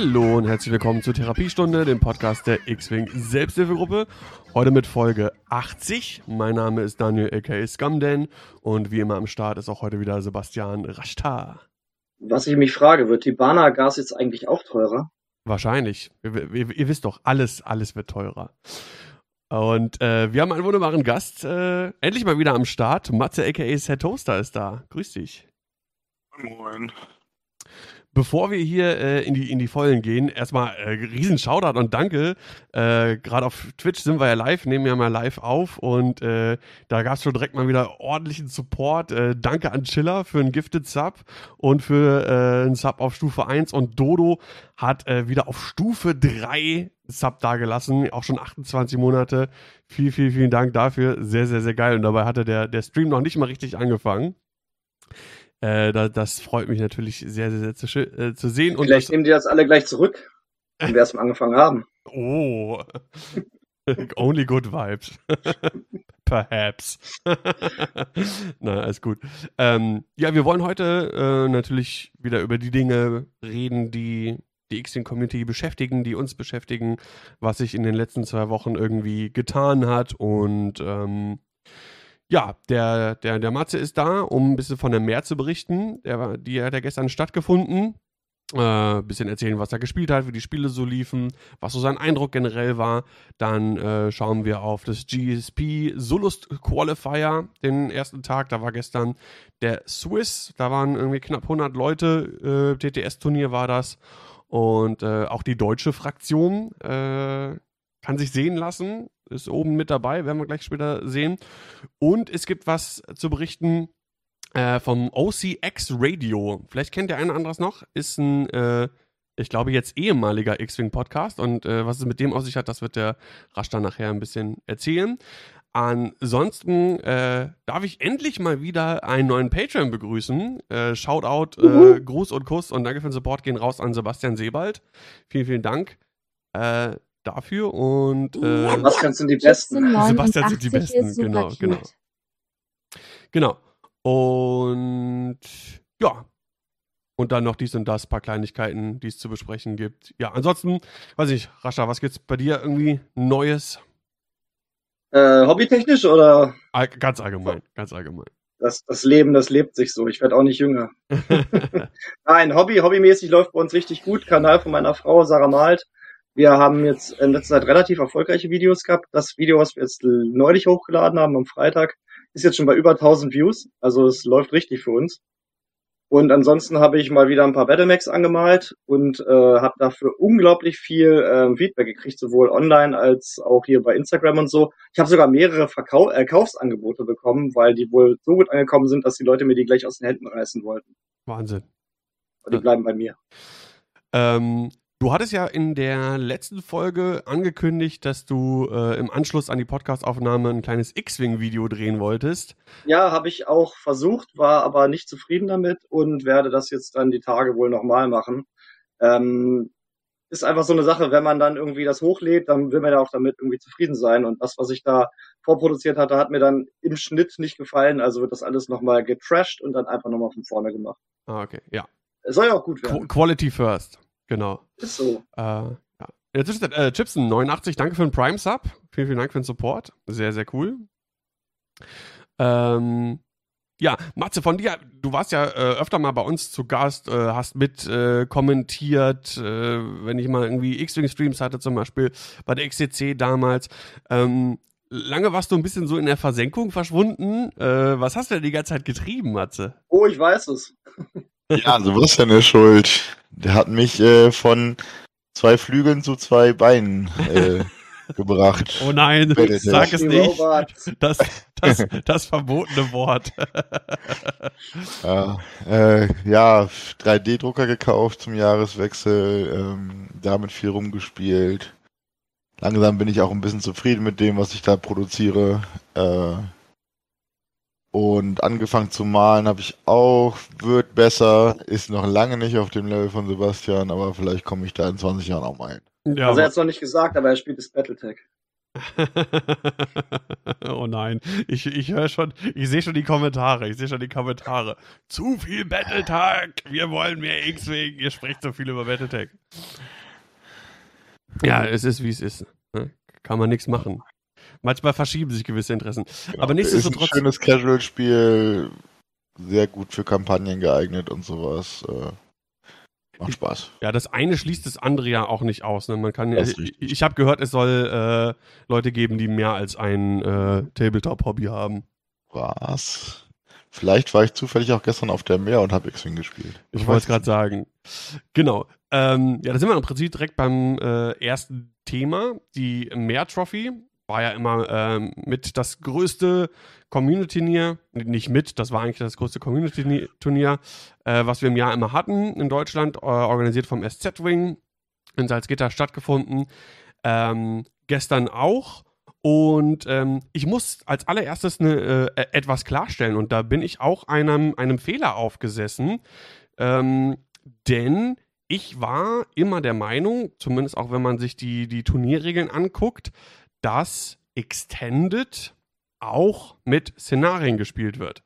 Hallo und herzlich willkommen zur Therapiestunde, dem Podcast der X-Wing Selbsthilfegruppe. Heute mit Folge 80. Mein Name ist Daniel aka Scumden und wie immer am Start ist auch heute wieder Sebastian Rashtar. Was ich mich frage, wird Tibana-Gas jetzt eigentlich auch teurer? Wahrscheinlich. Ihr, ihr, ihr, wisst doch, alles, alles wird teurer. Und äh, wir haben einen wunderbaren Gast, äh, endlich mal wieder am Start. Matze aka Set Toaster ist da. Grüß dich. Moin. Bevor wir hier äh, in, die, in die Vollen gehen, erstmal äh, riesen Shoutout und danke. Äh, Gerade auf Twitch sind wir ja live, nehmen ja mal live auf und äh, da gab es schon direkt mal wieder ordentlichen Support. Äh, danke an Chiller für einen Gifted Sub und für äh, einen Sub auf Stufe 1 und Dodo hat äh, wieder auf Stufe 3 Sub dagelassen, auch schon 28 Monate. Viel, viel, vielen Dank dafür. Sehr, sehr, sehr geil. Und dabei hatte der, der Stream noch nicht mal richtig angefangen. Äh, da, das freut mich natürlich sehr, sehr, sehr zu, äh, zu sehen. Und Vielleicht nehmen die das alle gleich zurück, wenn wir erstmal angefangen haben. Oh. Only good vibes. Perhaps. Na, alles gut. Ähm, ja, wir wollen heute äh, natürlich wieder über die Dinge reden, die die X-Community beschäftigen, die uns beschäftigen, was sich in den letzten zwei Wochen irgendwie getan hat und ähm, ja, der, der, der Matze ist da, um ein bisschen von der Meer zu berichten. Der, die hat ja gestern stattgefunden. Äh, bisschen erzählen, was er gespielt hat, wie die Spiele so liefen, was so sein Eindruck generell war. Dann äh, schauen wir auf das GSP Solust Qualifier, den ersten Tag. Da war gestern der Swiss, da waren irgendwie knapp 100 Leute. Äh, TTS-Turnier war das. Und äh, auch die deutsche Fraktion äh, kann sich sehen lassen ist oben mit dabei, werden wir gleich später sehen. Und es gibt was zu berichten äh, vom OCX Radio. Vielleicht kennt der eine oder anderes noch. Ist ein, äh, ich glaube, jetzt ehemaliger X-Wing-Podcast. Und äh, was es mit dem auf sich hat, das wird der Rasch dann nachher ein bisschen erzählen. Ansonsten äh, darf ich endlich mal wieder einen neuen Patreon begrüßen. Äh, Shoutout, äh, Gruß und Kuss und danke für den Support gehen raus an Sebastian Sebald. Vielen, vielen Dank. Äh, dafür und äh, was kannst du die besten? Sebastian sind die besten, genau, cute. genau. Genau. Und ja. Und dann noch dies und das, paar Kleinigkeiten, die es zu besprechen gibt. Ja, ansonsten, weiß ich, Rascha, was gibt's bei dir irgendwie Neues? Äh, hobbytechnisch oder? All, ganz allgemein, ganz allgemein. Das, das Leben, das lebt sich so. Ich werde auch nicht jünger. Nein, Hobby, hobbymäßig läuft bei uns richtig gut. Kanal von meiner Frau, Sarah Malt. Wir haben jetzt in letzter Zeit relativ erfolgreiche Videos gehabt. Das Video, was wir jetzt neulich hochgeladen haben am Freitag, ist jetzt schon bei über 1000 Views. Also es läuft richtig für uns. Und ansonsten habe ich mal wieder ein paar Battlemax angemalt und äh, habe dafür unglaublich viel äh, Feedback gekriegt, sowohl online als auch hier bei Instagram und so. Ich habe sogar mehrere Verkau äh, Kaufsangebote bekommen, weil die wohl so gut angekommen sind, dass die Leute mir die gleich aus den Händen reißen wollten. Wahnsinn. Und die bleiben bei mir. Ähm, Du hattest ja in der letzten Folge angekündigt, dass du äh, im Anschluss an die Podcastaufnahme ein kleines X-Wing-Video drehen wolltest. Ja, habe ich auch versucht, war aber nicht zufrieden damit und werde das jetzt dann die Tage wohl nochmal machen. Ähm, ist einfach so eine Sache, wenn man dann irgendwie das hochlädt, dann will man ja auch damit irgendwie zufrieden sein. Und das, was ich da vorproduziert hatte, hat mir dann im Schnitt nicht gefallen. Also wird das alles nochmal getrashed und dann einfach nochmal von vorne gemacht. Ah, okay, ja. Es soll ja auch gut werden. Quality first. Genau. Ist so. Äh, ja. In der äh, Chipsen 89, danke für den Prime-Sub. Vielen, vielen Dank für den Support. Sehr, sehr cool. Ähm, ja, Matze, von dir, du warst ja äh, öfter mal bei uns zu Gast, äh, hast mit äh, kommentiert, äh, wenn ich mal irgendwie X-Wing-Streams hatte, zum Beispiel bei der XCC damals. Ähm, lange warst du ein bisschen so in der Versenkung verschwunden. Äh, was hast du denn die ganze Zeit getrieben, Matze? Oh, ich weiß es. Ja, Sebastian ist schuld. Der hat mich äh, von zwei Flügeln zu zwei Beinen äh, gebracht. Oh nein, sag es nicht. Das, das, das verbotene Wort. ja, äh, ja 3D-Drucker gekauft zum Jahreswechsel, ähm, damit viel rumgespielt. Langsam bin ich auch ein bisschen zufrieden mit dem, was ich da produziere. Äh, und angefangen zu malen habe ich auch, wird besser, ist noch lange nicht auf dem Level von Sebastian, aber vielleicht komme ich da in 20 Jahren auch mal hin. Ja, also er hat es noch nicht gesagt, aber er spielt das Battletech. oh nein, ich, ich höre schon, ich sehe schon die Kommentare, ich sehe schon die Kommentare. Zu viel Battletech, wir wollen mehr X-Wing, ihr sprecht so viel über Battletech. Ja, es ist wie es ist. Ne? Kann man nichts machen. Manchmal verschieben sich gewisse Interessen. Ja, Aber nichtsdestotrotz. Ist ein schönes Casual-Spiel, sehr gut für Kampagnen geeignet und sowas. Äh, macht Spaß. Ja, das eine schließt das andere ja auch nicht aus. Ne? Man kann, ich, ich habe gehört, es soll äh, Leute geben, die mehr als ein äh, Tabletop-Hobby haben. Was? Vielleicht war ich zufällig auch gestern auf der Meer und habe X-Wing gespielt. Ich wollte es gerade sagen. Genau. Ähm, ja, da sind wir im Prinzip direkt beim äh, ersten Thema, die Meer Trophy war ja immer ähm, mit das größte Community-Turnier, nicht mit, das war eigentlich das größte Community-Turnier, äh, was wir im Jahr immer hatten in Deutschland, äh, organisiert vom SZ-Wing in Salzgitter stattgefunden. Ähm, gestern auch. Und ähm, ich muss als allererstes eine, äh, etwas klarstellen und da bin ich auch einem, einem Fehler aufgesessen, ähm, denn ich war immer der Meinung, zumindest auch wenn man sich die, die Turnierregeln anguckt, dass Extended auch mit Szenarien gespielt wird.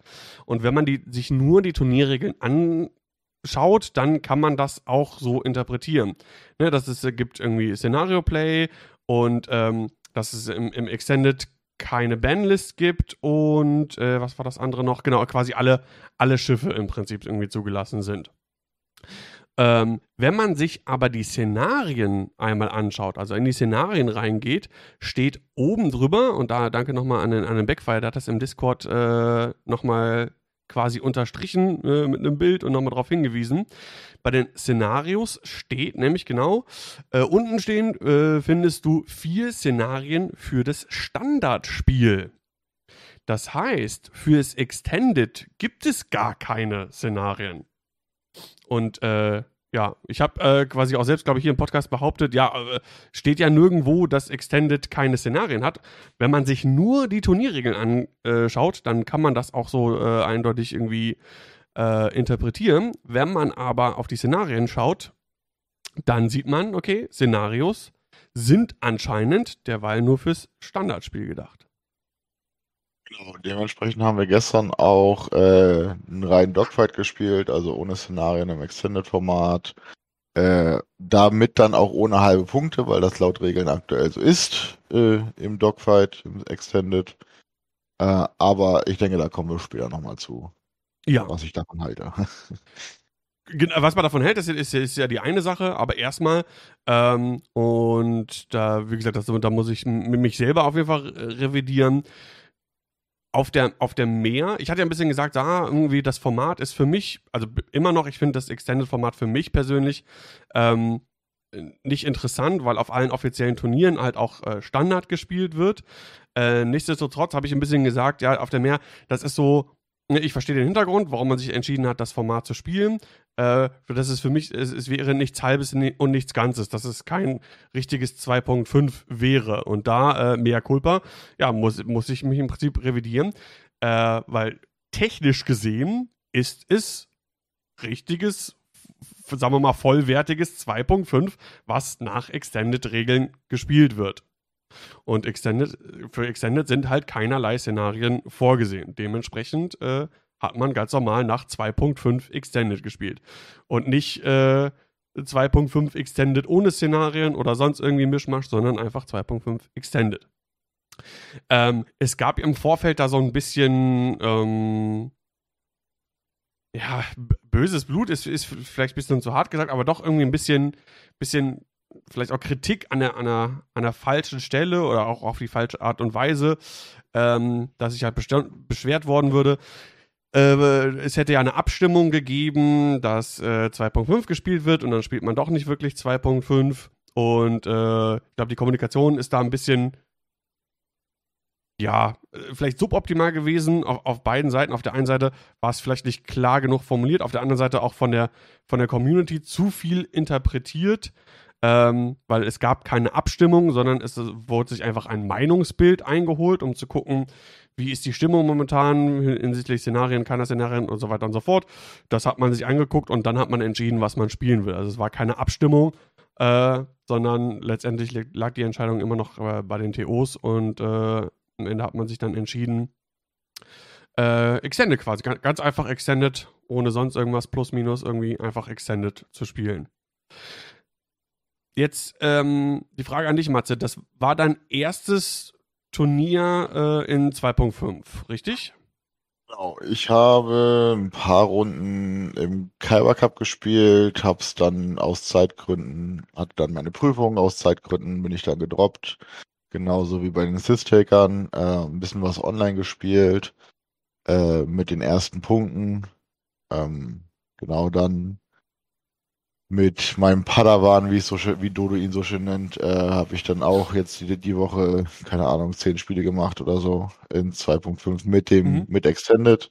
Und wenn man die, sich nur die Turnierregeln anschaut, dann kann man das auch so interpretieren. Ne, dass es gibt irgendwie Szenario-Play und ähm, dass es im, im Extended keine Banlist gibt und äh, was war das andere noch? Genau, quasi alle, alle Schiffe im Prinzip irgendwie zugelassen sind. Ähm, wenn man sich aber die Szenarien einmal anschaut, also in die Szenarien reingeht, steht oben drüber, und da danke nochmal an den, an den Backfire, der hat das im Discord äh, nochmal quasi unterstrichen äh, mit einem Bild und nochmal darauf hingewiesen. Bei den Szenarios steht nämlich genau, äh, unten stehen äh, findest du vier Szenarien für das Standardspiel. Das heißt, fürs Extended gibt es gar keine Szenarien. Und äh, ja, ich habe äh, quasi auch selbst, glaube ich, hier im Podcast behauptet, ja, äh, steht ja nirgendwo, dass Extended keine Szenarien hat. Wenn man sich nur die Turnierregeln anschaut, dann kann man das auch so äh, eindeutig irgendwie äh, interpretieren. Wenn man aber auf die Szenarien schaut, dann sieht man, okay, Szenarios sind anscheinend derweil nur fürs Standardspiel gedacht. Genau, dementsprechend haben wir gestern auch äh, einen reinen Dogfight gespielt, also ohne Szenarien im Extended-Format. Äh, damit dann auch ohne halbe Punkte, weil das laut Regeln aktuell so ist äh, im Dogfight, im Extended. Äh, aber ich denke, da kommen wir später nochmal zu, ja. was ich davon halte. Was man davon hält, ist, ist, ist ja die eine Sache, aber erstmal, ähm, und da, wie gesagt, das, da muss ich mich selber auf jeden Fall revidieren auf der, auf der Meer, ich hatte ja ein bisschen gesagt, ah, irgendwie das Format ist für mich, also immer noch, ich finde das Extended-Format für mich persönlich ähm, nicht interessant, weil auf allen offiziellen Turnieren halt auch äh, Standard gespielt wird. Äh, nichtsdestotrotz habe ich ein bisschen gesagt, ja, auf der Meer, das ist so, Ne, ich verstehe den Hintergrund, warum man sich entschieden hat, das Format zu spielen. Äh, das ist für mich, es, es, wäre nichts Halbes und nichts Ganzes, dass es kein richtiges 2.5 wäre. Und da, äh, mehr Culpa, ja, muss, muss ich mich im Prinzip revidieren, äh, weil technisch gesehen ist es richtiges, sagen wir mal, vollwertiges 2.5, was nach Extended-Regeln gespielt wird. Und Extended, für Extended sind halt keinerlei Szenarien vorgesehen. Dementsprechend äh, hat man ganz normal nach 2.5 Extended gespielt. Und nicht äh, 2.5 Extended ohne Szenarien oder sonst irgendwie Mischmasch, sondern einfach 2.5 Extended. Ähm, es gab im Vorfeld da so ein bisschen, ähm, ja, böses Blut ist, ist vielleicht ein bisschen zu hart gesagt, aber doch irgendwie ein bisschen, bisschen vielleicht auch Kritik an der, an, der, an der falschen Stelle oder auch auf die falsche Art und Weise, ähm, dass ich halt beschwert worden würde. Äh, es hätte ja eine Abstimmung gegeben, dass äh, 2.5 gespielt wird und dann spielt man doch nicht wirklich 2.5. Und äh, ich glaube, die Kommunikation ist da ein bisschen, ja, äh, vielleicht suboptimal gewesen auf, auf, beiden Seiten. Auf der einen Seite war es vielleicht nicht klar genug formuliert, auf der anderen Seite auch von der, von der Community zu viel interpretiert ähm, weil es gab keine Abstimmung, sondern es wurde sich einfach ein Meinungsbild eingeholt, um zu gucken, wie ist die Stimmung momentan hinsichtlich Szenarien, keiner Szenarien und so weiter und so fort. Das hat man sich angeguckt und dann hat man entschieden, was man spielen will. Also es war keine Abstimmung, äh, sondern letztendlich lag die Entscheidung immer noch äh, bei den TOs und äh, am Ende hat man sich dann entschieden, äh, Extended quasi, ganz einfach Extended, ohne sonst irgendwas, plus minus irgendwie einfach Extended zu spielen. Jetzt ähm, die Frage an dich, Matze, das war dein erstes Turnier äh, in 2.5, richtig? Genau, ich habe ein paar Runden im Kyber Cup gespielt, hab's dann aus Zeitgründen, hatte dann meine Prüfung, aus Zeitgründen bin ich dann gedroppt. Genauso wie bei den Assist-Takern, äh, ein bisschen was online gespielt, äh, mit den ersten Punkten. Ähm, genau dann mit meinem Padawan, wie, so schön, wie Dodo ihn so schön nennt, äh, habe ich dann auch jetzt die, die Woche, keine Ahnung, zehn Spiele gemacht oder so in 2.5 mit dem, mhm. mit Extended.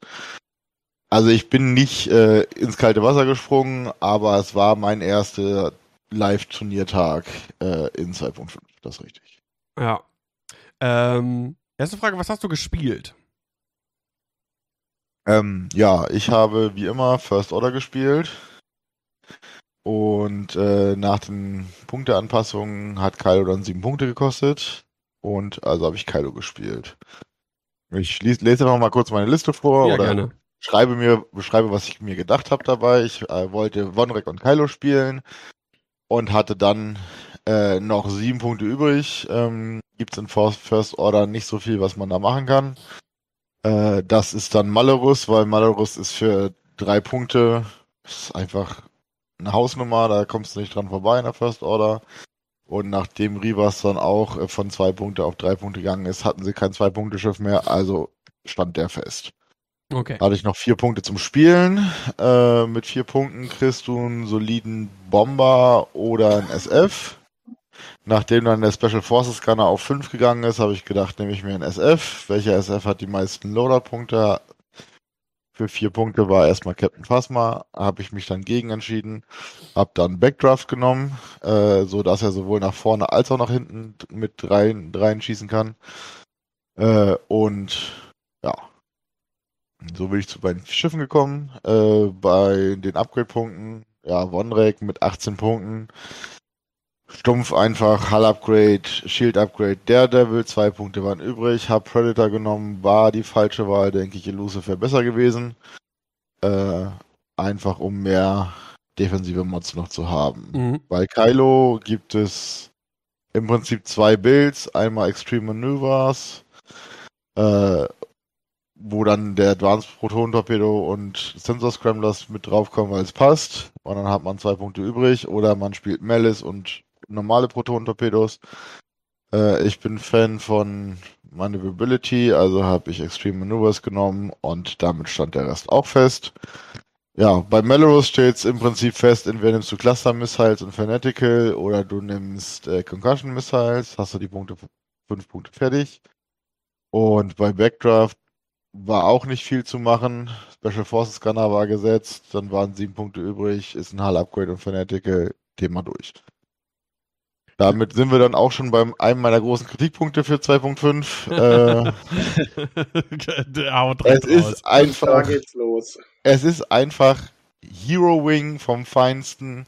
Also ich bin nicht äh, ins kalte Wasser gesprungen, aber es war mein erster Live-Turniertag äh, in 2.5, das ist richtig. Ja. Ähm, erste Frage, was hast du gespielt? Ähm, ja, ich habe wie immer First Order gespielt. Und äh, nach den Punkteanpassungen hat Kylo dann sieben Punkte gekostet. Und also habe ich Kylo gespielt. Ich lese, lese einfach mal kurz meine Liste vor ja, oder gerne. schreibe mir, beschreibe, was ich mir gedacht habe dabei. Ich äh, wollte Vonrek und Kylo spielen und hatte dann äh, noch sieben Punkte übrig. Ähm, Gibt es in First Order nicht so viel, was man da machen kann. Äh, das ist dann Malerus, weil Malerus ist für drei Punkte ist einfach eine Hausnummer, da kommst du nicht dran vorbei in der First Order. Und nachdem Rivas dann auch äh, von zwei Punkte auf drei Punkte gegangen ist, hatten sie kein Zwei-Punkte-Schiff mehr, also stand der fest. Okay. Da hatte ich noch vier Punkte zum Spielen. Äh, mit vier Punkten kriegst du einen soliden Bomber oder ein SF. Nachdem dann der Special Forces Gunner auf fünf gegangen ist, habe ich gedacht, nehme ich mir einen SF. Welcher SF hat die meisten Loader-Punkte? Für vier Punkte war erstmal Captain Phasma, habe ich mich dann gegen entschieden, habe dann Backdraft genommen, äh, so dass er sowohl nach vorne als auch nach hinten mit rein, rein schießen kann. Äh, und ja, so bin ich zu beiden Schiffen gekommen. Äh, bei den Upgrade-Punkten, ja, Vonrek mit 18 Punkten, Stumpf einfach, Hull Upgrade, Shield Upgrade, Daredevil, zwei Punkte waren übrig, hab Predator genommen, war die falsche Wahl, denke ich, Elusive wäre besser gewesen. Äh, einfach um mehr defensive Mods noch zu haben. Mhm. Bei Kylo gibt es im Prinzip zwei Builds, einmal Extreme Maneuvers, äh, wo dann der Advanced Proton Torpedo und Sensor Scramblers mit draufkommen, weil es passt. Und dann hat man zwei Punkte übrig. Oder man spielt Malice und normale Proton-Torpedos. Äh, ich bin Fan von Maneuverability, also habe ich Extreme Maneuvers genommen und damit stand der Rest auch fest. Ja, bei Melrose steht es im Prinzip fest, entweder nimmst du Cluster Missiles und Fanatical oder du nimmst äh, Concussion Missiles, hast du die Punkte, fünf Punkte fertig. Und bei Backdraft war auch nicht viel zu machen. Special Forces Gunner war gesetzt, dann waren sieben Punkte übrig, ist ein Hull Upgrade und Fanatical, Thema durch. Damit sind wir dann auch schon beim einem meiner großen Kritikpunkte für 2.5. äh, es ist einfach. Da geht's los. Es ist einfach Hero Wing vom Feinsten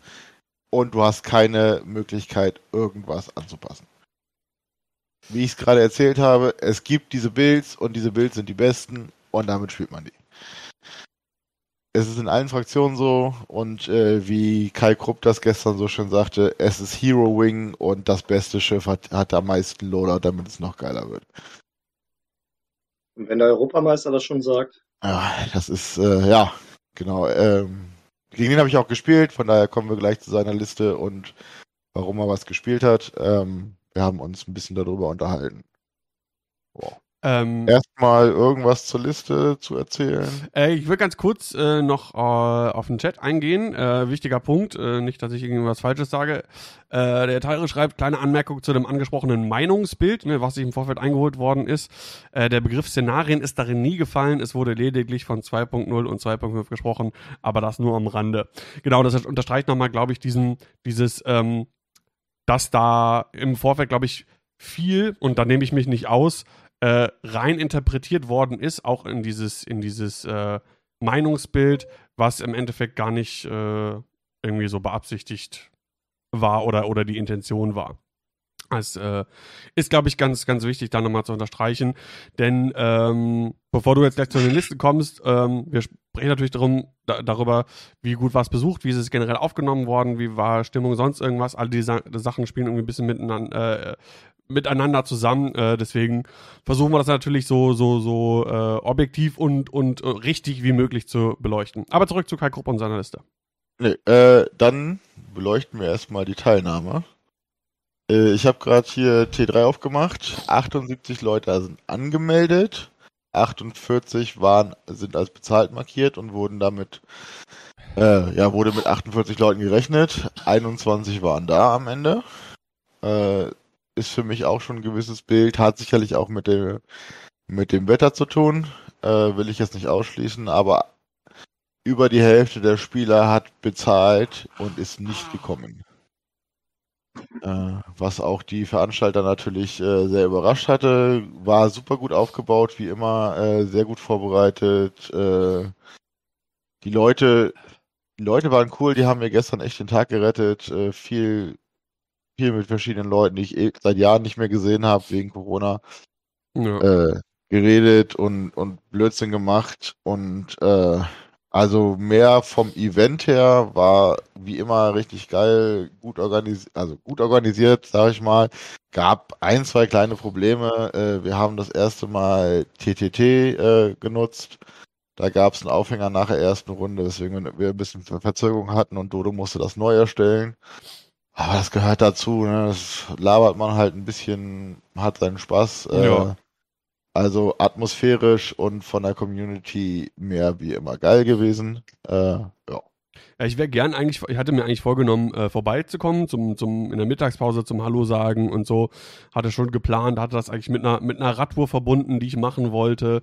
und du hast keine Möglichkeit, irgendwas anzupassen. Wie ich es gerade erzählt habe, es gibt diese Builds und diese Builds sind die besten und damit spielt man die es ist in allen Fraktionen so und äh, wie Kai Krupp das gestern so schön sagte, es ist Hero Wing und das beste Schiff hat, hat am meisten Loader, damit es noch geiler wird. Und wenn der Europameister das schon sagt. Ja, das ist, äh, ja, genau. Ähm, gegen den habe ich auch gespielt, von daher kommen wir gleich zu seiner Liste und warum er was gespielt hat. Ähm, wir haben uns ein bisschen darüber unterhalten. Wow. Ähm, Erstmal irgendwas zur Liste zu erzählen. Äh, ich will ganz kurz äh, noch äh, auf den Chat eingehen. Äh, wichtiger Punkt, äh, nicht, dass ich irgendwas Falsches sage. Äh, der Teile schreibt, kleine Anmerkung zu dem angesprochenen Meinungsbild, ne, was sich im Vorfeld eingeholt worden ist. der Begriff Szenarien ist darin nie gefallen. Es wurde lediglich von 2.0 und 2.5 gesprochen, aber das nur am Rande. Genau, das unterstreicht nochmal, glaube ich, diesen, dieses, ähm, dass da im Vorfeld, glaube ich, viel, und da nehme ich mich nicht aus, äh, rein interpretiert worden ist, auch in dieses, in dieses äh, Meinungsbild, was im Endeffekt gar nicht äh, irgendwie so beabsichtigt war oder, oder die Intention war. Das äh, ist, glaube ich, ganz, ganz wichtig, da nochmal zu unterstreichen. Denn ähm, bevor du jetzt gleich zu den Listen kommst, ähm, wir sprechen natürlich darum, da, darüber, wie gut war es besucht, wie ist es generell aufgenommen worden, wie war Stimmung, sonst irgendwas. All diese Sachen spielen irgendwie ein bisschen miteinander, äh, miteinander zusammen. Äh, deswegen versuchen wir das natürlich so, so, so äh, objektiv und, und äh, richtig wie möglich zu beleuchten. Aber zurück zu Kai Krupp und seiner Liste. Nee, äh, dann beleuchten wir erstmal die Teilnahme. Äh, ich habe gerade hier T3 aufgemacht. 78 Leute sind angemeldet. 48 waren, sind als bezahlt markiert und wurden damit, äh, ja, wurde mit 48 Leuten gerechnet. 21 waren da am Ende. Äh, ist für mich auch schon ein gewisses Bild. Hat sicherlich auch mit dem, mit dem Wetter zu tun. Äh, will ich jetzt nicht ausschließen, aber über die Hälfte der Spieler hat bezahlt und ist nicht gekommen. Äh, was auch die Veranstalter natürlich äh, sehr überrascht hatte. War super gut aufgebaut, wie immer, äh, sehr gut vorbereitet. Äh, die Leute, die Leute waren cool, die haben mir gestern echt den Tag gerettet. Äh, viel, viel mit verschiedenen Leuten, die ich eh seit Jahren nicht mehr gesehen habe wegen Corona. Ja. Äh, geredet und, und Blödsinn gemacht und äh, also mehr vom Event her war wie immer richtig geil, gut organisiert, also gut organisiert, sag ich mal. Gab ein, zwei kleine Probleme. Äh, wir haben das erste Mal TTT äh, genutzt. Da gab es einen Aufhänger nach der ersten Runde, weswegen wir ein bisschen Verzögerung hatten und Dodo musste das neu erstellen. Aber das gehört dazu, ne? Das labert man halt ein bisschen, hat seinen Spaß. Äh, ja. Also atmosphärisch und von der Community mehr wie immer geil gewesen. Äh, ja. Ja, ich wäre gern eigentlich, ich hatte mir eigentlich vorgenommen, äh, vorbeizukommen, zum, zum, in der Mittagspause zum Hallo sagen und so. Hatte schon geplant, hatte das eigentlich mit einer, mit einer Radtour verbunden, die ich machen wollte.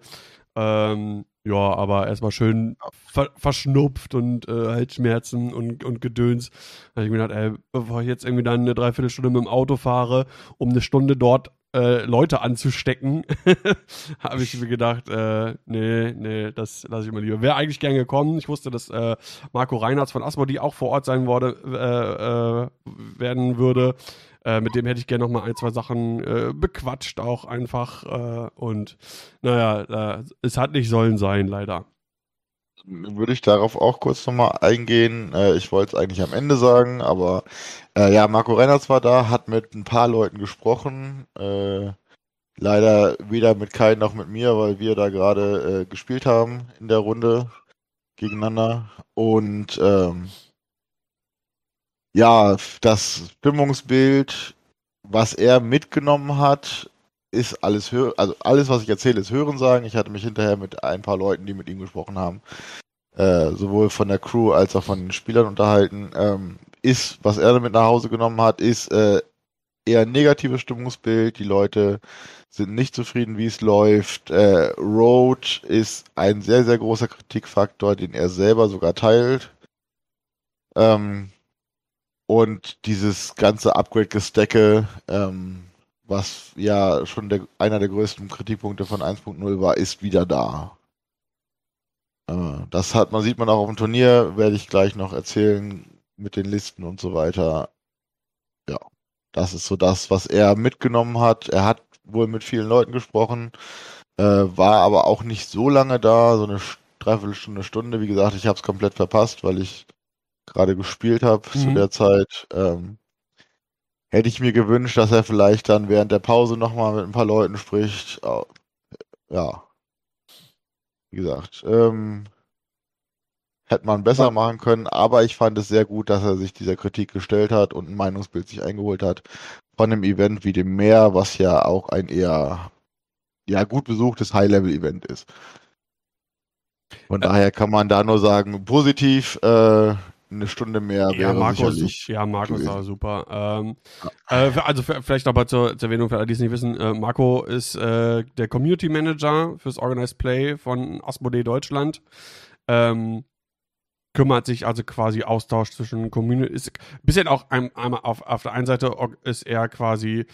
Ähm, ja, aber erstmal schön ver verschnupft und äh, Halsschmerzen und, und Gedöns. Da habe ich mir gedacht, ey, bevor ich jetzt irgendwie dann eine Dreiviertelstunde mit dem Auto fahre, um eine Stunde dort äh, Leute anzustecken, habe ich mir gedacht, äh, nee, nee, das lasse ich mal lieber. Wäre eigentlich gern gekommen. Ich wusste, dass äh, Marco Reinhardt von Asmodi auch vor Ort sein wurde, äh, äh, werden würde. Äh, mit dem hätte ich gerne noch mal ein, zwei Sachen äh, bequatscht, auch einfach. Äh, und naja, äh, es hat nicht sollen sein, leider würde ich darauf auch kurz nochmal eingehen. Äh, ich wollte es eigentlich am Ende sagen, aber äh, ja, Marco Reinhardt war da, hat mit ein paar Leuten gesprochen. Leider weder mit Kai noch mit mir, weil wir da gerade gespielt haben in der Runde gegeneinander. Und ähm, ja, das Stimmungsbild, was er mitgenommen hat, ist alles also alles, was ich erzähle, ist Hören sagen. Ich hatte mich hinterher mit ein paar Leuten, die mit ihm gesprochen haben, äh, sowohl von der Crew als auch von den Spielern unterhalten. Ähm, ist, was er damit nach Hause genommen hat, ist äh, eher ein negatives Stimmungsbild. Die Leute sind nicht zufrieden, wie es läuft. Äh, Road ist ein sehr, sehr großer Kritikfaktor, den er selber sogar teilt. Ähm, und dieses ganze Upgrade-Gestecke, ähm, was ja schon der, einer der größten Kritikpunkte von 1.0 war, ist wieder da. Äh, das hat man, sieht man auch auf dem Turnier, werde ich gleich noch erzählen mit den Listen und so weiter. Ja, das ist so das, was er mitgenommen hat. Er hat wohl mit vielen Leuten gesprochen, äh, war aber auch nicht so lange da, so eine Dreiviertelstunde, Stunde. Wie gesagt, ich habe es komplett verpasst, weil ich gerade gespielt habe mhm. zu der Zeit. Ähm, hätte ich mir gewünscht, dass er vielleicht dann während der Pause nochmal mit ein paar Leuten spricht. Ja. Wie gesagt, ähm, hätte man besser machen können, aber ich fand es sehr gut, dass er sich dieser Kritik gestellt hat und ein Meinungsbild sich eingeholt hat von einem Event wie dem Meer, was ja auch ein eher ja, gut besuchtes High-Level-Event ist. Von daher kann man da nur sagen, positiv, äh, eine Stunde mehr wäre ja, Markus, Ja, Markus war super. Ähm, ja. äh, also vielleicht aber zur, zur Erwähnung für alle, die es nicht wissen. Äh, Marco ist äh, der Community Manager fürs Organized Play von Asmodee Deutschland. Ähm, kümmert sich also quasi Austausch zwischen Community, ist bisschen auch einmal auf, auf der einen Seite ist er quasi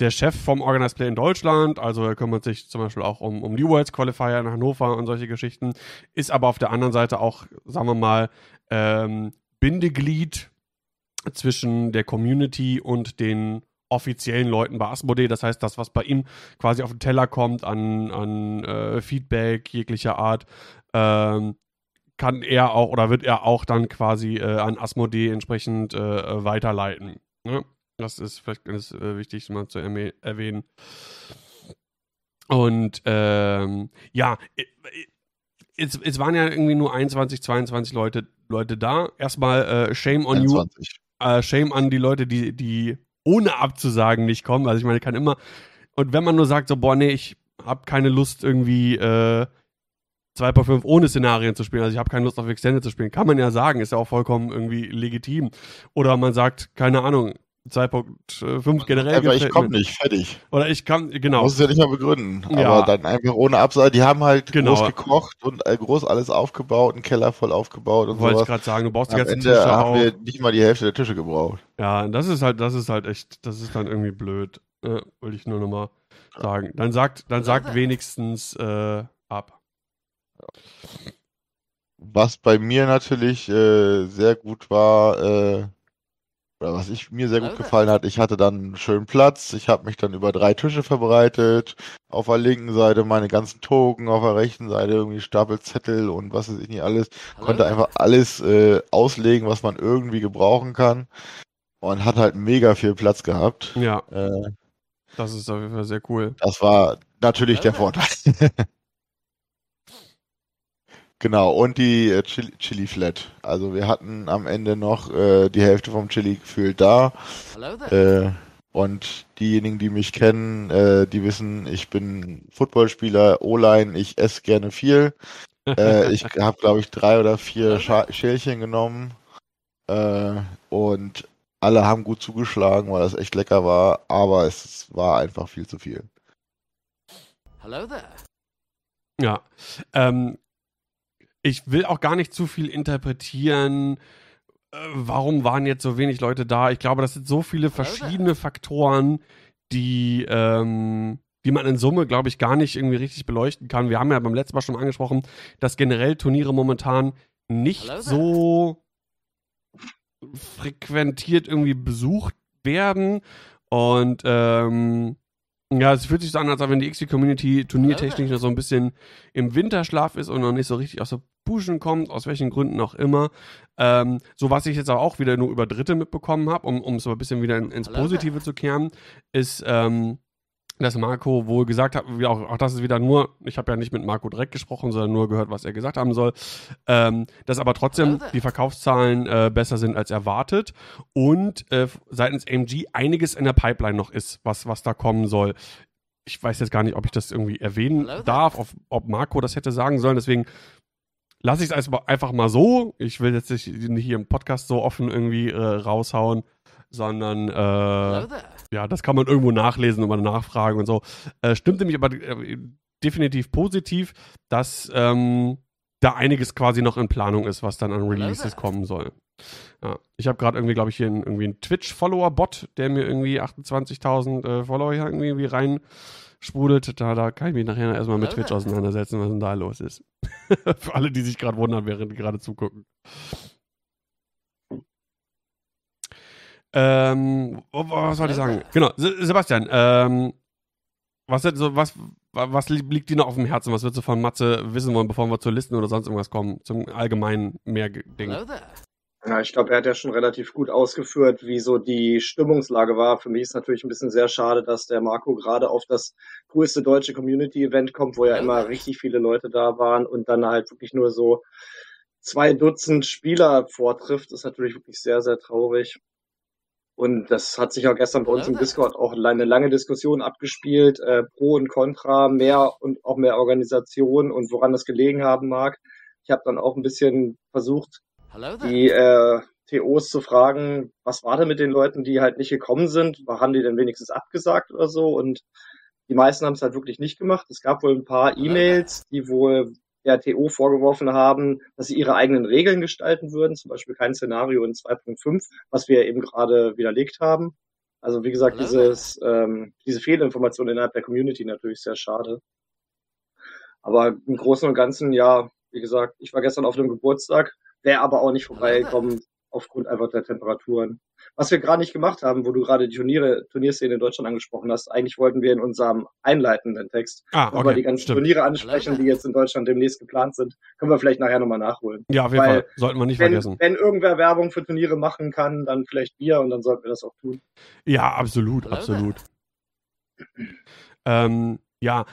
der Chef vom Organized Play in Deutschland, also er kümmert sich zum Beispiel auch um, um New Worlds Qualifier in Hannover und solche Geschichten, ist aber auf der anderen Seite auch, sagen wir mal, ähm, Bindeglied zwischen der Community und den offiziellen Leuten bei Asmodee. Das heißt, das, was bei ihm quasi auf den Teller kommt an, an äh, Feedback jeglicher Art, ähm, kann er auch oder wird er auch dann quasi äh, an Asmodee entsprechend äh, weiterleiten. Ne? Das ist vielleicht äh, wichtig mal zu erwähnen. Und ähm, ja, es, es waren ja irgendwie nur 21, 22 Leute, Leute da. Erstmal äh, Shame on 21. you. Äh, shame an die Leute, die, die ohne abzusagen nicht kommen. Also ich meine, kann immer. Und wenn man nur sagt, so, boah, nee, ich habe keine Lust irgendwie äh, 2.5 ohne Szenarien zu spielen, also ich habe keine Lust auf Extended zu spielen, kann man ja sagen, ist ja auch vollkommen irgendwie legitim. Oder man sagt, keine Ahnung, 2.5 generell. Aber ich komme nicht, fertig. Oder ich kann, genau. Muss es ja nicht mal begründen. Ja. Aber dann einfach ohne Absage. Die haben halt genau. groß gekocht und äh, groß alles aufgebaut, einen Keller voll aufgebaut und so. Wollte ich gerade sagen, du brauchst die ganzen Ende Tische haben auch. wir nicht mal die Hälfte der Tische gebraucht. Ja, das ist halt, das ist halt echt, das ist dann irgendwie blöd. Äh, Wollte ich nur nochmal sagen. Dann sagt, dann sagt wenigstens äh, ab. Was bei mir natürlich äh, sehr gut war, äh, oder was ich mir sehr gut gefallen hat, ich hatte dann einen schönen Platz, ich habe mich dann über drei Tische verbreitet, auf der linken Seite meine ganzen Token, auf der rechten Seite irgendwie Stapelzettel und was weiß ich nicht alles, konnte einfach alles äh, auslegen, was man irgendwie gebrauchen kann und hat halt mega viel Platz gehabt. Ja. Äh, das ist auf jeden Fall sehr cool. Das war natürlich der Vorteil. Genau, und die äh, Chili, Chili, Flat. Also wir hatten am Ende noch äh, die Hälfte vom Chili gefühlt da. Äh, und diejenigen, die mich kennen, äh, die wissen, ich bin Footballspieler, O-Line, ich esse gerne viel. Äh, ich habe, glaube ich, drei oder vier Scha Schälchen genommen. Äh, und alle haben gut zugeschlagen, weil das echt lecker war, aber es war einfach viel zu viel. Hello there. Ja, ähm, ich will auch gar nicht zu viel interpretieren. Äh, warum waren jetzt so wenig Leute da? Ich glaube, das sind so viele verschiedene Faktoren, die, ähm, die man in Summe, glaube ich, gar nicht irgendwie richtig beleuchten kann. Wir haben ja beim letzten Mal schon angesprochen, dass generell Turniere momentan nicht so frequentiert irgendwie besucht werden. Und ähm, ja, es fühlt sich so an, als wenn die XP-Community turniertechnisch noch so ein bisschen im Winterschlaf ist und noch nicht so richtig aus der Puschen kommt, aus welchen Gründen auch immer. Ähm, so was ich jetzt auch wieder nur über Dritte mitbekommen habe, um, es so ein bisschen wieder in, ins Positive zu kehren, ist, ähm, dass Marco wohl gesagt hat, auch, auch das ist wieder nur, ich habe ja nicht mit Marco direkt gesprochen, sondern nur gehört, was er gesagt haben soll, ähm, dass aber trotzdem die Verkaufszahlen äh, besser sind als erwartet und äh, seitens AMG einiges in der Pipeline noch ist, was, was da kommen soll. Ich weiß jetzt gar nicht, ob ich das irgendwie erwähnen darf, ob, ob Marco das hätte sagen sollen, deswegen lasse ich es einfach mal so. Ich will jetzt nicht hier im Podcast so offen irgendwie äh, raushauen, sondern äh, ja, das kann man irgendwo nachlesen und mal nachfragen und so. Äh, stimmt nämlich aber äh, definitiv positiv, dass ähm, da einiges quasi noch in Planung ist, was dann an Releases kommen soll. Ja, ich habe gerade irgendwie, glaube ich, hier einen, irgendwie einen Twitch-Follower-Bot, der mir irgendwie 28.000 äh, Follower hier irgendwie rein sprudelt. Da, da kann ich mich nachher erstmal mit Twitch auseinandersetzen, was denn da los ist. Für alle, die sich gerade wundern, während die gerade zugucken. Ähm, was soll ich sagen? Genau, Sebastian, ähm, was, so, was, was liegt dir noch auf dem Herzen? Was würdest du von Matze wissen wollen, bevor wir zur Listen oder sonst irgendwas kommen? Zum allgemeinen mehr Ding. Ja, ich glaube, er hat ja schon relativ gut ausgeführt, wie so die Stimmungslage war. Für mich ist natürlich ein bisschen sehr schade, dass der Marco gerade auf das größte deutsche Community-Event kommt, wo ja immer richtig viele Leute da waren und dann halt wirklich nur so zwei Dutzend Spieler vortrifft. Das ist natürlich wirklich sehr, sehr traurig. Und das hat sich auch gestern bei uns im Discord auch eine lange Diskussion abgespielt, äh, pro und contra, mehr und auch mehr Organisation und woran das gelegen haben mag. Ich habe dann auch ein bisschen versucht, die äh, TOs zu fragen, was war denn mit den Leuten, die halt nicht gekommen sind? Haben die denn wenigstens abgesagt oder so? Und die meisten haben es halt wirklich nicht gemacht. Es gab wohl ein paar E-Mails, die wohl der TO vorgeworfen haben, dass sie ihre eigenen Regeln gestalten würden, zum Beispiel kein Szenario in 2.5, was wir eben gerade widerlegt haben. Also wie gesagt, dieses, ähm, diese Fehlinformation innerhalb der Community natürlich sehr schade. Aber im Großen und Ganzen, ja, wie gesagt, ich war gestern auf einem Geburtstag, wäre aber auch nicht vorbeigekommen, aufgrund einfach der Temperaturen. Was wir gerade nicht gemacht haben, wo du gerade die Turniere, Turnierszene in Deutschland angesprochen hast, eigentlich wollten wir in unserem einleitenden Text Ah, okay. nochmal die ganzen stimmt. Turniere ansprechen, die jetzt in Deutschland demnächst geplant sind. Können wir vielleicht nachher nochmal nachholen. Ja, auf jeden Weil, Fall. Sollten wir nicht Wenn, vergessen. wenn irgendwer Werbung für Turniere machen kann, dann vielleicht wir und dann sollten wir das auch tun. Ja, absolut, absolut. Ähm, ja,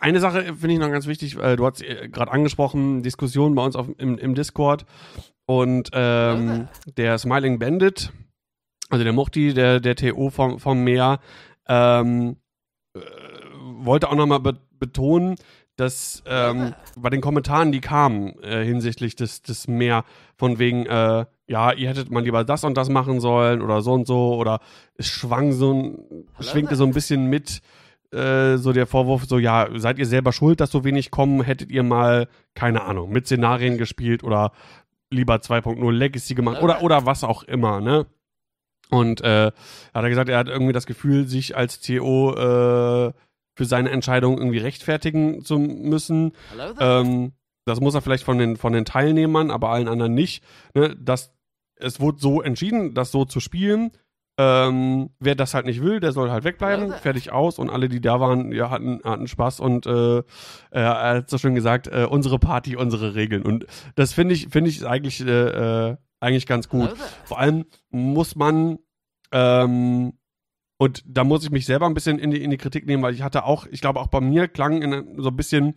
eine Sache finde ich noch ganz wichtig. Äh, du hast äh, gerade angesprochen, Diskussion bei uns auf, im, im Discord und ähm, der Smiling Bandit, also der Muchti, der, der TO vom, vom Meer, ähm, äh, wollte auch nochmal be betonen, dass ähm, bei den Kommentaren, die kamen äh, hinsichtlich des, des Meer, von wegen, äh, ja, ihr hättet mal lieber das und das machen sollen oder so und so, oder es schwang so ein, schwingte so ein bisschen mit, äh, so der Vorwurf, so, ja, seid ihr selber schuld, dass so wenig kommen, hättet ihr mal, keine Ahnung, mit Szenarien gespielt oder lieber 2.0 Legacy gemacht oder, oder was auch immer, ne? Und äh, hat er gesagt, er hat irgendwie das Gefühl, sich als CO äh, für seine Entscheidung irgendwie rechtfertigen zu müssen. Ähm, das muss er vielleicht von den, von den Teilnehmern, aber allen anderen nicht. Ne? Das, es wurde so entschieden, das so zu spielen. Ähm, wer das halt nicht will, der soll halt wegbleiben, fertig aus. Und alle, die da waren, ja, hatten, hatten Spaß und äh, er hat so schön gesagt, äh, unsere Party, unsere Regeln. Und das finde ich, finde ich eigentlich, äh, äh, eigentlich ganz gut. Vor allem muss man, ähm, und da muss ich mich selber ein bisschen in die, in die Kritik nehmen, weil ich hatte auch, ich glaube auch bei mir klang in, so ein bisschen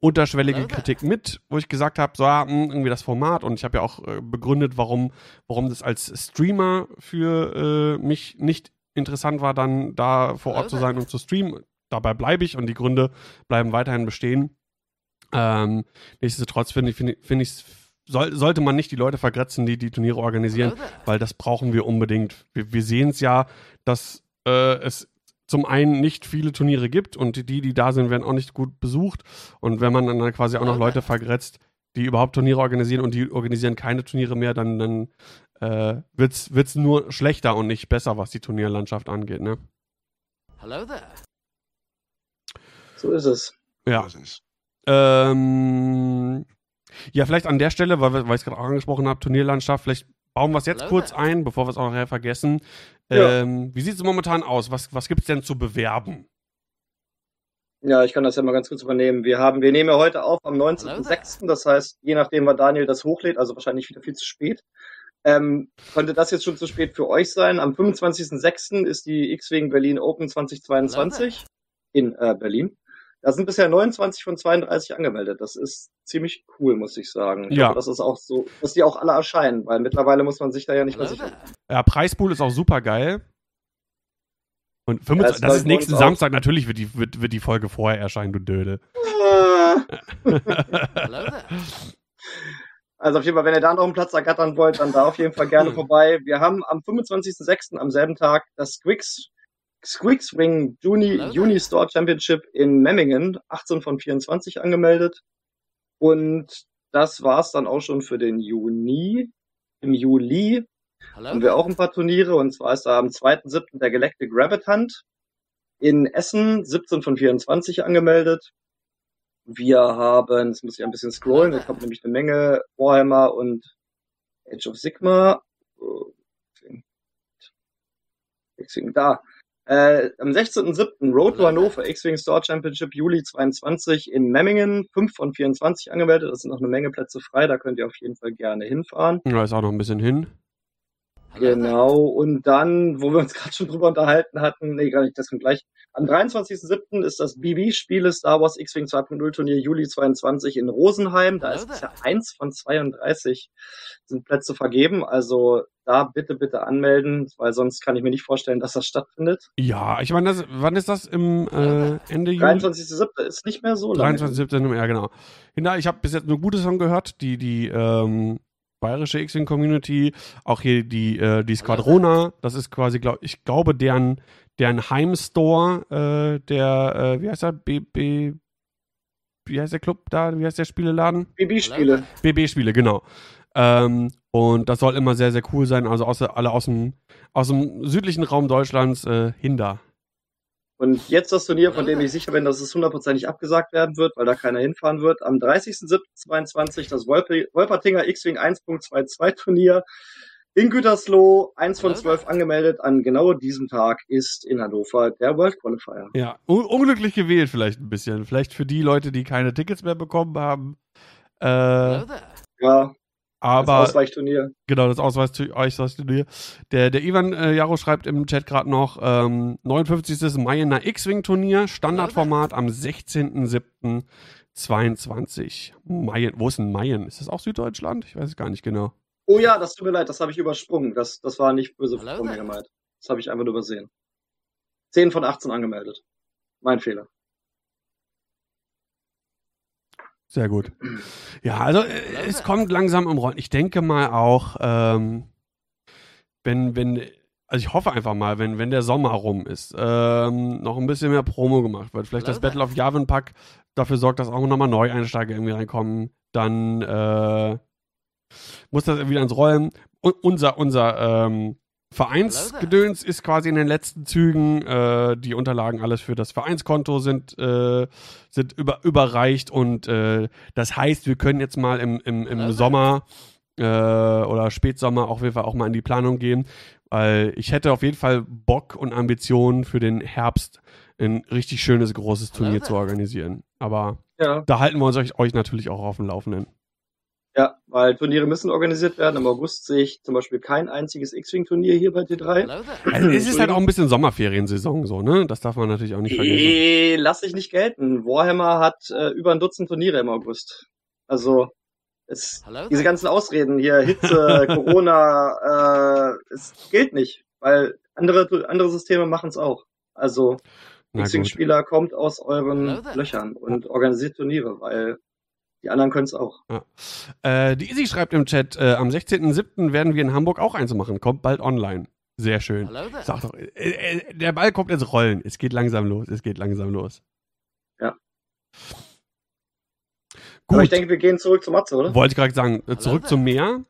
unterschwellige. Kritik mit, wo ich gesagt habe, so ja, mh, irgendwie das Format und ich habe ja auch äh, begründet, warum, warum das als Streamer für äh, mich nicht interessant war, dann da vor Ort zu sein und zu streamen. Dabei bleibe ich und die Gründe bleiben weiterhin bestehen. Ähm, nichtsdestotrotz finde ich, finde find ich, soll, sollte man nicht die Leute vergrätzen, die die Turniere organisieren, weil das brauchen wir unbedingt. Wir, wir sehen es ja, dass äh, es zum einen nicht viele Turniere gibt und die, die da sind, werden auch nicht gut besucht. Und wenn man dann quasi auch noch Leute vergrätzt, die überhaupt Turniere organisieren und die organisieren keine Turniere mehr, dann, dann äh, wird's, wird's nur schlechter und nicht besser, was die Turnierlandschaft angeht, ne? Hello there. So ist es. Ja. Das ist- Ähm, ja, vielleicht an der Stelle, weil, weil ich es gerade auch angesprochen habe, Turnierlandschaft, vielleicht bauen wir es jetzt Hello kurz there. ein, bevor wir es auch nachher vergessen. Ja. Ähm, wie sieht es momentan aus? Was, was gibt es denn zu bewerben? Ja, ich kann das ja mal ganz kurz übernehmen. Wir haben, wir nehmen ja heute auf am 19.06. Das heißt, je nachdem, wann Daniel das hochlädt, also wahrscheinlich wieder viel zu spät. Ähm, könnte das jetzt schon zu spät für euch sein? Am 25.06. ist die X-Wing Berlin Open 2022 in äh, Berlin. Da sind bisher 29 von 32 angemeldet. Das ist ziemlich cool, muss ich sagen. Ich Ja. hoffe, das ist auch so, dass die auch alle erscheinen, weil mittlerweile muss man sich da ja nicht mehr Hello sicher. there. Ja, Preispool ist auch super geil. Und 25, das das ist nächsten uns auch. Samstag, natürlich wird die, wird, wird die Folge vorher erscheinen, du Dödel. Also auf jeden Fall, wenn ihr da noch einen Platz ergattern wollt, dann da auf jeden Fall gerne vorbei. Wir haben am 25.06. am selben Tag das Squix, Squix Ring Juni. Juni Store Championship in Memmingen, 18 von 24 angemeldet. Und das war's dann auch schon für den Juni. Im Juli Hello haben wir auch ein paar Turniere und zwar ist da am 2.7. der Galactic Rabbit Hunt in Essen, 17 von 24 angemeldet. Wir haben, jetzt muss ich ein bisschen scrollen, da kommt nämlich eine Menge Warhammer und Age of Sigma. Oh, da. Äh, am 16.07. Road to Hannover X-Wing Store Championship Juli 22 in Memmingen, 5 von 24 angemeldet. Es sind noch eine Menge Plätze frei, da könnt ihr auf jeden Fall gerne hinfahren. Da ist auch noch ein bisschen hin. Genau, und dann, wo wir uns gerade schon drüber unterhalten hatten, nee, gar nicht, das kommt gleich. Am 23.07. ist das BB-Spiele Star Wars X-Wing 2.0 Turnier Juli 22 in Rosenheim. Da ist bisher eins von 32 sind Plätze vergeben. Also da bitte, bitte anmelden, weil sonst kann ich mir nicht vorstellen, dass das stattfindet. Ja, ich meine, das, wann ist das? Im äh, Ende Juli? 23.07. ist nicht mehr so lange. 23. ja genau. Ich habe bis jetzt nur Gutes von gehört. Die, die ähm, bayerische X-Wing-Community, auch hier die, äh, die Squadrona, das ist quasi, glaub, ich glaube, deren, deren Heimstore, äh, der, äh, wie heißt der? BB, wie heißt der Club da? Wie heißt der Spieleladen? BB-Spiele. BB-Spiele, genau. Ähm, und das soll immer sehr, sehr cool sein. Also aus, alle aus dem, aus dem südlichen Raum Deutschlands äh, hinter. Und jetzt das Turnier, von dem ich sicher bin, dass es hundertprozentig abgesagt werden wird, weil da keiner hinfahren wird. Am 30.07.22 das Wolpe- Wolpertinger X-Wing 1.22 Turnier. In Gütersloh, eins von zwölf angemeldet, an genau diesem Tag ist in Hannover der World Qualifier. Ja, un unglücklich gewählt vielleicht ein bisschen. Vielleicht für die Leute, die keine Tickets mehr bekommen haben. Äh, Hello Ja, das aber Ausweichturnier. genau, das Ausweis Ausweisturnier. Der, der Ivan äh, Jaro schreibt im Chat gerade noch, ähm, 59. Mayener X-Wing-Turnier, Standardformat am 16.07.22. Mayen, wo ist denn Mayen? Ist das auch Süddeutschland? Ich weiß es gar nicht genau. Oh ja, das tut mir leid, das habe ich übersprungen. Das, das war nicht böse von mir gemeint. Das habe ich einfach nur übersehen. 10 von 18 angemeldet. Mein Fehler. Sehr gut. Ja, also äh, es kommt langsam im Rollen. Ich denke mal auch, ähm, wenn, wenn, also ich hoffe einfach mal, wenn, wenn der Sommer rum ist, ähm, noch ein bisschen mehr Promo gemacht wird. Vielleicht das Battle of Yavin Pack dafür sorgt, dass auch nochmal Neueinsteiger irgendwie reinkommen. Dann äh, muss das wieder ins Rollen. Und unser, unser ähm, Vereinsgedöns ist quasi in den letzten Zügen. Äh, die Unterlagen alles für das Vereinskonto sind, äh, sind über, überreicht und äh, das heißt, wir können jetzt mal im, im, im. Sommer äh, oder Spätsommer auf jeden Fall auch mal in die Planung gehen, weil ich hätte auf jeden Fall Bock und Ambitionen für den Herbst ein richtig schönes großes Turnier zu organisieren. Aber Ja, da halten wir uns euch, euch natürlich auch auf dem Laufenden. Ja, weil Turniere müssen organisiert werden. Im August sehe ich zum Beispiel kein einziges X-Wing-Turnier hier bei T3. Hello there. Also es ist halt auch ein bisschen Sommerferiensaison so, ne? Das darf man natürlich auch nicht vergessen. Eh, lass ich nicht gelten. Warhammer hat äh, über ein Dutzend Turniere im August. Also, es, diese ganzen Ausreden hier, Hitze, Corona, äh, es gilt nicht, weil andere, andere Systeme machen es auch. Also. X-Wing-Spieler kommt aus euren. Löchern und organisiert Turniere, weil die anderen können es auch. Äh, die Easy schreibt im Chat, äh, am 16.07. werden wir in Hamburg auch eins machen. Kommt bald online. Sehr schön. Sag doch, äh, äh, der Ball kommt ins Rollen. Es geht langsam los. Es geht langsam los. Ja. Gut. Aber ich denke, wir gehen zurück zu Matze, oder? Wollte ich gerade sagen, äh, zurück zum Meer.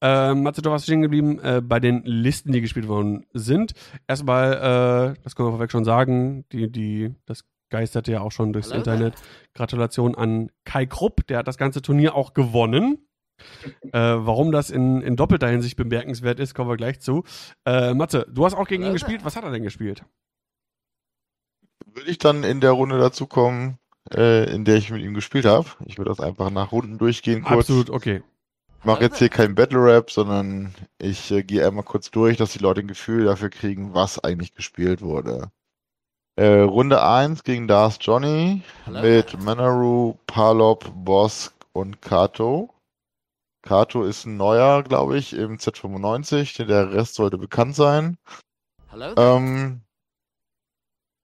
Ähm, Matze, du warst stehen geblieben äh, bei den Listen, die gespielt worden sind. Erstmal, äh, das können wir vorweg schon sagen, die, die, das geisterte ja auch schon durchs Hallo Internet. Gratulation an Kai Krupp, der hat das ganze Turnier auch gewonnen. äh, warum das in, in doppelter Hinsicht bemerkenswert ist, kommen wir gleich zu. Äh, Matze, du hast auch gegen ihn Hallo gespielt. there. Was hat er denn gespielt? Würde ich dann in der Runde dazu kommen, äh, in der ich mit ihm gespielt habe. Ich würde das einfach nach Runden durchgehen kurz. Absolut, okay. Ich mache jetzt hier kein Battle Rap, sondern ich äh, gehe einmal kurz durch, dass die Leute ein Gefühl dafür kriegen, was eigentlich gespielt wurde. Äh, Runde 1 gegen Darth Johnny Hello mit. Manaru, Palop, Bosk und Kato. Kato ist ein neuer, glaube ich, im Z95. Der Rest sollte bekannt sein. There. Ähm,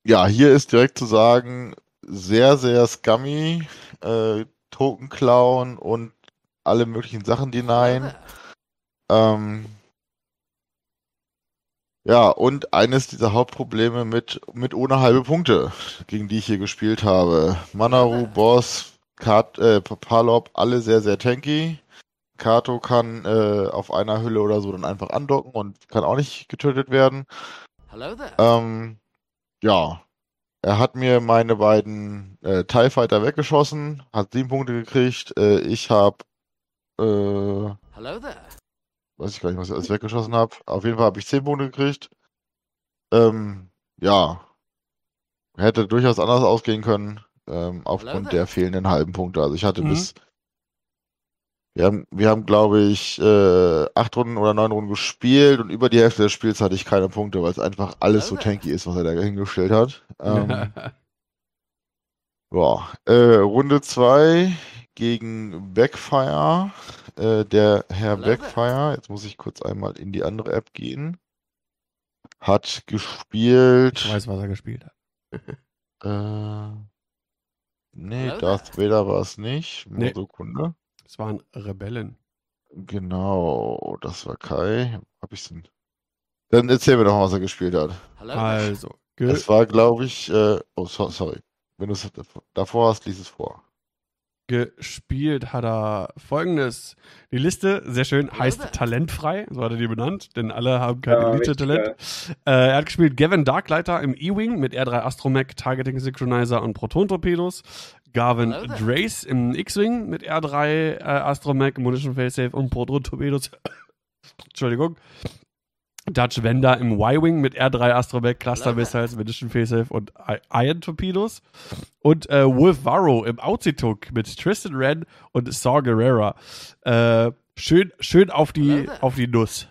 ja, hier ist direkt zu sagen, sehr, sehr scummy, äh, Token klauen und alle möglichen Sachen denyen. Ähm, ja, und eines dieser Hauptprobleme mit, mit ohne halbe Punkte, gegen die ich hier gespielt habe. Manaru, Boss, Kat, äh, Palop, alle sehr, sehr tanky. Kato kann äh, auf einer Hülle oder so dann einfach andocken und kann auch nicht getötet werden. Hello there. Ähm, ja, er hat mir meine beiden äh, TIE Fighter weggeschossen, hat sieben Punkte gekriegt. Äh, ich habe, äh, Hello there. Weiß ich gar nicht, was ich alles weggeschossen habe. Auf jeden Fall habe ich zehn Punkte gekriegt. Ähm, ja, hätte durchaus anders ausgehen können, ähm, aufgrund der fehlenden halben Punkte. Also ich hatte Mhm. bis, wir haben, wir haben glaube ich äh, acht Runden oder neun Runden gespielt und über die Hälfte des Spiels hatte ich keine Punkte, weil es einfach alles so tanky ist, was er da hingestellt hat. Ähm, Ja, äh, Runde 2 gegen Backfire. Äh, der Herr. Backfire, jetzt muss ich kurz einmal in die andere App gehen, hat gespielt. ich weiß, was er gespielt hat. Äh, nee, Hello Darth Vader war es nicht. Nur Nee. Sekunde. Es waren Rebellen. Genau, das war Kai. Hab ich's denn? Dann erzähl mir doch mal, was er gespielt hat. Hello. Also, Es war, glaube ich, äh, oh, so, sorry. Wenn du es davor hast, lies es vor. Gespielt hat er folgendes. Die Liste, sehr schön, heißt talentfrei, so hat er die benannt, denn alle haben kein Ja, Elite-Talent. Äh, er hat gespielt Gavin Darklighter im E-Wing mit R3 Astromech, Targeting Synchronizer und Proton-Torpedos. Garvin. Drace im X-Wing mit R3 äh, Astromech, Munition Failsafe und Proton-Torpedos. Entschuldigung. Dutch Venda im Y-Wing mit R3 Astromech, Cluster Missiles, Medition Facesafe und Iron Torpedos. Und äh, Wolf Varro im Auzituk mit Tristan Wren und Saw Gerrera. Äh, schön, schön auf die, auf die Nuss.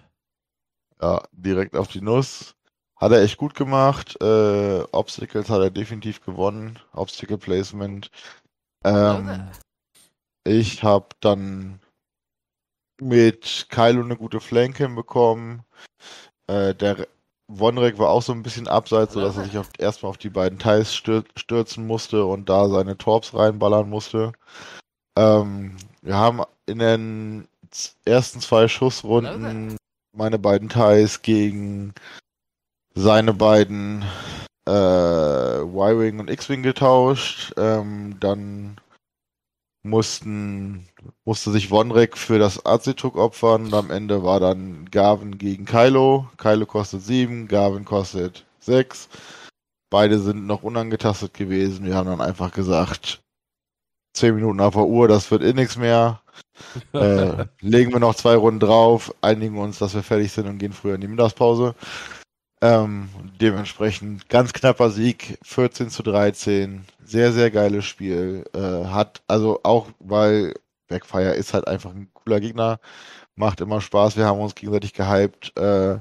Ja, direkt auf die Nuss. Hat er echt gut gemacht. Äh, Obstacles hat er definitiv gewonnen. Obstacle Placement. Ähm, ich habe dann mit Kylo eine gute Flanke hinbekommen. Äh, der Wonrek war auch so ein bisschen abseits, sodass er sich auf, erstmal auf die beiden Teils stür stürzen musste und da seine Torps reinballern musste. Ähm, wir haben in den ersten zwei Schussrunden meine beiden Teils gegen seine beiden äh, Y-Wing und X-Wing getauscht. Ähm, dann mussten, musste sich Wonrek für das Azituk opfern und am Ende war dann Garvin gegen Kylo. Kylo kostet 7, Garvin kostet 6. Beide sind noch unangetastet gewesen. Wir haben dann einfach gesagt, 10 Minuten auf der Uhr, das wird eh nichts mehr. Äh, legen wir noch zwei Runden drauf, einigen uns, dass wir fertig sind und gehen früher in die Mittagspause. Ähm, dementsprechend ganz knapper Sieg, 14 zu 13. Sehr, sehr geiles Spiel. Äh, hat, also auch, weil Backfire ist halt einfach ein cooler Gegner. Macht immer Spaß. Wir haben uns gegenseitig gehypt. Äh,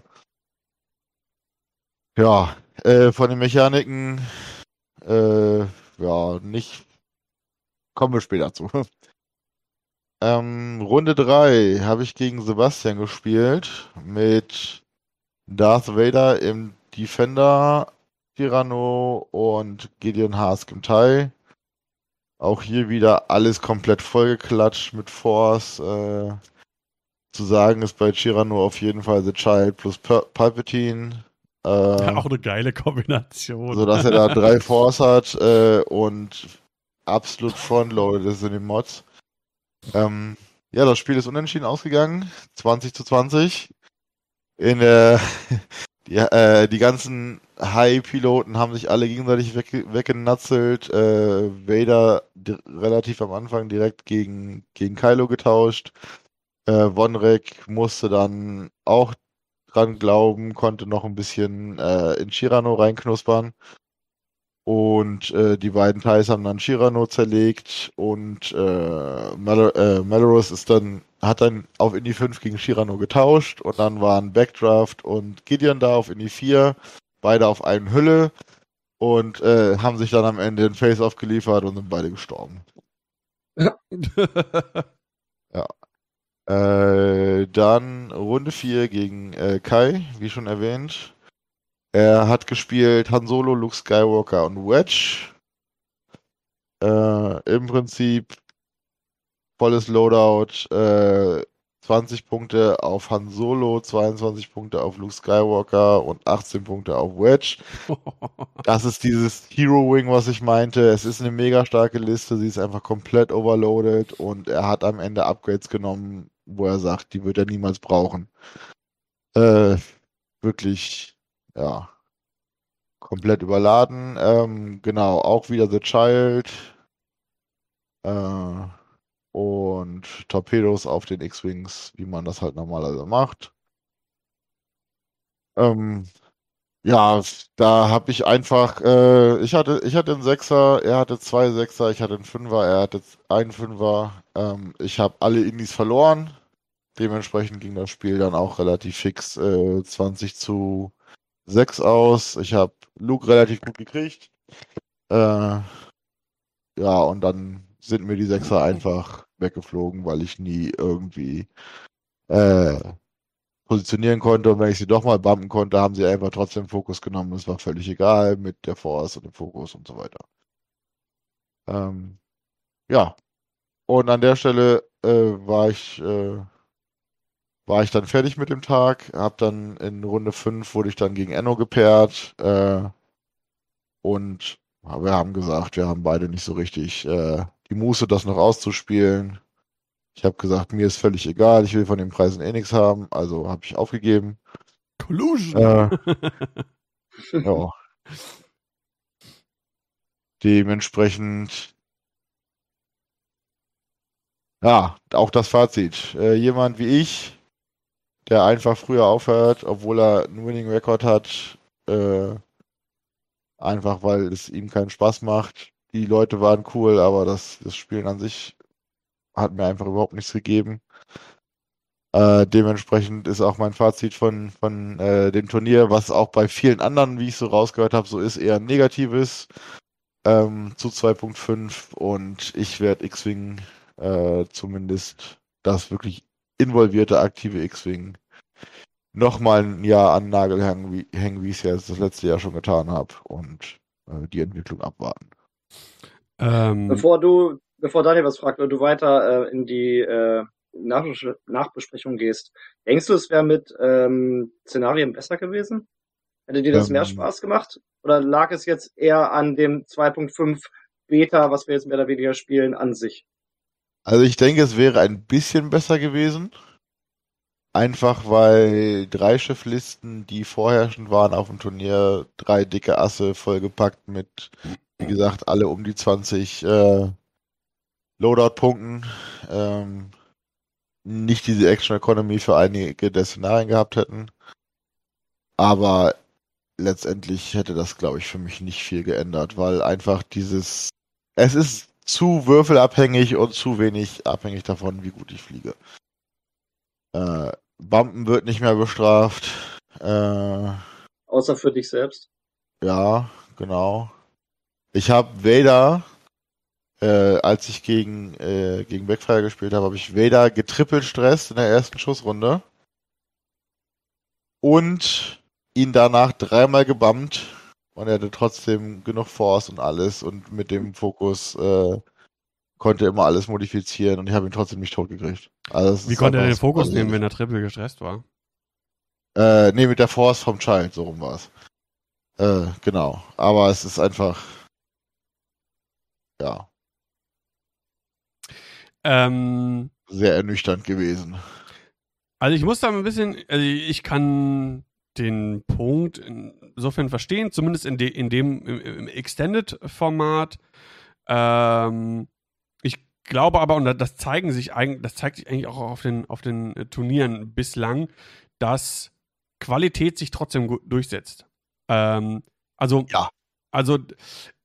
ja, äh, von den Mechaniken, äh, ja, nicht. Kommen wir später zu. Ähm, Runde 3 habe ich gegen Sebastian gespielt mit Darth Vader im Defender, Tyranno und Gideon Hask im TIE. Auch hier wieder alles komplett vollgeklatscht mit Force. Äh, zu sagen ist bei Tyranno auf jeden Fall The Child plus Pal Palpatine. Äh, Auch eine geile Kombination. so dass er da drei Force hat äh, und absolut frontloaded ist in den Mods. Ähm, ja, das Spiel ist unentschieden ausgegangen, 20 zu 20. In der die, äh, die ganzen High-Piloten haben sich alle gegenseitig weg, weggenatzelt. Äh, Vader relativ am Anfang direkt gegen, gegen Kylo getauscht. Äh, Vonrek musste dann auch dran glauben, konnte noch ein bisschen äh, in Shirano reinknuspern. Und äh, die beiden Thais haben dann Shirano zerlegt und äh, Mal äh, Malorus ist dann, hat dann auf Indie 5 gegen Shirano getauscht und dann waren Backdraft und Gideon da auf Indie 4, beide auf einen Hülle und äh, haben sich dann am Ende ein Face-Off geliefert und sind beide gestorben. Äh, dann Runde 4 gegen äh, Kai, wie schon erwähnt. Er hat gespielt Han Solo, Luke Skywalker und Wedge. Äh, Im Prinzip volles Loadout. Äh, 20 Punkte auf Han Solo, 22 Punkte auf Luke Skywalker und 18 Punkte auf Wedge. Das ist dieses Hero Wing, was ich meinte. Es ist eine mega starke Liste. Sie ist einfach komplett overloaded und er hat am Ende Upgrades genommen, wo er sagt, die wird er niemals brauchen. Äh, wirklich, ja, komplett überladen. Ähm, genau, auch wieder The Child. Äh, und Torpedos auf den X-Wings, wie man das halt normalerweise macht. Ähm, ja, da habe ich einfach, äh, ich hatte, ich hatte einen Sechser, er hatte zwei Sechser, ich hatte einen Fünfer, er hatte einen Fünfer. Ähm, ich habe alle Indies verloren. Dementsprechend ging das Spiel dann auch relativ fix äh, 20 zu 6 aus. Ich habe Luke relativ gut gekriegt. Äh, ja, und dann sind mir die Sechser einfach weggeflogen, weil ich nie irgendwie äh, positionieren konnte und wenn ich sie doch mal bumpen konnte, haben sie einfach trotzdem Fokus genommen. Es war völlig egal mit der Force und dem Fokus und so weiter. Ähm, ja. Und an der Stelle äh, war ich äh, war ich dann fertig mit dem Tag, hab dann in Runde 5 wurde ich dann gegen Enno gepaart äh, und wir haben gesagt, wir haben beide nicht so richtig äh, die Muße, das noch auszuspielen. Ich habe gesagt, mir ist völlig egal, ich will von den Preisen eh nichts haben, also habe ich aufgegeben. Collusion. Äh, ja. Dementsprechend, ja, auch das Fazit. Äh, jemand wie ich, der einfach früher aufhört, obwohl er einen Winning Record hat. Äh, einfach weil es ihm keinen Spaß macht. Die Leute waren cool, aber das, das Spielen an sich hat mir einfach überhaupt nichts gegeben. Äh, dementsprechend ist auch mein Fazit von, von äh, dem Turnier, was auch bei vielen anderen, wie ich so rausgehört habe, so ist, eher ein negatives ähm, zu 2.5 und ich werde X-Wing äh, zumindest das wirklich involvierte aktive X-Wing nochmal ein Jahr an Nagel hängen, wie, hängen, wie ich es ja das letzte Jahr schon getan habe und äh, die Entwicklung abwarten. Ähm, bevor du, bevor Daniel was fragt und du weiter äh, in die äh, Nachbes Nachbesprechung gehst, denkst du, es wäre mit ähm, Szenarien besser gewesen? Hätte dir das ähm, mehr Spaß gemacht? Oder lag es jetzt eher an dem 2.5 Beta, was wir jetzt mehr oder weniger spielen, an sich? Also ich denke, es wäre ein bisschen besser gewesen. Einfach weil drei Schifflisten, die vorherrschend waren auf dem Turnier, drei dicke Asse vollgepackt mit, wie gesagt, alle um die 20 äh, Loadout-Punkten, ähm, nicht diese Action Economy für einige der Szenarien gehabt hätten. Aber letztendlich hätte das, glaube ich, für mich nicht viel geändert, weil einfach dieses, es ist zu würfelabhängig und zu wenig abhängig davon, wie gut ich fliege. Äh, Bumpen wird nicht mehr bestraft. Äh, Außer für dich selbst. Ja, genau. Ich habe Vader, äh, als ich gegen, äh, gegen Backfire gespielt habe, habe ich Vader getrippelt stresst in der ersten Schussrunde. Und ihn danach dreimal gebammt und er hatte trotzdem genug Force und alles und mit dem Fokus äh, konnte immer alles modifizieren und ich habe ihn trotzdem nicht tot gekriegt. Also Wie konnte er den Fokus nehmen, wenn er triple gestresst war? Äh, nee, mit der Force vom Child, so rum war es. Äh, genau. Aber es ist einfach. Ja. Ähm, Sehr ernüchternd gewesen. Also ich muss da ein bisschen, also ich kann den Punkt insofern verstehen, zumindest in, de, in dem im, im Extended-Format. Ähm, ich glaube aber, und das zeigen sich eigentlich, das zeigt sich eigentlich auch auf den, auf den äh, Turnieren bislang, dass Qualität sich trotzdem durchsetzt. Ähm, also, ja. also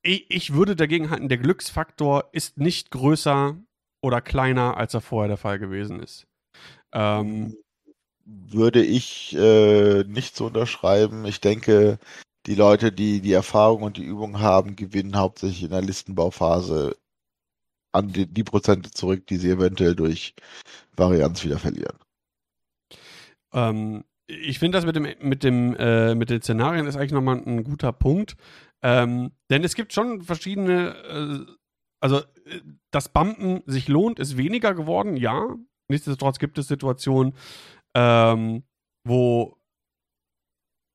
ich, ich würde dagegen halten, der Glücksfaktor ist nicht größer oder kleiner, als er vorher der Fall gewesen ist. Ähm, würde ich äh, nicht so unterschreiben. Ich denke, die Leute, die die Erfahrung und die Übung haben, gewinnen hauptsächlich in der Listenbauphase an die, die Prozente zurück, die sie eventuell durch Varianz wieder verlieren. Ähm, ich finde das mit dem mit dem äh, mit den Szenarien ist eigentlich nochmal ein guter Punkt, ähm, denn es gibt schon verschiedene, äh, also äh, das Bumpen sich lohnt, ist weniger geworden, ja. Nichtsdestotrotz gibt es Situationen, ähm, wo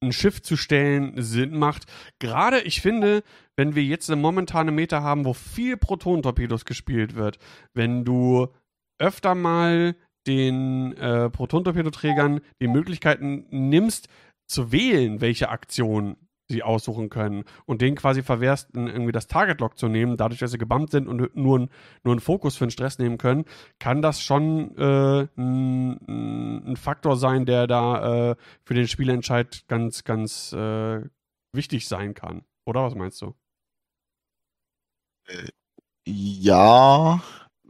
ein Schiff zu stellen Sinn macht. Gerade, ich finde, wenn wir jetzt eine momentane Meta haben, wo viel Proton-Torpedos gespielt wird, wenn du öfter mal den äh, Proton-Torpedoträgern die Möglichkeiten nimmst, zu wählen, welche Aktion sie aussuchen können und denen quasi verwehrst, irgendwie das Target-Lock zu nehmen, dadurch, dass sie gebammt sind und nur, ein, nur einen Fokus für den Stress nehmen können, kann das schon äh, ein, ein, Faktor sein, der da äh, für den Spielentscheid ganz, ganz äh, wichtig sein kann. Oder was meinst du? Äh, ja,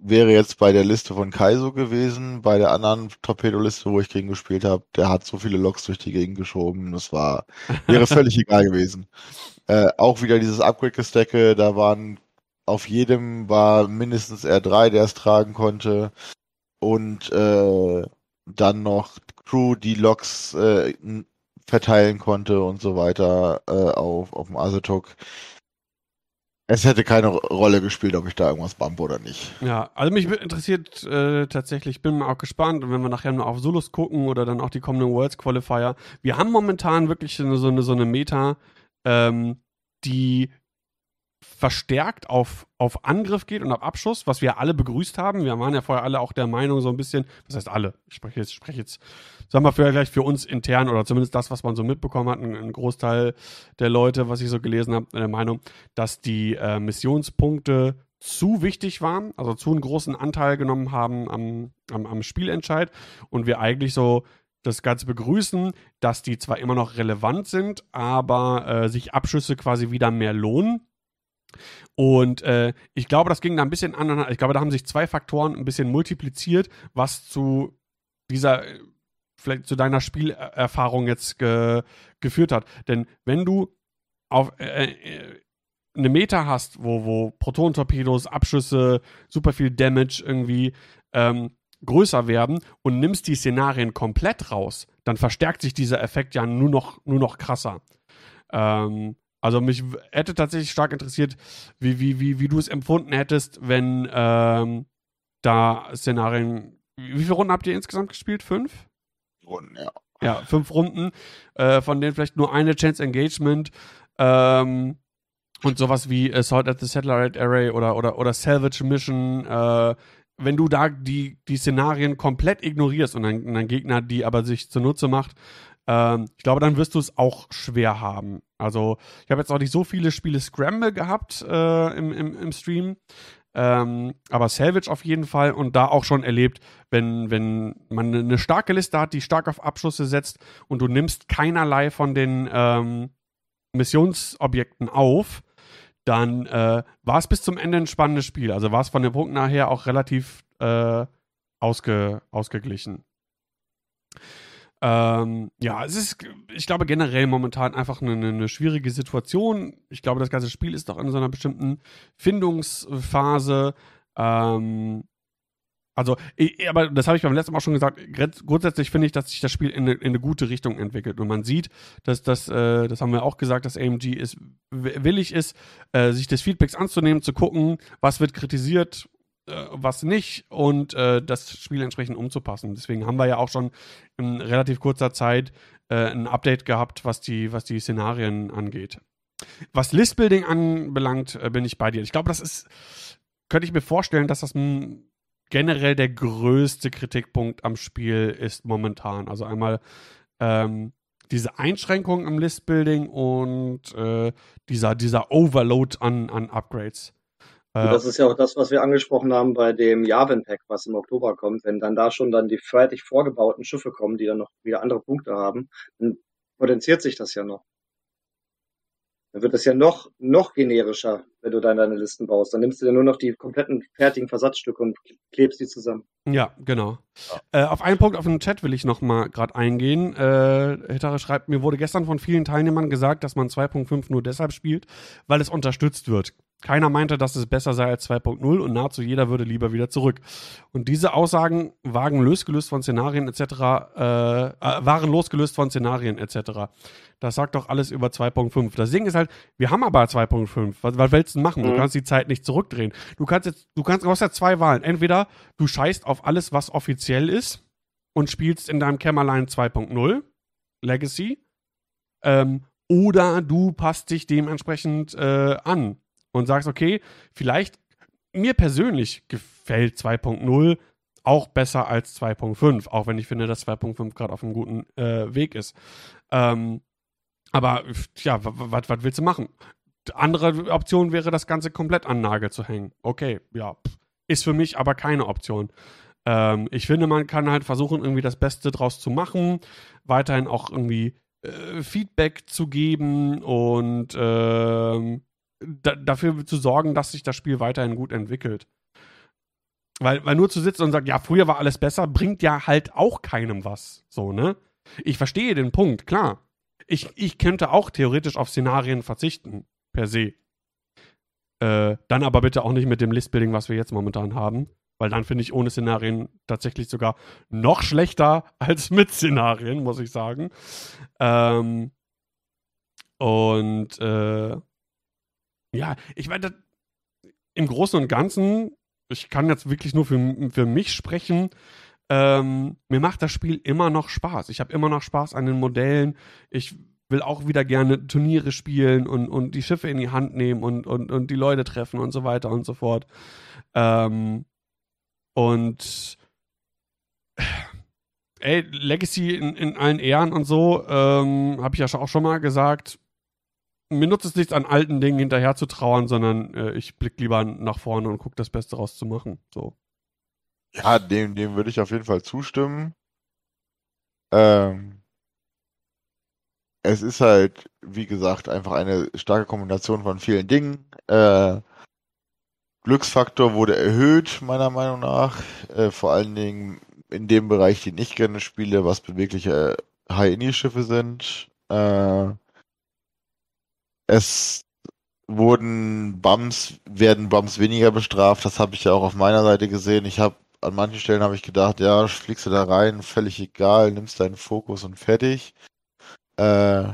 wäre jetzt bei der Liste von Kaiso gewesen. Bei der anderen Torpedoliste, wo ich gegen gespielt habe, der hat so viele Loks durch die Gegend geschoben. Das war, wäre völlig egal gewesen. Äh, auch wieder dieses Upgrade-Gestecke, da waren auf jedem war mindestens R3, der es tragen konnte. Und äh, dann noch Crew, die Loks äh, verteilen konnte und so weiter äh, auf, auf dem Asetok. Es hätte keine Rolle gespielt, ob ich da irgendwas bump oder nicht. Ja, also mich interessiert äh, tatsächlich, bin mal auch gespannt, wenn wir nachher nur auf Solos gucken oder dann auch die kommenden Worlds Qualifier. Wir haben momentan wirklich so eine, so eine Meta, ähm, die verstärkt auf, auf Angriff geht und auf Abschuss, was wir alle begrüßt haben. Wir waren ja vorher alle auch der Meinung, so ein bisschen, was heißt alle? Ich spreche jetzt, spreche jetzt, sagen wir vielleicht für uns intern oder zumindest das, was man so mitbekommen hat, ein, ein Großteil der Leute, was ich so gelesen habe, der Meinung, dass die äh, Missionspunkte zu wichtig waren, also zu einen großen Anteil genommen haben am, am, am Spielentscheid und wir eigentlich so das Ganze begrüßen, dass die zwar immer noch relevant sind, aber äh, sich Abschüsse quasi wieder mehr lohnen. Und äh, ich glaube, das ging da ein bisschen an. Ich glaube, da haben sich zwei Faktoren ein bisschen multipliziert, was zu dieser, äh, vielleicht zu deiner Spielerfahrung jetzt ge geführt hat. Denn wenn du auf äh, äh, eine Meta hast, wo, wo Proton-Torpedos, Abschüsse, super viel Damage irgendwie ähm, größer werden und nimmst die Szenarien komplett raus, dann verstärkt sich dieser Effekt ja nur noch, nur noch krasser. Ähm, also mich hätte tatsächlich stark interessiert, wie, wie, wie, wie du es empfunden hättest, wenn ähm, da Szenarien. Wie viele Runden habt ihr insgesamt gespielt? Fünf? Runden, ja. Ja, fünf Runden, äh, von denen vielleicht nur eine Chance Engagement ähm, und sowas wie Assault at the Satellite Array oder, oder, oder Salvage Mission. Äh, wenn du da die, die Szenarien komplett ignorierst und ein, ein Gegner die aber sich zunutze macht, ähm, ich glaube, dann wirst du es auch schwer haben. Also, ich habe jetzt auch nicht so viele Spiele Scramble gehabt äh, im, im, im Stream. Ähm, aber Salvage auf jeden Fall und da auch schon erlebt, wenn, wenn man eine starke Liste hat, die stark auf Abschlüsse setzt und du nimmst keinerlei von den ähm, Missionsobjekten auf, dann äh, war es bis zum Ende ein spannendes Spiel. Also war es von den Punkten nachher auch relativ äh, ausge, ausgeglichen. Ähm, ja, es ist, ich glaube, generell momentan einfach eine, eine, schwierige Situation. Ich glaube, das ganze Spiel ist doch in so einer bestimmten Findungsphase. Ähm, also, ich, aber das habe ich beim letzten Mal schon gesagt. Grundsätzlich finde ich, dass sich das Spiel in eine, in eine, gute Richtung entwickelt. Und man sieht, dass das, äh, das haben wir auch gesagt, dass AMG ist, willig ist, äh, sich des Feedbacks anzunehmen, zu gucken, was wird kritisiert, was nicht und äh, das Spiel entsprechend umzupassen. Deswegen haben wir ja auch schon in relativ kurzer Zeit äh, ein Update gehabt, was die, was die Szenarien angeht. Was Listbuilding anbelangt, äh, bin ich bei dir. Ich glaube, das ist, könnte ich mir vorstellen, dass das generell der größte Kritikpunkt am Spiel ist momentan. Also einmal ähm, diese Einschränkung im Listbuilding und äh, dieser, dieser Overload an, an Upgrades. Und das ist ja auch das, was wir angesprochen haben bei dem Yavin Pack, was im Oktober kommt. Wenn dann da schon dann die fertig vorgebauten Schiffe kommen, die dann noch wieder andere Punkte haben, dann potenziert sich das ja noch. Dann wird es ja noch, noch generischer, wenn du dann deine Listen baust. Dann nimmst du ja nur noch die kompletten fertigen Versatzstücke und klebst die zusammen. Ja, genau. Ja. Äh, auf einen Punkt auf dem Chat will ich noch mal gerade eingehen. Äh, Hitare schreibt, mir wurde gestern von vielen Teilnehmern gesagt, dass man 2.5 nur deshalb spielt, weil es unterstützt wird. Keiner meinte, dass es besser sei als 2.0 und nahezu jeder würde lieber wieder zurück. Und diese Aussagen waren losgelöst von Szenarien etc., äh, äh, waren losgelöst von Szenarien etc. Das sagt doch alles über 2.5. Das Ding ist halt, wir haben aber 2.5. Was, was willst du machen? Mhm. Du kannst die Zeit nicht zurückdrehen. Du kannst jetzt, du kannst, du hast ja zwei Wahlen. Entweder du scheißt auf alles, was offiziell ist und spielst in deinem Kämmerlein 2.0 Legacy. Ähm, oder du passt dich dementsprechend äh, an und sagst, okay, vielleicht mir persönlich gefällt 2.0 auch besser als 2.5, auch wenn ich finde, dass 2.5 gerade auf einem guten äh, Weg ist. Ähm, aber ja, was willst du machen? Andere Option wäre, das Ganze komplett an Nagel zu hängen. Okay, ja, ist für mich aber keine Option. Ähm, ich finde, man kann halt versuchen, irgendwie das Beste draus zu machen, weiterhin auch irgendwie äh, Feedback zu geben und ähm, da, dafür zu sorgen, dass sich das Spiel weiterhin gut entwickelt. Weil, weil nur zu sitzen und sagen, ja, früher war alles besser, bringt ja halt auch keinem was. So, ne? Ich verstehe den Punkt, klar. Ich, ich könnte auch theoretisch auf Szenarien verzichten, per se. Äh, dann aber bitte auch nicht mit dem Listbuilding, was wir jetzt momentan haben. Weil dann finde ich ohne Szenarien tatsächlich sogar noch schlechter als mit Szenarien, muss ich sagen. Ähm, und äh, ja, ich meine, im Großen und Ganzen, ich kann jetzt wirklich nur für, für mich sprechen, ähm, mir macht das Spiel immer noch Spaß. Ich habe immer noch Spaß an den Modellen. Ich will auch wieder gerne Turniere spielen und, und die Schiffe in die Hand nehmen und, und, und die Leute treffen und so weiter und so fort. Ähm, und ey, Legacy in, in allen Ehren und so, ähm, habe ich ja auch schon mal gesagt, mir nutzt es nichts an alten Dingen hinterher zu trauern, sondern äh, ich blicke lieber nach vorne und gucke das Beste rauszumachen. So. Ja, dem, dem würde ich auf jeden Fall zustimmen. Ähm, es ist halt, wie gesagt, einfach eine starke Kombination von vielen Dingen. Äh, Glücksfaktor wurde erhöht, meiner Meinung nach. Äh, vor allen Dingen in dem Bereich, den ich gerne spiele, was bewegliche High-Ini-Schiffe sind. Äh, es wurden Bums, werden Bums weniger bestraft. Das habe ich ja auch auf meiner Seite gesehen. Ich habe an manchen Stellen habe ich gedacht, ja, fliegst du da rein, völlig egal, nimmst deinen Fokus und fertig. Äh,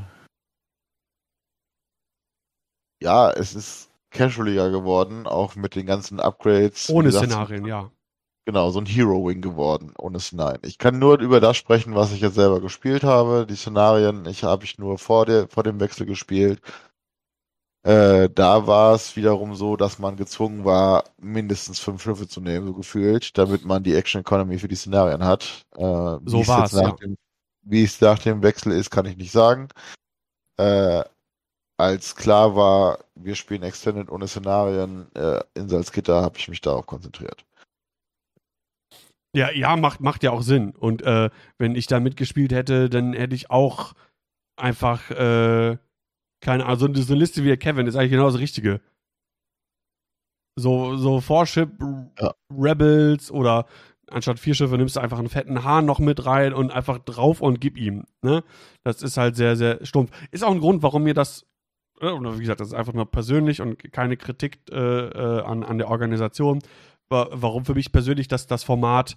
ja, es ist casualiger geworden, auch mit den ganzen Upgrades. Ohne gesagt, Szenarien, ja. Genau, so ein Hero Wing geworden, ohne Szenarien. Ich kann nur über das sprechen, was ich jetzt selber gespielt habe. Die Szenarien, ich habe ich nur vor der, vor dem Wechsel gespielt. Äh, da war es wiederum so, dass man gezwungen war, mindestens fünf Schiffe zu nehmen, so gefühlt, damit man die Action Economy für die Szenarien hat. Äh, So es jetzt nach ja. dem, Wie es nach dem Wechsel ist, kann ich nicht sagen. Äh, als klar war, wir spielen Extended ohne Szenarien äh, in Salzgitter, habe ich mich darauf konzentriert. Ja, ja, macht, macht ja auch Sinn. Und äh, wenn ich da mitgespielt hätte, dann hätte ich auch einfach, keine Ahnung, so, eine- so eine Liste wie der Kevin ist eigentlich genau das Richtige. So, so Vorship Ja. Rebels oder anstatt vier Schiffe nimmst du einfach einen fetten Hahn noch mit rein und einfach drauf und gib ihm. Ne? Das ist halt sehr, sehr stumpf. Ist auch ein Grund, warum mir das, äh, oder wie gesagt, das ist einfach nur persönlich und keine Kritik äh, äh, an, an der Organisation, wa- warum für mich persönlich das, das Format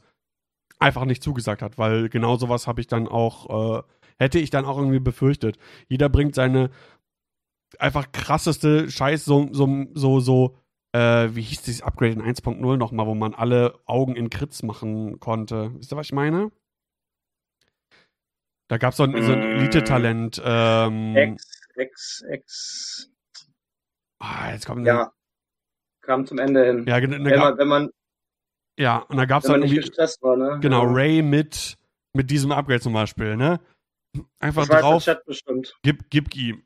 einfach nicht zugesagt hat, weil genau sowas habe ich dann auch, äh, hätte ich dann auch irgendwie befürchtet. Jeder bringt seine einfach krasseste Scheiß, so, so, so, so, äh, wie hieß dieses Upgrade in 1.0 nochmal, wo man alle Augen in Crits machen konnte. Wisst ihr, was ich meine? Da gab so es ein, so ein Mm. Elite-Talent. Ähm, X, X, X. ah, jetzt kommt Ja. Kam zum Ende hin. ja, gen- wenn, man, wenn man, ja, und da gab es dann nicht gestresst war, ne? genau, Ja. Ray mit, mit diesem Upgrade zum Beispiel, ne? Einfach drauf, Chat bestimmt. gib, gib ihm.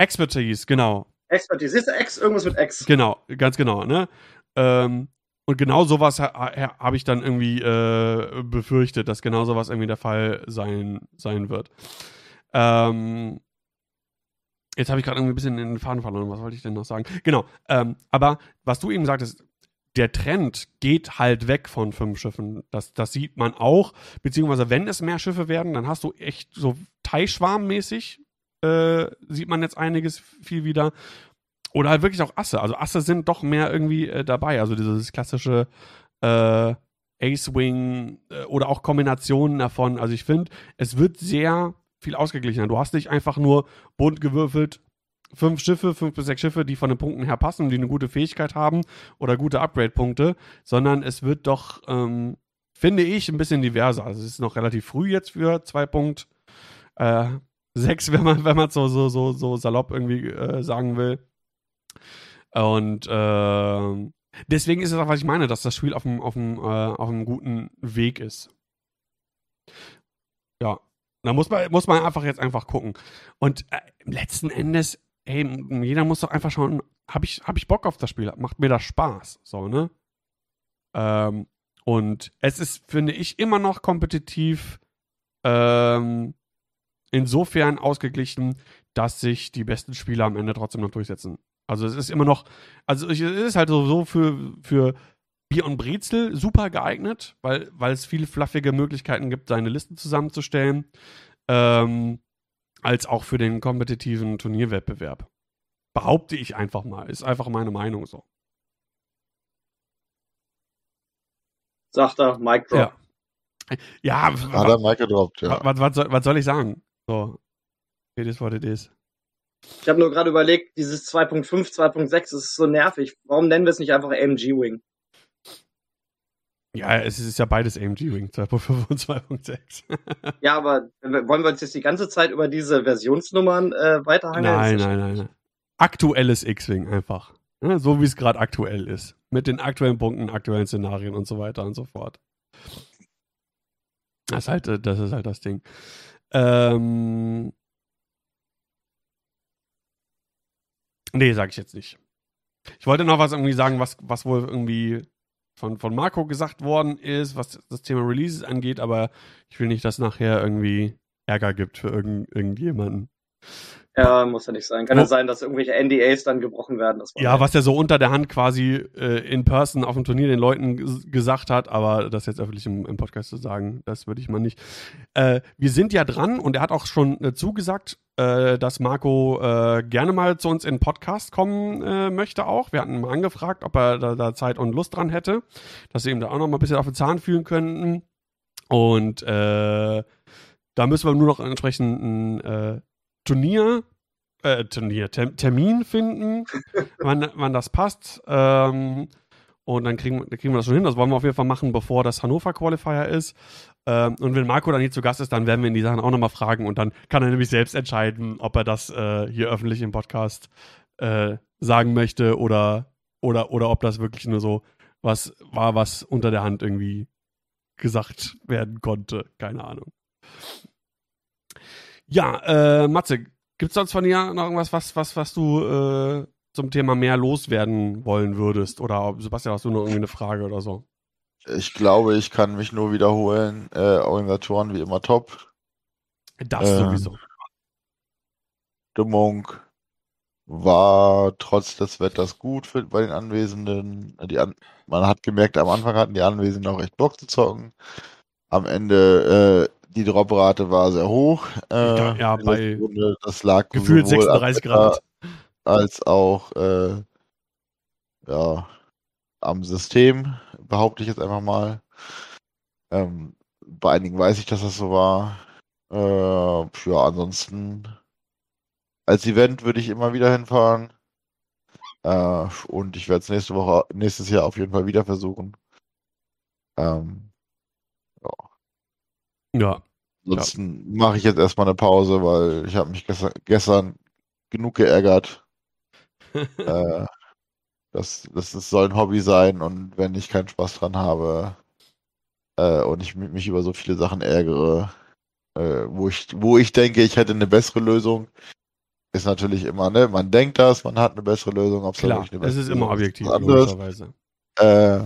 Expertise, genau. Expertise. Siehst du X? Irgendwas mit X. Genau, ganz genau, ne? Ähm, und genau sowas ha ha habe ich dann irgendwie äh, befürchtet, dass genau sowas irgendwie der Fall sein, sein wird. Ähm, jetzt habe ich gerade irgendwie ein bisschen in den Faden verloren. Was wollte ich denn noch sagen? Genau, ähm, aber was du eben sagtest, der Trend geht halt weg von fünf Schiffen. Das, das sieht man auch. Beziehungsweise, wenn es mehr Schiffe werden, dann hast du echt so Teilschwarmmäßig äh, sieht man jetzt einiges viel wieder. Oder halt wirklich auch Asse. Also Asse sind doch mehr irgendwie äh, dabei. Also dieses klassische äh, Ace-Wing äh, oder auch Kombinationen davon. Also ich finde, es wird sehr viel ausgeglichener. Du hast nicht einfach nur bunt gewürfelt fünf Schiffe, fünf bis sechs Schiffe, die von den Punkten her passen, die eine gute Fähigkeit haben oder gute Upgrade-Punkte, sondern es wird doch, ähm, finde ich, ein bisschen diverser. Also es ist noch relativ früh jetzt für 2.6, äh, sechs, wenn man wenn man so so so so salopp irgendwie äh, sagen will. Und ähm, deswegen ist es auch, was ich meine, dass das Spiel auf einem auf einem äh, auf einem guten Weg ist. Ja, da muss man muss man einfach jetzt einfach gucken. Und äh, letzten Endes, ey, jeder muss doch einfach schauen, habe ich hab ich Bock auf das Spiel, macht mir das Spaß, so ne? Ähm, und es ist, finde ich, immer noch kompetitiv. Ähm, insofern ausgeglichen, dass sich die besten Spieler am Ende trotzdem noch durchsetzen. Also es ist immer noch, also es ist halt so, für, für Bier und Brezel super geeignet, weil, weil es viele fluffige Möglichkeiten gibt, seine Listen zusammenzustellen, ähm, als auch für den kompetitiven Turnierwettbewerb. Behaupte ich einfach mal. Ist einfach meine Meinung so. Sagt er, Mic Drop. Ja. Ja, Hat er Mike gedroppt, ja. was, was, soll, was soll ich sagen? So. It is what it is. Ich habe nur gerade überlegt, dieses 2.5, 2.6 ist so nervig. Warum nennen wir es nicht einfach AMG Wing? Ja, es ist ja beides AMG Wing 2.5 und 2.6. Ja, aber wollen wir uns jetzt die ganze Zeit über diese Versionsnummern äh, weiterhangeln? nein, nein, nein, nein. Aktuelles X-Wing einfach. Ja, so wie es gerade aktuell ist. Mit den aktuellen Punkten, aktuellen Szenarien und so weiter und so fort. Das ist halt, äh, das ist halt das Ding. Ähm. Nee, sag ich jetzt nicht. Ich wollte noch was irgendwie sagen, was, was wohl irgendwie von, von Marco gesagt worden ist, was das Thema Releases angeht, aber ich will nicht, dass nachher irgendwie Ärger gibt für irgend, irgendjemanden. Ja, muss ja nicht sein. Kann ja sein, dass irgendwelche NDAs dann gebrochen werden. Ja, was er so unter der Hand quasi äh, in Person auf dem Turnier den Leuten ges- gesagt hat, aber das jetzt öffentlich im, im Podcast zu sagen, das würde ich mal nicht. Äh, wir sind ja dran und er hat auch schon äh, zugesagt, äh, dass Marco äh, gerne mal zu uns in den Podcast kommen äh, möchte auch. Wir hatten mal angefragt, ob er da, da Zeit und Lust dran hätte, dass wir ihm da auch noch mal ein bisschen auf den Zahn fühlen könnten. Und da müssen wir nur noch entsprechend ein äh, Turnier, äh, Turnier, Tem Termin finden, wann, wann das passt. Ähm, und dann kriegen, dann kriegen wir das schon hin. Das wollen wir auf jeden Fall machen, bevor das Hannover Qualifier ist. Ähm, und wenn Marco dann hier zu Gast ist, dann werden wir ihn die Sachen auch nochmal fragen und dann kann er nämlich selbst entscheiden, ob er das äh, hier öffentlich im Podcast äh, sagen möchte oder, oder, oder ob das wirklich nur so was war, was unter der Hand irgendwie gesagt werden konnte. Keine Ahnung. Ja, äh, Matze, gibt's sonst von dir noch irgendwas, was, was, was du äh, zum Thema mehr loswerden wollen würdest? Oder Sebastian, hast du noch irgendwie eine Frage oder so? Ich glaube, ich kann mich nur wiederholen. Äh, Organisatoren wie immer top. Das Äh, sowieso. Stimmung war trotz des Wetters gut für, bei den Anwesenden. Die an, man hat gemerkt, am Anfang hatten die Anwesenden auch echt Bock zu zocken. Am Ende, äh, die Droprate war sehr hoch. Äh, Ja, bei Runde. Das lag Gefühlt sowohl am 36 Wetter Grad. als auch äh, ja, am System, behaupte ich jetzt einfach mal. Ähm, bei einigen weiß ich, dass das so war. Äh, ja, ansonsten als Event würde ich immer wieder hinfahren. Äh, und ich werde es nächste Woche, nächstes Jahr auf jeden Fall wieder versuchen. Ähm, Ja. ansonsten mache ich jetzt erstmal eine Pause, weil ich habe mich gestern, gestern genug geärgert. äh, das, das, das soll ein Hobby sein und wenn ich keinen Spaß dran habe äh, und ich mi- mich über so viele Sachen ärgere, äh, wo ich, wo ich denke, ich hätte eine bessere Lösung, ist natürlich immer, ne, man denkt das, man hat eine bessere Lösung, ob Klar, wirklich eine es bessere ist immer objektiv, logischerweise. Äh,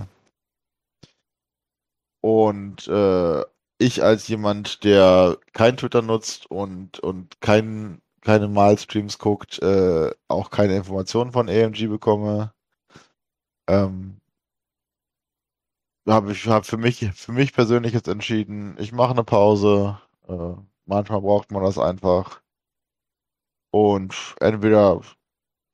und äh, ich als jemand, der kein Twitter nutzt und, und kein, keine Malstreams guckt, äh, auch keine Informationen von AMG bekomme, ähm, habe ich hab für mich für mich persönlich jetzt entschieden, ich mache eine Pause. Äh, manchmal braucht man das einfach. Und entweder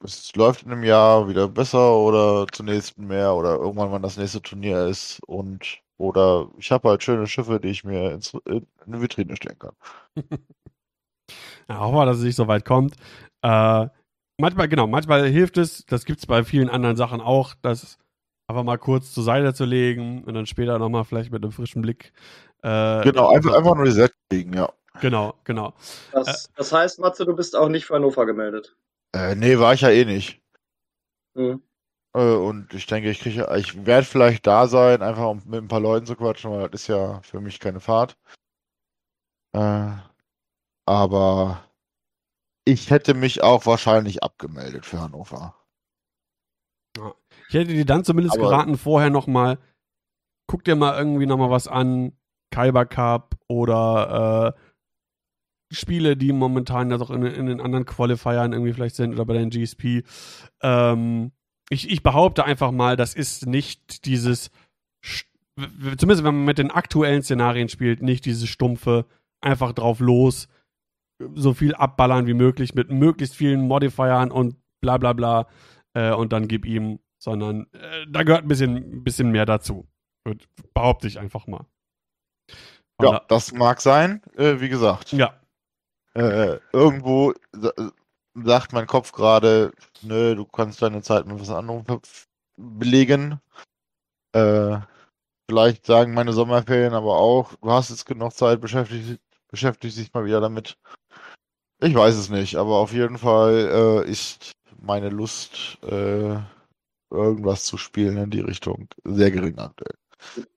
es läuft in einem Jahr wieder besser oder zum nächsten mehr oder irgendwann, wann das nächste Turnier ist und oder ich habe halt schöne Schiffe, die ich mir ins, in eine Vitrine stellen kann. Ja, hoffen wir, dass es nicht so weit kommt. Äh, manchmal, genau, manchmal hilft es, das gibt es bei vielen anderen Sachen auch, das einfach mal kurz zur Seite zu legen und dann später nochmal vielleicht mit einem frischen Blick. Äh, Genau, einfach, einfach nur Reset kriegen, ja. Genau, genau. Das, das heißt, Matze, du bist auch nicht für Hannover gemeldet. Äh, nee, war ich ja eh nicht. Hm. Äh, und ich denke, ich kriege, ich werde vielleicht da sein, einfach um mit ein paar Leuten zu quatschen, weil das ist ja für mich keine Fahrt. Äh, aber ich hätte mich auch wahrscheinlich abgemeldet für Hannover. Ich hätte dir dann zumindest Aber- geraten, vorher nochmal, guck dir mal irgendwie nochmal was an, Kyber Cup oder äh, Spiele, die momentan ja doch in, in den anderen Qualifiern irgendwie vielleicht sind oder bei den GSP. Ähm, ich, ich behaupte einfach mal, das ist nicht dieses, zumindest wenn man mit den aktuellen Szenarien spielt, nicht dieses stumpfe, einfach drauf los, so viel abballern wie möglich mit möglichst vielen Modifiern und bla bla bla äh, und dann gib ihm, sondern äh, da gehört ein bisschen, bisschen mehr dazu. Behaupte ich einfach mal. Ja, das mag sein, äh, wie gesagt. ja, Äh, irgendwo sa- sagt mein Kopf gerade, nö, du kannst deine Zeit mit was anderem belegen. Äh, vielleicht sagen meine Sommerferien aber auch, du hast jetzt genug Zeit, beschäftigt, beschäftigt dich mal wieder damit. Ich weiß es nicht, aber auf jeden Fall äh, ist meine Lust, äh, irgendwas zu spielen in die Richtung sehr gering aktuell.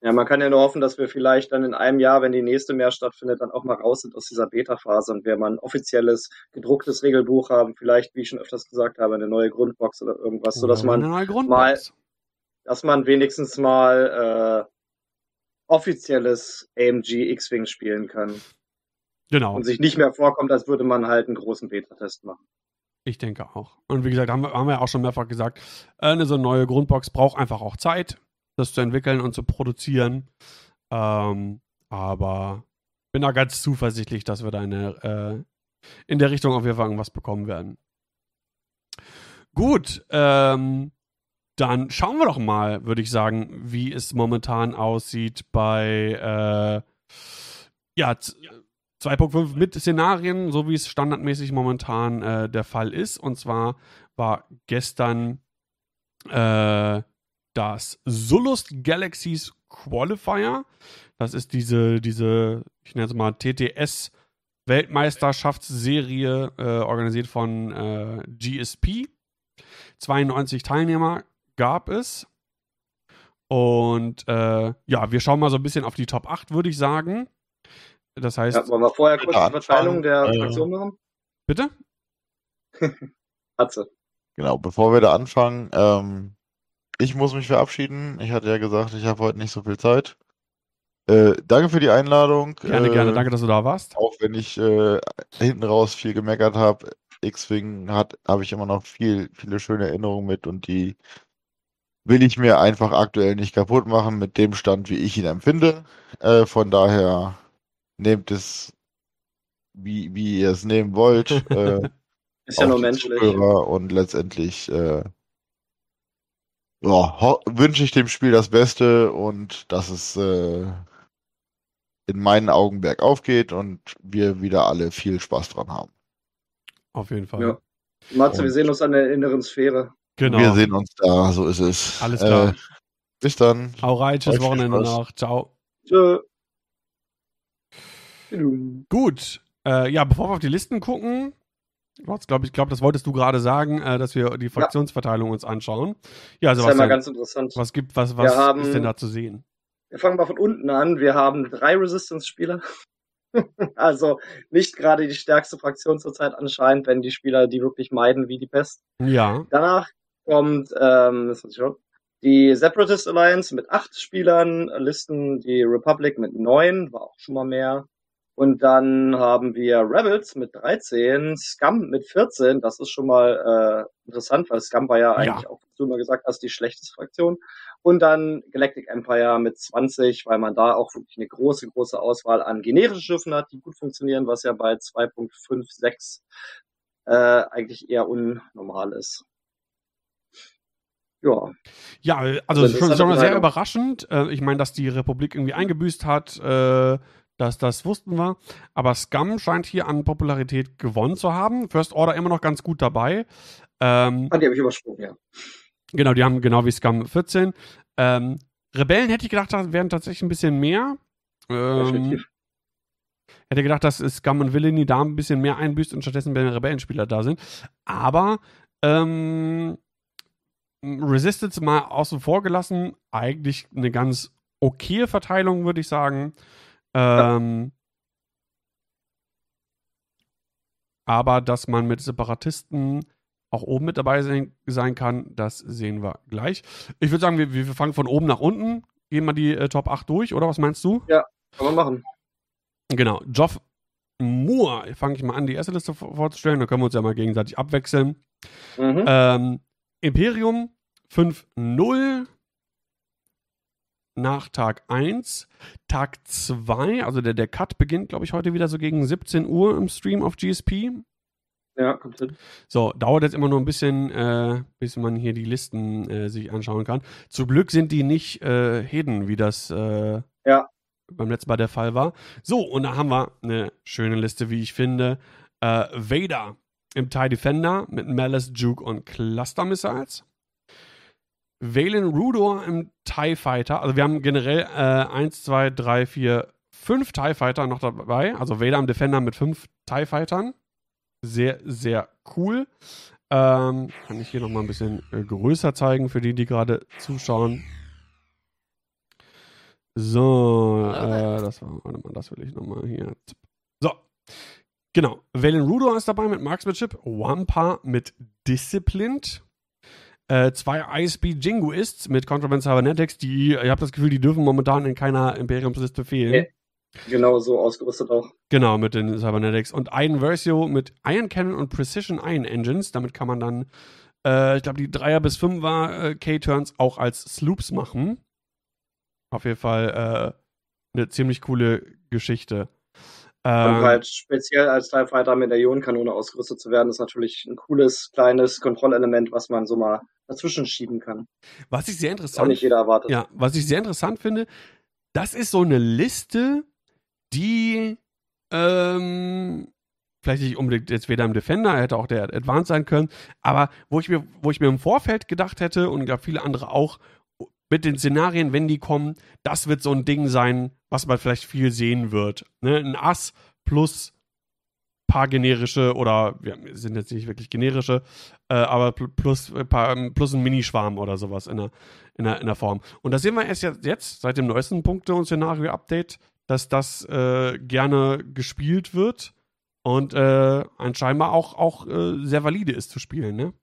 Ja, man kann ja nur hoffen, dass wir vielleicht dann in einem Jahr, wenn die nächste mehr stattfindet, dann auch mal raus sind aus dieser Beta-Phase und wir mal ein offizielles, gedrucktes Regelbuch haben, vielleicht, wie ich schon öfters gesagt habe, eine neue Grundbox oder irgendwas, sodass man mal- dass man wenigstens mal äh, offizielles AMG X-Wing spielen kann Genau. und sich nicht mehr vorkommt, als würde man halt einen großen Beta-Test machen. Ich denke auch. Und wie gesagt, haben wir, haben wir ja auch schon mehrfach gesagt, äh, eine so neue Grundbox braucht einfach auch Zeit, das zu entwickeln und zu produzieren. Ähm, aber bin da ganz zuversichtlich, dass wir da eine, äh, in der Richtung auf jeden Fall irgendwas bekommen werden. Gut, ähm, dann schauen wir doch mal, würde ich sagen, wie es momentan aussieht bei äh, ja, z- 2.5 mit Szenarien, so wie es standardmäßig momentan äh, der Fall ist. Und zwar war gestern äh, das Solust Galaxies Qualifier. Das ist diese, diese, ich nenne es mal TTS Weltmeisterschaftsserie, äh, organisiert von äh, GSP. 92 Teilnehmer gab es. Und äh, ja, wir schauen mal so ein bisschen auf die Top 8, würde ich sagen. Das heißt, Ja, wollen wir vorher kurz Ja, die Verteilung der äh, Fraktion machen? bitte? Hatze. Genau, bevor wir da anfangen, ähm, ich muss mich verabschieden. Ich hatte ja gesagt, ich habe heute nicht so viel Zeit. Äh, danke für die Einladung. Gerne, äh, gerne. Danke, dass du da warst. Auch wenn ich äh, hinten raus viel gemeckert habe, X-Wing hat, habe ich immer noch viel, viele schöne Erinnerungen mit und die will ich mir einfach aktuell nicht kaputt machen mit dem Stand, wie ich ihn empfinde. Äh, von daher nehmt es, wie, wie ihr es nehmen wollt. Äh, Ist ja nur menschlich. Zuhörer und letztendlich äh, ja, wünsche ich dem Spiel das Beste und dass es äh, in meinen Augen bergauf geht und wir wieder alle viel Spaß dran haben. Auf jeden Fall. Ja. Matze, wir Und- sehen uns an der inneren Sphäre. Genau. Wir sehen uns da, so ist es. Alles klar. Äh, bis dann. Hau rein, tschüss Wochenende noch. Ciao. Tschö. Gut. Äh, ja, bevor wir auf die Listen gucken, ich glaube, ich glaub, das wolltest du gerade sagen, äh, dass wir die Fraktionsverteilung uns anschauen. Ja, Das ist ja Sebastian, mal ganz interessant. was gibt, was, was haben- ist denn da zu sehen? Wir fangen mal von unten an. Wir haben drei Resistance-Spieler. also nicht gerade die stärkste Fraktion zurzeit anscheinend, wenn die Spieler die wirklich meiden wie die Pest. Ja, Danach kommt ähm, das ich schon, die Separatist Alliance mit acht Spielern, Listen die Republic mit neun, war auch schon mal mehr. Und dann haben wir Rebels mit 13, Scum mit 14, das ist schon mal äh, interessant, weil Scum war ja eigentlich auch, wie du immer gesagt hast, die schlechteste Fraktion. Und dann Galactic Empire mit 20, weil man da auch wirklich eine große, große Auswahl an generischen Schiffen hat, die gut funktionieren, was ja bei 2.56 äh, eigentlich eher unnormal ist. Ja, ja, also Also schon, sehr überraschend. Äh, ich meine, dass die Republik irgendwie eingebüßt hat, äh, das, das wussten wir. Aber Scum scheint hier an Popularität gewonnen zu haben. First Order immer noch ganz gut dabei. Ähm, Ah, die habe ich übersprungen, ja. Genau, die haben genau wie Scum 14. Ähm, Rebellen hätte ich gedacht, das wären tatsächlich ein bisschen mehr. Ähm, hätte gedacht, dass Scum und Villainy da ein bisschen mehr einbüßt und stattdessen mehr Rebellenspieler da sind. Aber ähm, Resistance mal außen vor gelassen, eigentlich eine ganz okaye Verteilung, würde ich sagen. Ähm, Aber dass man mit Separatisten auch oben mit dabei sein, sein kann, das sehen wir gleich. Ich würde sagen, wir, wir fangen von oben nach unten, gehen mal die äh, Top 8 durch, oder was meinst du? Kann man machen. Genau, Joff Moore, fange ich mal an, die erste Liste vor- vorzustellen, dann können wir uns ja mal gegenseitig abwechseln. Mhm. Ähm, Imperium 5-0 nach Tag 1. Tag 2, also der, der Cut beginnt, glaube ich, heute wieder so gegen 17 Uhr im Stream auf GSP. Ja, kommt hin. So, dauert jetzt immer nur ein bisschen, äh, bis man hier die Listen äh, sich anschauen kann. Zum Glück sind die nicht äh, hidden, wie das äh, Ja. beim letzten Mal der Fall war. So, und da haben wir eine schöne Liste, wie ich finde. Äh, Vader im TIE Defender mit Malice, Juke und Cluster Missiles. Valen Rudor im TIE Fighter. Also wir haben generell äh, 1, 2, 3, 4, 5 TIE Fighter noch dabei. Also Vader im Defender mit 5 TIE Fightern. Sehr, sehr cool. Ähm, kann ich hier nochmal ein bisschen äh, größer zeigen für die, die gerade zuschauen. So, äh, das war, warte mal, das will ich nochmal hier. So, genau. Valen Rudor ist dabei mit Marksmanship, Wampa mit Disciplined, äh, zwei ISB Jingoists mit Contraband Cybernetics, die, ich habe das Gefühl, die dürfen momentan in keiner Imperiumsliste fehlen. Ja. Genau so ausgerüstet auch. Genau, mit den Cybernetics. Und einen Versio mit Iron Cannon und Precision Iron Engines. Damit kann man dann, äh, ich glaube, die 3er bis 5er äh, K-Turns auch als Sloops machen. Auf jeden Fall äh, eine ziemlich coole Geschichte. Und Ähm, halt speziell als TIE Fighter mit der Ionenkanone ausgerüstet zu werden, ist natürlich ein cooles, kleines Kontrollelement, was man so mal dazwischen schieben kann. was ich sehr Das auch interessant nicht jeder erwartet. Ja, was ich sehr interessant finde, das ist so eine Liste, die ähm, vielleicht nicht unbedingt jetzt weder im Defender, hätte auch der Advanced sein können, aber wo ich mir, wo ich mir im Vorfeld gedacht hätte und gab viele andere auch, mit den Szenarien, wenn die kommen, das wird so ein Ding sein, was man vielleicht viel sehen wird. Ne? Ein Ass plus paar generische oder ja, sind jetzt nicht wirklich generische, äh, aber pl- plus, äh, paar, plus ein Minischwarm oder sowas in der, in der, in der Form. Und da sehen wir erst jetzt, jetzt seit dem neuesten Punkte- und Szenario-Update, dass das äh, gerne gespielt wird und äh, anscheinend auch, auch äh, sehr valide ist zu spielen, ne?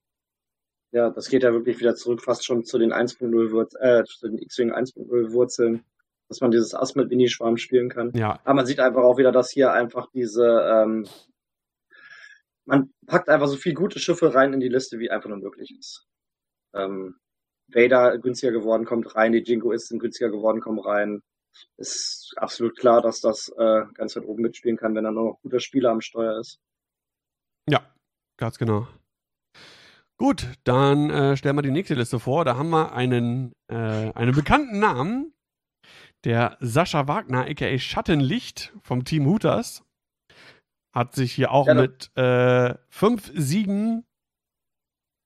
Ja, das geht ja wirklich wieder zurück fast schon zu den 1.0 Wurz äh, zu den X-Wing 1.0 Wurzeln, dass man dieses Ass mit Minischwarm spielen kann. Ja, Aber man sieht einfach auch wieder, dass hier einfach diese, ähm, man packt einfach so viel gute Schiffe rein in die Liste, wie einfach nur möglich ist. Ähm, Vader günstiger geworden, kommt rein, die Jingoisten günstiger geworden, kommen rein. Ist absolut klar, dass das äh, ganz weit oben mitspielen kann, wenn da nur noch ein guter Spieler am Steuer ist. Ja, ganz genau. Gut, dann äh, stellen wir die nächste Liste vor. Da haben wir einen, äh, einen bekannten Namen, der Sascha Wagner, aka Schattenlicht vom Team Hooters, hat sich hier auch Ja, mit äh, fünf Siegen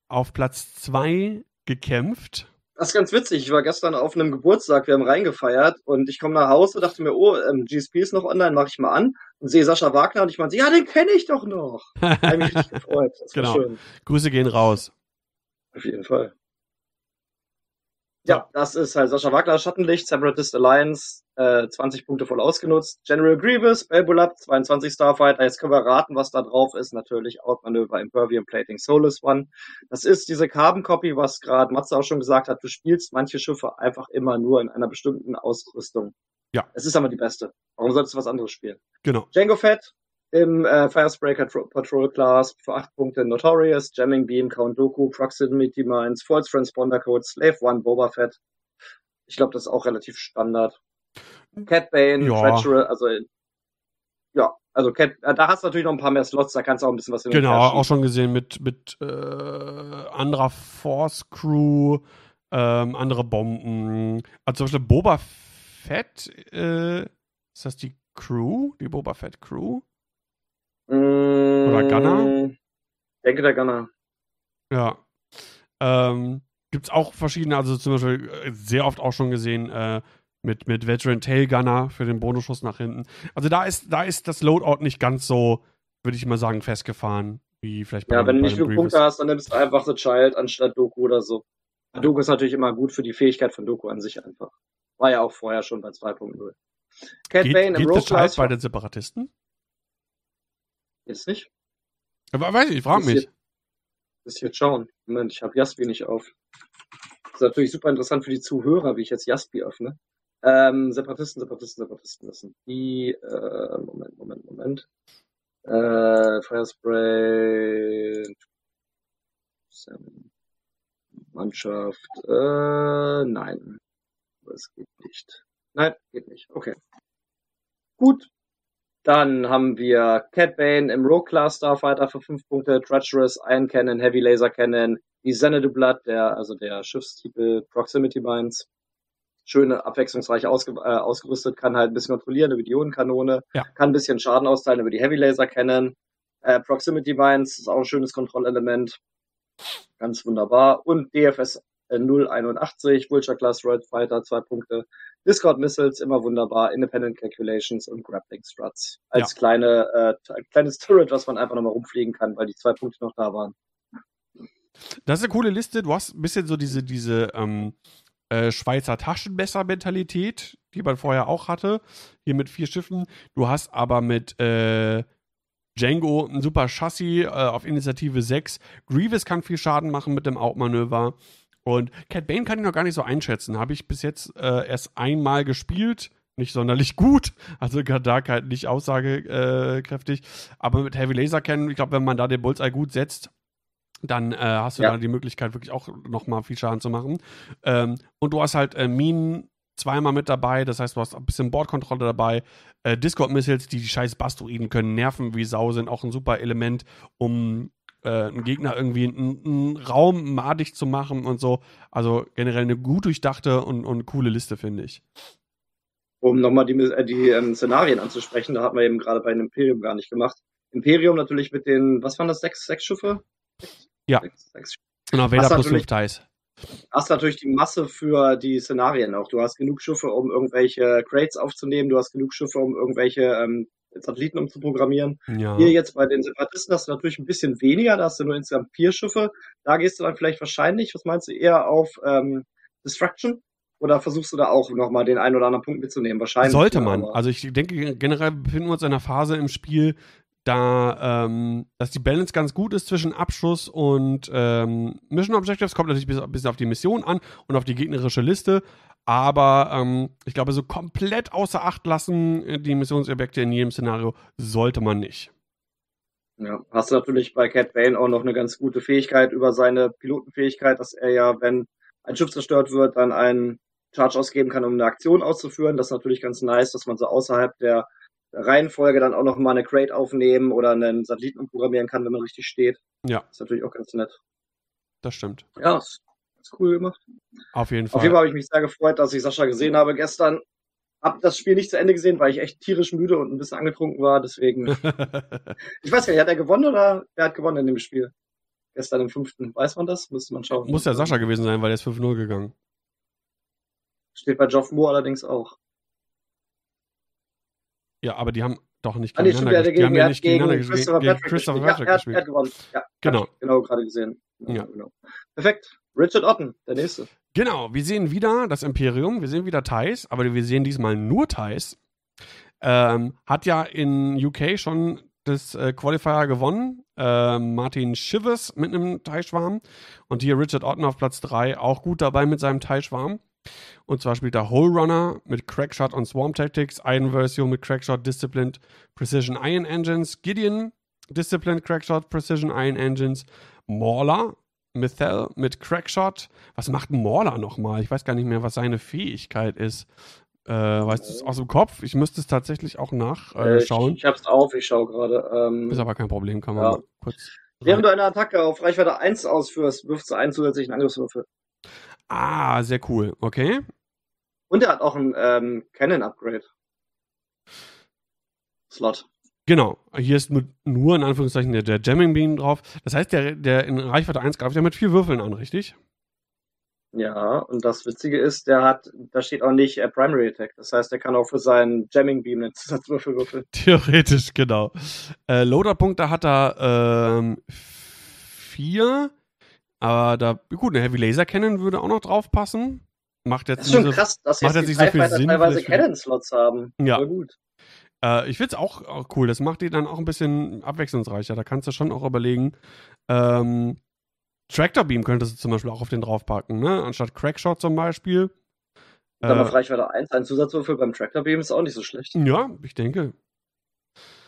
auf Platz zwei gekämpft. Das ist ganz witzig. Ich war gestern auf einem Geburtstag, wir haben reingefeiert und ich komme nach Hause, dachte mir, oh, ähm, GSP ist noch online, mache ich mal an und sehe Sascha Wagner und ich meinte, ja, den kenne ich doch noch. Habe mich richtig gefreut. Das Genau. schön. Grüße gehen raus. Auf jeden Fall. Ja, das ist halt Sascha Wagner, Schattenlicht, Separatist Alliance, äh, 20 Punkte voll ausgenutzt. General Grievous, Belbulab, 22 Starfighter. Jetzt können wir raten, was da drauf ist. Natürlich Outmanöver, Impervium Plating, Solus One. Das ist diese Carbon Copy, was gerade Matze auch schon gesagt hat. Du spielst manche Schiffe einfach immer nur in einer bestimmten Ausrüstung. Ja. Es ist aber die beste. Warum solltest du was anderes spielen? Genau. Django Fett im äh, Firespraker Tro- Patrol Class für 8 Punkte Notorious, Jamming Beam, Count Dooku, Proximity Mines, False Transponder Code, Slave One, Boba Fett. Ich glaube, das ist auch relativ Standard. Cat Bane, Ja. Treacherous, also ja, also Cat, äh, da hast du natürlich noch ein paar mehr Slots, da kannst du auch ein bisschen was hin Genau, auch schon gesehen mit, mit äh, anderer Force Crew, ähm, andere Bomben. Also zum Beispiel Boba Fett, äh, ist das die Crew? Die Boba Fett Crew? Oder Gunner? Denke der Gunner. Ja. Ähm, Gibt es auch verschiedene, also zum Beispiel äh, sehr oft auch schon gesehen, äh, mit, mit Veteran Tail Gunner für den Bonusschuss nach hinten. Also da ist, da ist das Loadout nicht ganz so, würde ich mal sagen, festgefahren, wie vielleicht Ja, wenn du bei nicht genug. Punkte hast, dann nimmst du einfach The Child anstatt Doku oder so. Doku ist natürlich immer gut für die Fähigkeit von Doku an sich einfach. War ja auch vorher schon bei 2.0. Cat Geht, Bane im geht Rogue das Child bei den Separatisten? Ist nicht? Aber weiß ich, ich frage mich. jetzt- Ist jetzt schauen. Moment, ich habe Jaspi nicht auf. Das ist natürlich super interessant für die Zuhörer, wie ich jetzt Jaspi öffne. Ähm, Separatisten, Separatisten, Separatisten, das sind die, äh, Moment, Moment, Moment. Äh, Firespray, Seven, Mannschaft, äh, nein. Das geht nicht. Nein, geht nicht. Okay. Gut. Dann haben wir Cat Bane im Rogue Class Starfighter für 5 Punkte, Treacherous, Iron Cannon, Heavy Laser Cannon, die Xanadu Blood, der, also der Schiffstyp Proximity Mines. Schöne, abwechslungsreich ausge, äh, ausgerüstet, kann halt ein bisschen kontrollieren über die Ionenkanone, Ja. kann ein bisschen Schaden austeilen über die Heavy Laser Cannon. Äh, Proximity Mines ist auch ein schönes Kontrollelement. Ganz wunderbar. Und DFS 081, Vulture Class Red Fighter, zwei Punkte. Discord Missiles, immer wunderbar. Independent Calculations und Grappling Struts. Als kleine, äh, kleines Turret, was man einfach nochmal rumfliegen kann, weil die zwei Punkte noch da waren. Das ist eine coole Liste. Du hast ein bisschen so diese, diese ähm, äh, Schweizer Taschenmesser-Mentalität, die man vorher auch hatte. Hier mit vier Schiffen. Du hast aber mit äh, Django, ein super Chassis äh, auf Initiative 6. Grievous kann viel Schaden machen mit dem Outmanöver. Und Cat Bane kann ich noch gar nicht so einschätzen. Habe ich bis jetzt äh, erst einmal gespielt. Nicht sonderlich gut. Also Gadak halt nicht aussagekräftig. Aber mit Heavy Laser Cannon, ich glaube, wenn man da den Bullseye gut setzt, dann äh, hast du Ja. da die Möglichkeit, wirklich auch nochmal viel Schaden zu machen. Ähm, und du hast halt äh, Minen zweimal mit dabei, das heißt, du hast ein bisschen Bordkontrolle dabei. Äh, Discord-Missiles, die die scheiß Bastoiden können, nerven wie Sau, sind auch ein super Element, um äh, einen Gegner irgendwie einen, einen Raum madig zu machen und so. Also generell eine gut durchdachte und, und coole Liste, finde ich. Um nochmal die, äh, die ähm, Szenarien anzusprechen, da hat man eben gerade bei dem Imperium gar nicht gemacht. Imperium natürlich mit den, was waren das, sechs, sechs Schiffe? Ja. Sechs, sechs Genau, Vader plus natürlich- 5 Dice. hast natürlich die Masse für die Szenarien auch. Du hast genug Schiffe, um irgendwelche Crates aufzunehmen, du hast genug Schiffe, um irgendwelche ähm, Satelliten umzuprogrammieren. Ja. Hier jetzt bei den Separatisten hast du natürlich ein bisschen weniger, da hast du nur insgesamt vier Schiffe. Da gehst du dann vielleicht wahrscheinlich, was meinst du, eher auf ähm, Destruction? Oder versuchst du da auch nochmal den einen oder anderen Punkt mitzunehmen? Wahrscheinlich. Sollte man. Also ich denke, generell befinden wir uns in einer Phase im Spiel, da, ähm, dass die Balance ganz gut ist zwischen Abschuss und ähm, Mission Objectives. Kommt natürlich ein bisschen auf die Mission an und auf die gegnerische Liste. Aber ähm, ich glaube, so komplett außer Acht lassen äh, die Missionsobjekte in jedem Szenario sollte man nicht. Ja, hast du natürlich bei Cat Bane auch noch eine ganz gute Fähigkeit über seine Pilotenfähigkeit, dass er ja, wenn ein Schiff zerstört wird, dann einen Charge ausgeben kann, um eine Aktion auszuführen. Das ist natürlich ganz nice, dass man so außerhalb der Reihenfolge dann auch noch mal eine Crate aufnehmen oder einen Satelliten umprogrammieren kann, wenn man richtig steht. Ja. Ist natürlich auch ganz nett. Das stimmt. Ja, ist, ist cool gemacht. Auf jeden Fall. Auf jeden Fall habe ich mich sehr gefreut, dass ich Sascha gesehen habe gestern. Hab das Spiel nicht zu Ende gesehen, weil ich echt tierisch müde und ein bisschen angetrunken war. Deswegen, ich weiß gar nicht, hat er gewonnen oder wer hat gewonnen in dem Spiel? Gestern im fünften. Weiß man das? Müsste man schauen. Muss ja Sascha gewesen sein, weil der ist 5-0 gegangen. Steht bei Geoff Moore allerdings auch. Ja, aber die haben doch nicht Ah, er hat gegeneinander gespielt. Die haben gegen, ja nicht gegen gegeneinander gespielt. Christopher Gegen Patrick Christopher. Patrick ja, er, hat, gespielt. er hat gewonnen. Ja, Genau. Genau gerade gesehen. Ja. Genau. Perfekt. Richard Otten, der nächste. Genau, wir sehen wieder das Imperium, wir sehen wieder Thais, aber wir sehen diesmal nur Thais. Ähm, hat ja in UK schon das äh, Qualifier gewonnen. Ähm, Martin Shivers mit einem Thai-Schwarm. Und hier Richard Otten auf Platz 3 auch gut dabei mit seinem Thai-Schwarm. Und zwar spielt er Hole Runner mit Crackshot und Swarm Tactics, Iron-Version mit Crackshot, Disciplined, Precision Iron Engines, Gideon, Disciplined Crackshot, Precision Iron Engines, Mauler, Mithel mit Crackshot. Was macht Mauler nochmal? Ich weiß gar nicht mehr, was seine Fähigkeit ist. Äh, weißt du es aus dem Kopf? Ich müsste es tatsächlich auch Äh, nachschauen. Ich, ich hab's auf, ich schaue gerade. Ähm, ist aber kein Problem, kann man Ja. mal kurz. während du eine Attacke auf Reichweite 1 ausführst, wirfst du einen zusätzlichen Angriffswürfel. Ah, sehr cool. Okay. Und er hat auch ein ähm, Cannon-Upgrade. Slot. Genau. Hier ist nur, nur in Anführungszeichen der, der Jamming Beam drauf. Das heißt, der, der in Reichweite 1 greift ja mit vier Würfeln an, richtig? Ja, und das Witzige ist, der hat, da steht auch nicht äh, Primary Attack. Das heißt, er kann auch für seinen Jamming Beam einen Zusatzwürfel würfeln. Theoretisch, genau. Äh, Loader-Punkte hat er ähm, vier. Aber da, gut, eine Heavy Laser Cannon würde auch noch drauf passen. Macht jetzt Das ist schon so- krass, dass macht jetzt die so viel Sinn, teilweise Cannon-Slots haben. Ja. Voll gut. Äh, ich finde es auch, auch cool. Das macht die dann auch ein bisschen abwechslungsreicher. Da kannst du schon auch überlegen. Ähm, Tractor Beam könntest du zum Beispiel auch auf den draufpacken, ne? Anstatt Crackshot zum Beispiel. Dann Äh, auf Reichweite 1 ein Zusatzwürfel beim Tractor Beam ist auch nicht so schlecht. ja, ich denke.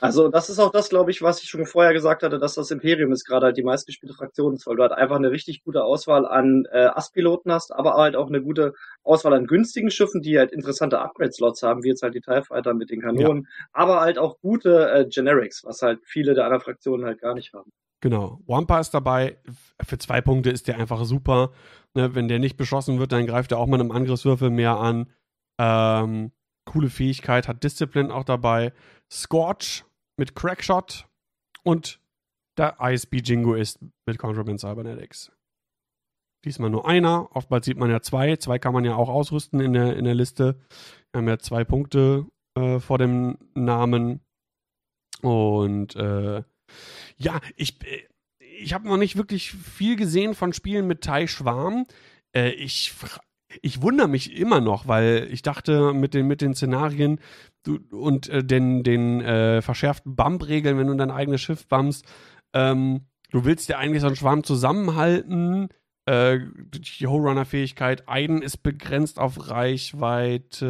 Also, das ist auch das, glaube ich, was ich schon vorher gesagt hatte, dass das Imperium ist gerade halt die meistgespielte Fraktion ist, weil du halt einfach eine richtig gute Auswahl an äh, Ass-Piloten hast, aber halt auch eine gute Auswahl an günstigen Schiffen, die halt interessante Upgrade-Slots haben, wie jetzt halt die TIE Fighter mit den Kanonen, aber halt auch gute äh, Generics, was halt viele der anderen Fraktionen halt gar nicht haben. Genau. Wampa ist dabei. Für zwei Punkte ist der einfach super. Ne, wenn der nicht beschossen wird, dann greift er auch mit einem Angriffswürfel mehr an. Ähm, coole Fähigkeit, hat Discipline auch dabei. Scorch mit Crackshot und der ISB Jingo ist mit Contraband Cybernetics. Diesmal nur einer. Oftmals sieht man ja zwei. Zwei kann man ja auch ausrüsten in der, in der Liste. Wir haben ja zwei Punkte äh, vor dem Namen. Und äh, ja, ich, äh, ich habe noch nicht wirklich viel gesehen von Spielen mit Tai Schwarm. Äh, ich, ich wundere mich immer noch, weil ich dachte, mit den, mit den Szenarien und äh, den, den äh, verschärften Bump-Regeln, wenn du dein eigenes Schiff bumpst, ähm, du willst ja eigentlich so einen Schwarm zusammenhalten. Äh, die Hohrunner-Fähigkeit, Aiden ist begrenzt auf Reichweite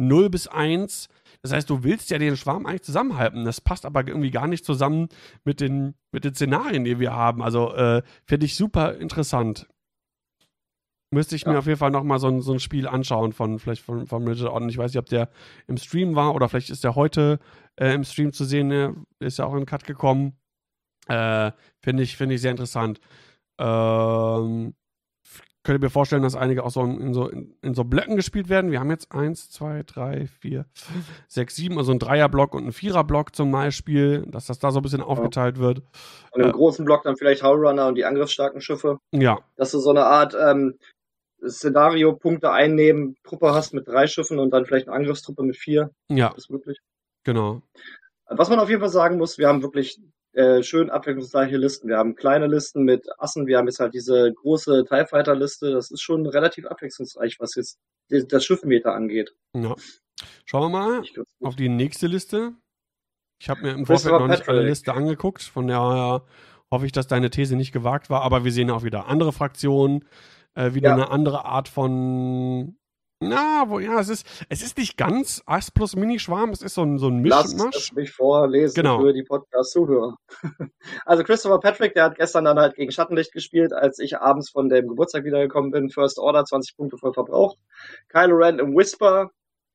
0 bis 1. Das heißt, du willst ja den Schwarm eigentlich zusammenhalten. Das passt aber irgendwie gar nicht zusammen mit den, mit den Szenarien, die wir haben. Also äh, finde ich super interessant. Müsste ich ja. mir auf jeden Fall nochmal so ein, so ein Spiel anschauen von vielleicht von, von Richard Odden. Ich weiß nicht, ob der im Stream war oder vielleicht ist der heute äh, im Stream zu sehen. Der ist ja auch in den Cut gekommen. Äh, Finde ich, find ich sehr interessant. Ähm, könnt ihr mir vorstellen, dass einige auch so in, so in, in, so Blöcken gespielt werden. Wir haben jetzt eins, zwei, drei, vier, sechs, sieben, also ein Dreierblock und ein Viererblock zum Beispiel, dass das da so ein bisschen aufgeteilt wird. Und im äh, großen Block dann vielleicht Howlrunner und die angriffsstarken Schiffe. Ja. Dass du so eine Art ähm, Szenario-Punkte einnehmen, Truppe hast mit drei Schiffen und dann vielleicht eine Angriffstruppe mit vier. Ja. Das ist möglich. Genau. Was man auf jeden Fall sagen muss, wir haben wirklich äh, schön abwechslungsreiche Listen. Wir haben kleine Listen mit Assen, wir haben jetzt halt diese große TIE Fighter Liste. Das ist schon relativ abwechslungsreich, was jetzt das Schiffmeter angeht. Ja. Schauen wir mal auf die nächste Liste. Ich habe mir im Vorfeld noch nicht alle Liste angeguckt, von daher hoffe ich, dass deine These nicht gewagt war, aber wir sehen auch wieder andere Fraktionen, äh, wieder ja. eine andere Art von na, wo, ja, es ist, es ist nicht ganz Ass plus Mini-Schwarm, es ist so ein, so ein Mischmasch. Lass es mich vorlesen genau. für die Podcast-Zuhörer. also Christopher Patrick, der hat gestern dann halt gegen Schattenlicht gespielt, als ich abends von dem Geburtstag wiedergekommen bin. First Order, 20 Punkte voll verbraucht. Kylo Ren im Whisper,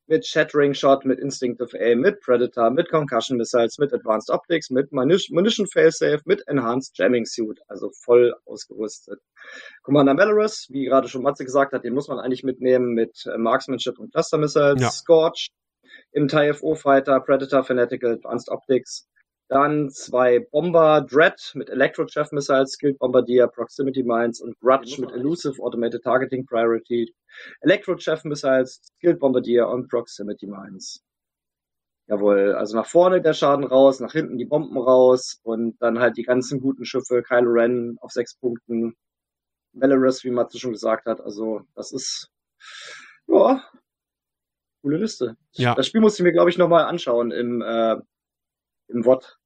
mit Shattering Shot, mit Instinctive Aim, mit Predator, mit Concussion Missiles, mit Advanced Optics, mit Munition Failsafe, mit Enhanced Jamming Suit, also voll ausgerüstet. Commander Malorus, wie gerade schon Matze gesagt hat, den muss man eigentlich mitnehmen mit äh, Marksmanship und Cluster Missiles, ja. Scorch, im TIFO Fighter, Predator, Fanatical, Advanced Optics, dann zwei Bomber, Dread mit Electro-Chaff Missiles, Skilled Bombardier, Proximity Mines und Grudge mit Elusive Automated Targeting Priority, Electro-Chaff Missiles, Skilled Bombardier und Proximity Mines. Jawohl, also nach vorne der Schaden raus, nach hinten die Bomben raus und dann halt die ganzen guten Schiffe, Kylo Ren auf sechs Punkten, Valorous, wie Matze schon gesagt hat. Also das ist, ja, coole Liste. Ja. Das Spiel musste ich mir, glaube ich, nochmal anschauen im äh, im WOT.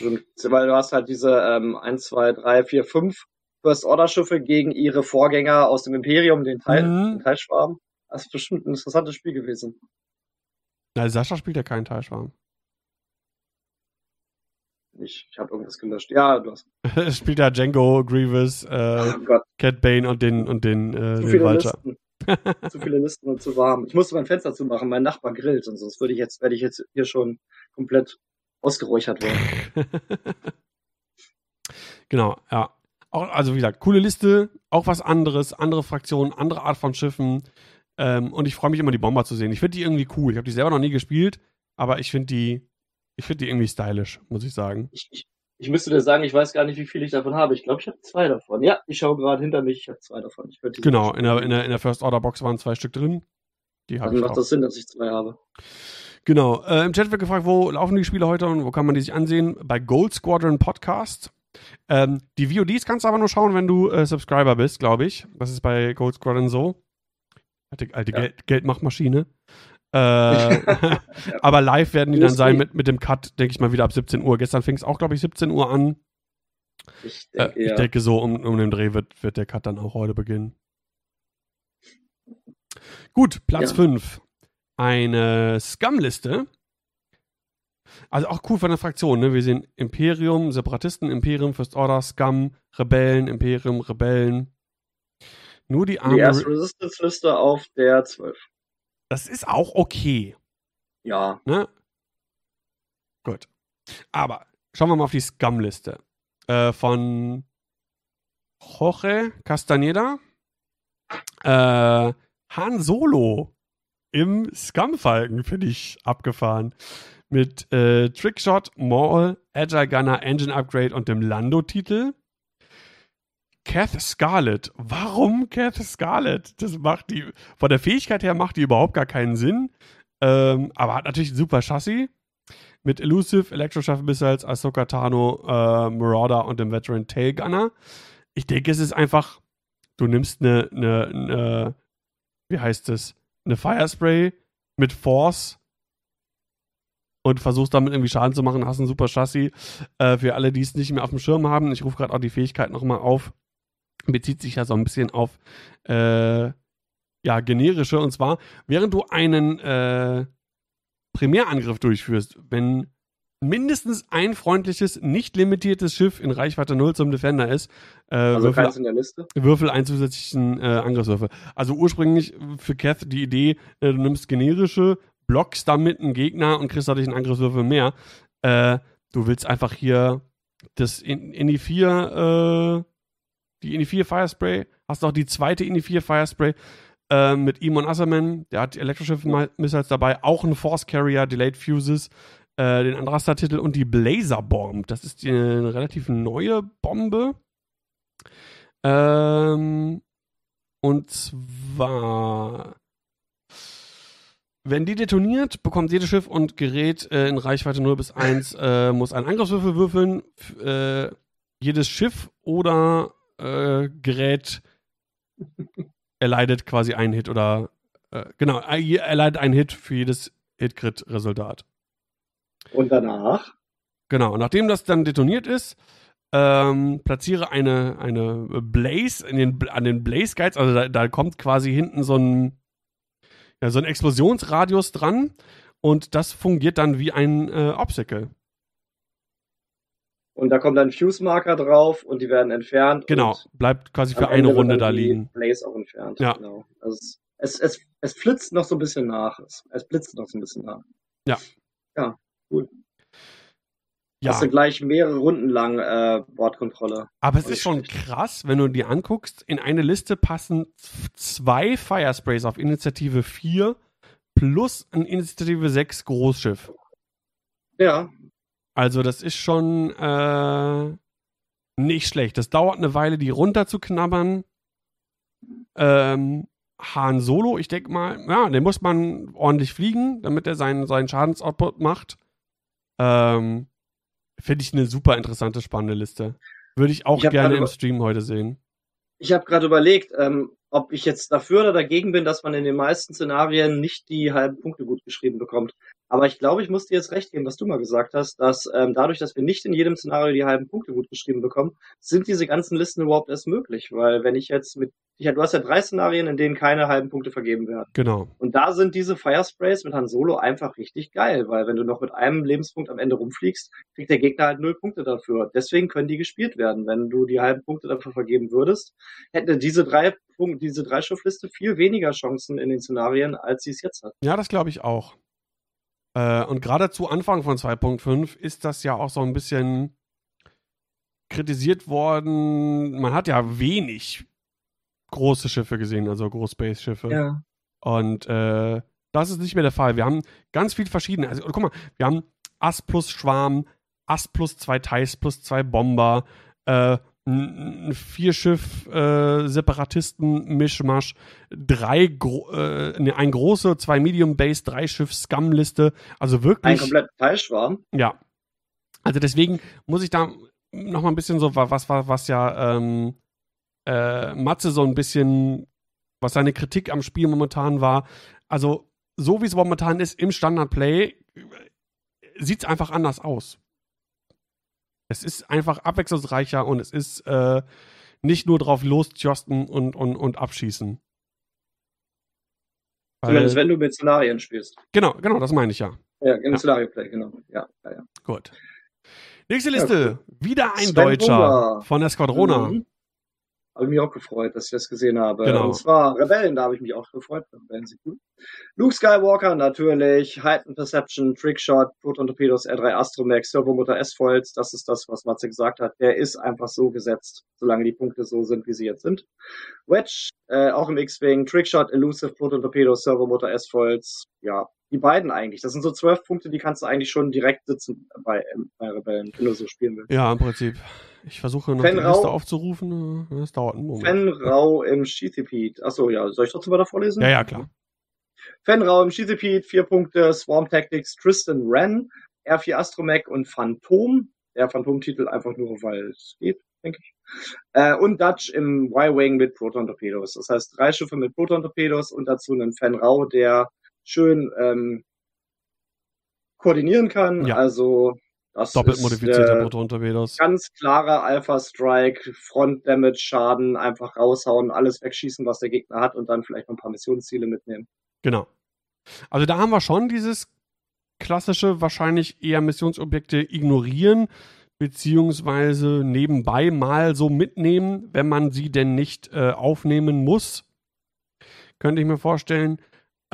Weil du hast halt diese ähm, 1, 2, 3, 4, 5 First-Order-Schiffe gegen ihre Vorgänger aus dem Imperium, den, Teil, mhm. den Teilschwarm. Das ist bestimmt ein interessantes Spiel gewesen. Na, Sascha spielt ja keinen Teilschwarm. Ich, ich habe irgendwas gelöscht. Ja, du hast. spielt ja Django, Grievous, äh, oh Cat Bane und den und den, äh, den Walter. Listen. zu viele Listen und zu warm. Ich musste mein Fenster zumachen, mein Nachbar grillt und sonst würde ich jetzt, werde ich jetzt hier schon komplett ausgeräuchert werden. genau, ja. Also wie gesagt, coole Liste, auch was anderes, andere Fraktionen, andere Art von Schiffen. Ähm, und ich freue mich immer, die Bomber zu sehen. Ich finde die irgendwie cool. Ich habe die selber noch nie gespielt, aber ich finde die, ich finde die irgendwie stylisch, muss ich sagen. Ich, ich, ich müsste dir sagen, ich weiß gar nicht, wie viel ich davon habe. Ich glaube, ich habe zwei davon. Ja, ich schaue gerade hinter mich, ich habe zwei davon. genau, in der, in, der, in der First Order Box waren zwei Stück drin. Die habe ich macht auch. das Sinn, dass ich zwei habe. Genau. Äh, Im Chat wird gefragt, wo laufen die Spiele heute und wo kann man die sich ansehen? Bei Gold Squadron Podcast. Ähm, die VODs kannst du aber nur schauen, wenn du äh, Subscriber bist, glaube ich. Das ist bei Gold Squadron so. Alte, alte ja. Geld, Geldmachmaschine. Äh, aber live werden die dann sein mit, mit dem Cut, denke ich mal, wieder ab 17 Uhr. Gestern fing es auch, glaube ich, 17 Uhr an. Ich denke, äh, ich ja. denke so, um, um den Dreh wird, wird der Cut dann auch heute beginnen. Gut, Platz 5. Ja. Eine Scum-Liste. Also auch cool von der Fraktion, ne? Wir sehen Imperium, Separatisten, Imperium, First Order, Scum, Rebellen, Imperium, Rebellen. Nur die Arme. Die erste Resistance-Liste auf der 12. Das ist auch okay. Ja. Ne? Gut. Aber schauen wir mal auf die Scum-Liste. Äh, von Jorge Castaneda. Äh, Han Solo im Scum-Falken, finde ich abgefahren. Mit äh, Trickshot, Maul, Agile Gunner, Engine Upgrade und dem Lando-Titel. Kath Scarlet. Warum Kath Scarlet? Das macht die, von der Fähigkeit her macht die überhaupt gar keinen Sinn. Ähm, aber hat natürlich ein super Chassis. mit Elusive, Electroshock Missiles, Ahsoka Tano, äh, Marauder und dem Veteran Tail Gunner. Ich denke, es ist einfach, du nimmst eine, eine, eine wie heißt es, eine Firespray mit Force und versuchst damit irgendwie Schaden zu machen, hast ein super Chassis. Äh, für alle, die es nicht mehr auf dem Schirm haben, ich rufe gerade auch die Fähigkeit nochmal auf, bezieht sich ja so ein bisschen auf äh, ja, generische. Und zwar, während du einen äh, Primärangriff durchführst, wenn mindestens ein freundliches, nicht limitiertes Schiff in Reichweite 0 zum Defender ist, äh, Also würfel, keins in der Liste. würfel einen zusätzlichen äh, Angriffswürfel. Also ursprünglich für Kath die Idee, äh, du nimmst generische, blockst damit einen Gegner und kriegst dadurch einen Angriffswürfel mehr. Äh, du willst einfach hier das in, in die 4, äh, die in die 4 Firespray, hast auch die zweite in die 4 Firespray, äh, mit Imon Asserman, der hat Elektroschiff-Missiles dabei, auch ein Force Carrier, Delayed Fuses, äh, den Andrasta-Titel und die Blazer Bomb. Das ist die, eine relativ neue Bombe. Ähm, und zwar, wenn die detoniert, bekommt jedes Schiff und Gerät äh, in Reichweite 0 bis 1 äh, muss einen Angriffswürfel würfeln. Äh, jedes Schiff oder äh, Gerät erleidet quasi einen Hit oder äh, genau, er erleidet einen Hit für jedes Hit-Crit-Resultat. Und danach? Genau, und nachdem das dann detoniert ist, ähm, platziere eine, eine Blaze in den, an den Blaze Guides, also da, da kommt quasi hinten so ein, ja, so ein Explosionsradius dran und das fungiert dann wie ein äh, Obstacle. Und da kommt dann Fuse-Marker drauf und die werden entfernt. Genau, bleibt quasi für eine Runde da liegen. Blaze auch entfernt. Ja. Genau. Also es, es, es, es flitzt noch so ein bisschen nach. Es, es blitzt noch so ein bisschen nach. Ja. Ja, cool. Ja, Hast du gleich mehrere Runden lang äh, Bordkontrolle. aber es ist schon krass, wenn du dir anguckst, in eine Liste passen zwei Firesprays auf Initiative 4 plus ein Initiative 6 Großschiff. Ja, Also das ist schon äh, nicht schlecht. Das dauert eine Weile, die runterzuknabbern. Ähm, Han Solo, ich denke mal, ja, den muss man ordentlich fliegen, damit er seinen, seinen Schadensoutput macht. Ähm, Finde ich eine super interessante, spannende Liste. Würde ich auch Ich gerne im Stream heute sehen. ich habe gerade überlegt, ähm, ob ich jetzt dafür oder dagegen bin, dass man in den meisten Szenarien nicht die halben Punkte gut geschrieben bekommt. Aber ich glaube, ich muss dir jetzt recht geben, was du mal gesagt hast, dass ähm, dadurch, dass wir nicht in jedem Szenario die halben Punkte gut geschrieben bekommen, sind diese ganzen Listen überhaupt erst möglich. Weil wenn ich jetzt mit, ja, du hast ja drei Szenarien, in denen keine halben Punkte vergeben werden. Genau. Und da sind diese Firesprays mit Han Solo einfach richtig geil, weil wenn du noch mit einem Lebenspunkt am Ende rumfliegst, kriegt der Gegner halt null Punkte dafür. Deswegen können die gespielt werden. Wenn du die halben Punkte dafür vergeben würdest, hätte diese drei Punkte, diese drei Schiffliste viel weniger Chancen in den Szenarien, als sie es jetzt hat. Ja, das glaube ich auch. Äh, und gerade zu Anfang von 2.5 ist das ja auch so ein bisschen kritisiert worden. Man hat ja wenig große Schiffe gesehen, also Groß-Space-Schiffe. Ja. Und äh, das ist nicht mehr der Fall. Wir haben ganz viel verschiedene. Also, guck mal, wir haben Ass plus Schwarm, Ass plus zwei Thais plus zwei Bomber, äh, ein ein Vierschiff äh, drei gro äh, ne, ein große, zwei Medium Base, drei Schiff Scum-Liste. Also Ein wirklich. komplett Teilschwarm. Ja. Also deswegen muss ich da noch mal ein bisschen so, wa- was was, was ja ähm, äh, Matze so ein bisschen, was seine Kritik am Spiel momentan war. Also, so wie es momentan ist im Standard-Play, sieht es einfach anders aus. Es ist einfach abwechslungsreicher und es ist äh, nicht nur drauf losjosten und, und, und abschießen. Weil- Zumindest wenn du mit Szenarien spielst. genau, genau, das meine ich ja. Ja, im Ja. Szenario-Play, genau. Ja, ja, ja. Gut. Nächste Ja, Liste. Wieder ein Sven Deutscher Hunger. von der Squadrona. Mhm. Habe ich mich auch gefreut, dass ich das gesehen habe. Genau. Und zwar Rebellen, da habe ich mich auch gefreut. Rebellen sind gut. Luke Skywalker natürlich, Heightened Perception, Trickshot, Proton Torpedos, R3 Astromex, Servomotor S-Foils, das ist das, was Matze gesagt hat. Der ist einfach so gesetzt, solange die Punkte so sind, wie sie jetzt sind. Wedge, äh, auch im X-Wing, Trickshot, Elusive, Proton Torpedos, Servomotor S-Foils, ja, die beiden eigentlich. Das sind so zwölf Punkte, die kannst du eigentlich schon direkt sitzen bei, ähm, bei Rebellen, wenn du so spielen willst. Ja, im Prinzip. Ich versuche noch Fen die Liste aufzurufen. Das dauert einen Moment. Fen Rau im Sheathipede. Achso, ja, soll ich trotzdem weiter vorlesen? Ja, ja, klar. Fen Rau im Sheathipede, vier Punkte, Swarm Tactics, Tristan Wren. R4 Astromech und Phantom. Der Phantom-Titel einfach nur, weil es geht, denke ich. Äh, und Dutch im Y-Wing mit Proton-Torpedos. Das heißt, drei Schiffe mit Proton-Torpedos und dazu einen Fan Rau, der schön ähm, koordinieren kann. Ja. Also das Doppelt ist modifizierter Proton-Torpedos. ganz klarer Alpha-Strike, Front-Damage-Schaden, einfach raushauen, alles wegschießen, was der Gegner hat und dann vielleicht noch ein paar Missionsziele mitnehmen. Genau. Also da haben wir schon dieses klassische, wahrscheinlich eher Missionsobjekte ignorieren, beziehungsweise nebenbei mal so mitnehmen, wenn man sie denn nicht äh, aufnehmen muss. Könnte ich mir vorstellen.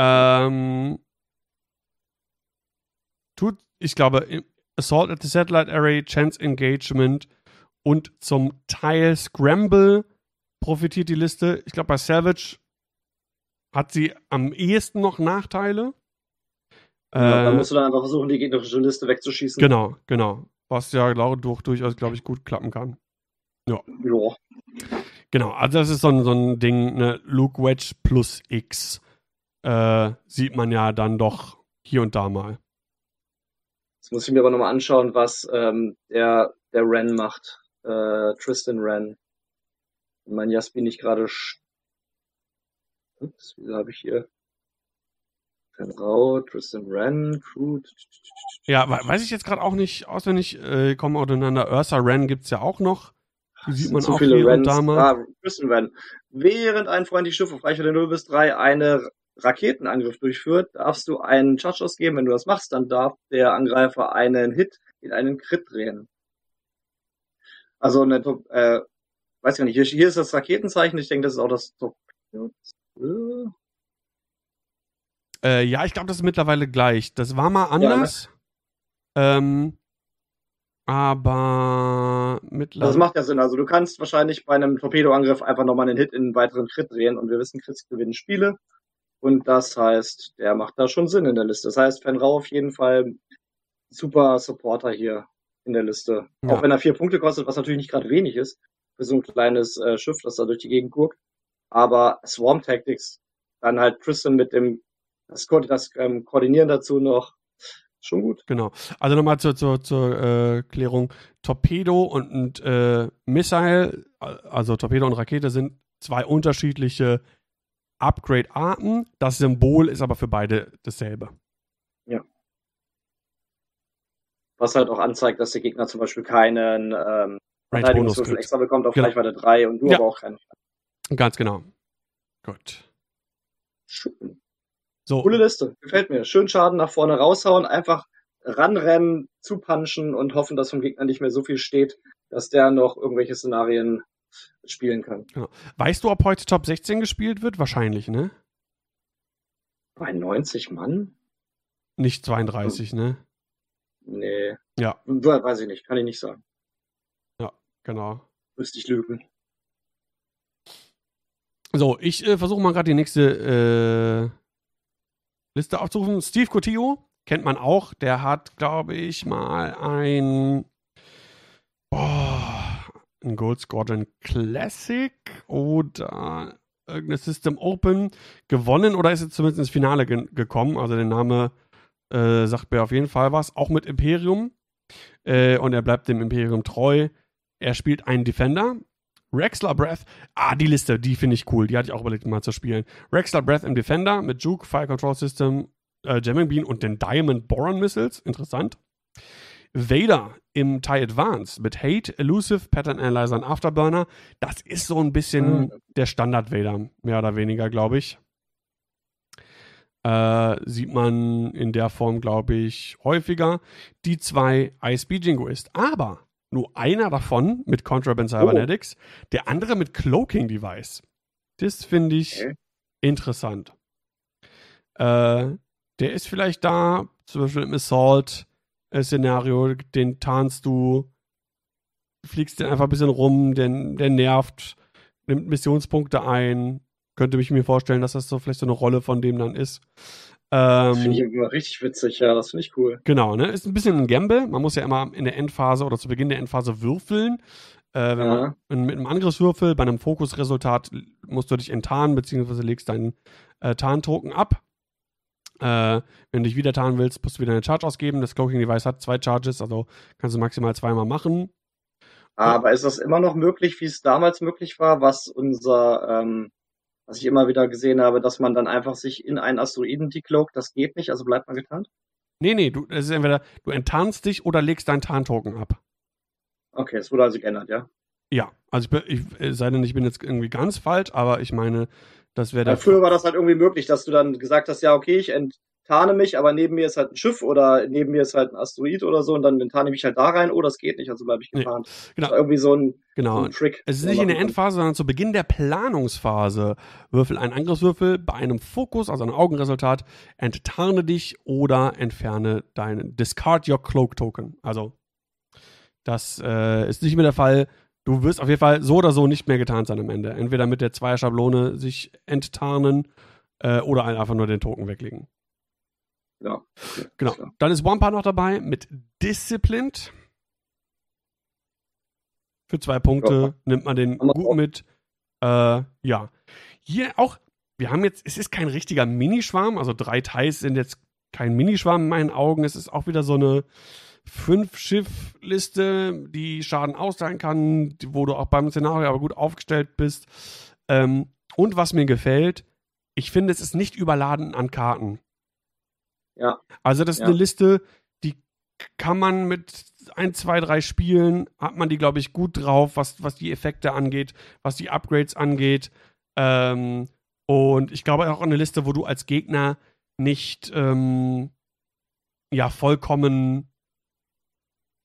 Ähm, tut, ich glaube, Assault at the Satellite Array, Chance Engagement und zum Teil Scramble profitiert die Liste. Ich glaube, bei Savage hat sie am ehesten noch Nachteile. Ja, da Äh, musst du dann einfach versuchen, die gegnerische Liste wegzuschießen. genau, genau. Was ja glaub, durch, durchaus, glaube ich, gut klappen kann. Ja. Genau, also das ist so ein, so ein Ding, ne, Luke Wedge plus X äh, sieht man ja dann doch hier und da mal. Jetzt muss ich mir aber nochmal anschauen, was ähm, der, der Ren macht. Äh, Tristan Ren. Wenn mein Jasmin nicht gerade. Ups, wieso habe ich hier? Ren Rau, Tristan Ren, Crew. Ja, we- weiß ich jetzt gerade auch nicht auswendig, äh, kommen auseinander. Ursa Ren gibt's ja auch noch. Die sieht man zu auch viele hier und Rens. da mal. Ah, Tristan Ren. Während ein freundliches Schiff auf Reichweite 0 bis 3 eine Raketenangriff durchführt, darfst du einen Charge ausgeben. Wenn du das machst, dann darf der Angreifer einen Hit in einen Crit drehen. Also, eine, Top- äh, weiß ich nicht, hier, hier ist das Raketenzeichen, ich denke, das ist auch das Top. Äh, ja, ich glaube, das ist mittlerweile gleich. Das war mal anders. ähm, aber Das mittlerweile. macht ja Sinn. Also du kannst wahrscheinlich bei einem Torpedoangriff einfach nochmal einen Hit in einen weiteren Crit drehen und wir wissen, Crits gewinnen Spiele. Und das heißt, der macht da schon Sinn in der Liste. Das heißt, Fenrau auf jeden Fall super Supporter hier in der Liste. Ja. Auch wenn er vier Punkte kostet, was natürlich nicht gerade wenig ist für so ein kleines äh, Schiff, das da durch die Gegend guckt. Aber Swarm Tactics, dann halt Tristan mit dem das, Ko- das ähm, Koordinieren dazu noch schon gut. Genau. Also nochmal zur, zur, zur äh, Klärung. Torpedo und, und äh, Missile, also Torpedo und Rakete, sind zwei unterschiedliche Upgrade-Arten. Das Symbol ist aber für beide dasselbe. Was halt auch anzeigt, dass der Gegner zum Beispiel keinen ähm, Verteidigungswürfel extra bekommt auf Genau. Reichweite 3 und du Ja. aber auch keinen. Ganz genau. Gut. Schön. So, Coole Liste, gefällt mir. Schön Schaden nach vorne raushauen, einfach ranrennen, zupunchen und hoffen, dass vom Gegner nicht mehr so viel steht, dass der noch irgendwelche Szenarien spielen kann. weißt du, ob heute Top 16 gespielt wird? Wahrscheinlich, ne? Bei 90 Mann? Nicht 32, ne? Nee. Ja. Weiß ich nicht, kann ich nicht sagen. Genau. Müsste ich lügen. So, ich äh, versuche mal gerade die nächste äh, Liste aufzurufen. Steve Cotillo kennt man auch. Der hat, glaube ich, mal ein, boah, ein Gold Squadron Classic oder irgendeine System Open gewonnen oder ist jetzt zumindest ins Finale ge gekommen. Also der Name äh, sagt mir auf jeden Fall was. Auch mit Imperium. Äh, und er bleibt dem Imperium treu. Er spielt einen Defender. Rexler Breath. Ah, die Liste, die finde ich cool. Die hatte ich auch überlegt, mal zu spielen. Rexler Breath im Defender mit Juke, Fire Control System, äh, Jamming Bean und den Diamond Boron Missiles. Interessant. Vader im TIE Advance mit Hate, Elusive, Pattern Analyzer und Afterburner. Das ist so ein bisschen Mhm. der Standard Vader, mehr oder weniger, glaube ich. Äh, sieht man in der Form, glaube ich, häufiger. Die zwei ISB Jingoist. Aber nur einer davon mit Contraband Cybernetics, der andere mit Cloaking Device. Das finde ich Okay. interessant. Äh, der ist vielleicht da, zum Beispiel im Assault-Szenario, den tarnst du, fliegst den einfach ein bisschen rum, der, der nervt, nimmt Missionspunkte ein. Könnte ich mir vorstellen, dass das so vielleicht so eine Rolle von dem dann ist. Das finde ich Ähm, immer richtig witzig, ja, das finde ich cool. genau, ne? Ist ein bisschen ein Gamble. Man muss ja immer in der Endphase oder zu Beginn der Endphase würfeln. Äh, wenn Ja. man mit einem Angriffswürfel bei einem Fokusresultat musst du dich enttarnen, beziehungsweise legst deinen äh, Tarntoken ab. Äh, wenn du dich wieder tarnen willst, musst du wieder eine Charge ausgeben. Das Cloaking Device hat zwei Charges, also kannst du maximal zweimal machen. Aber ist das immer noch möglich, wie es damals möglich war, was unser, ähm, was ich immer wieder gesehen habe, dass man dann einfach sich in einen Asteroiden decloakt, das geht nicht, also bleibt man getarnt? Nee, nee, du, es ist entweder, du enttarnst dich oder legst deinen Tarntoken ab. Okay, es wurde also geändert, ja? Ja, also ich, ich sei denn, ich bin jetzt irgendwie ganz falsch, aber ich meine, das wäre früher war das halt irgendwie möglich, dass du dann gesagt hast, ja, okay, ich enttarne mich, aber neben mir ist halt ein Schiff oder neben mir ist halt ein Asteroid oder so und dann enttarne ich mich halt da rein, oh, das geht nicht, also bleibe ich Nee, getarnt. genau. Das war irgendwie so ein, Genau. so ein Trick. Es ist nicht in der Endphase, sondern zu Beginn der Planungsphase. Würfel einen Angriffswürfel bei einem Fokus, also einem Augenresultat, enttarne dich oder entferne deinen Discard Your Cloak Token. Also, das äh, ist nicht mehr der Fall. Du wirst auf jeden Fall so oder so nicht mehr getarnt sein am Ende. Entweder mit der Zweier-Schablone sich enttarnen äh, oder einfach nur den Token weglegen. Ja. okay, Genau. klar. Dann ist Wampa noch dabei mit Disciplined. Für zwei Punkte Ja. nimmt man den gut mit. Äh, ja. Hier auch, wir haben jetzt, es ist kein richtiger Minischwarm, also drei Thais sind jetzt kein Minischwarm in meinen Augen. Es ist auch wieder so eine Fünf-Schiff-Liste, die Schaden austeilen kann, wo du auch beim Szenario aber gut aufgestellt bist. Ähm, und was mir gefällt, ich finde, es ist nicht überladen an Karten. Ja. Also das ist Ja. eine Liste, die kann man mit ein, zwei, drei Spielen, hat man die, glaube ich, gut drauf, was, was die Effekte angeht, was die Upgrades angeht. Ähm, und ich glaube auch eine Liste, wo du als Gegner nicht ähm, ja vollkommen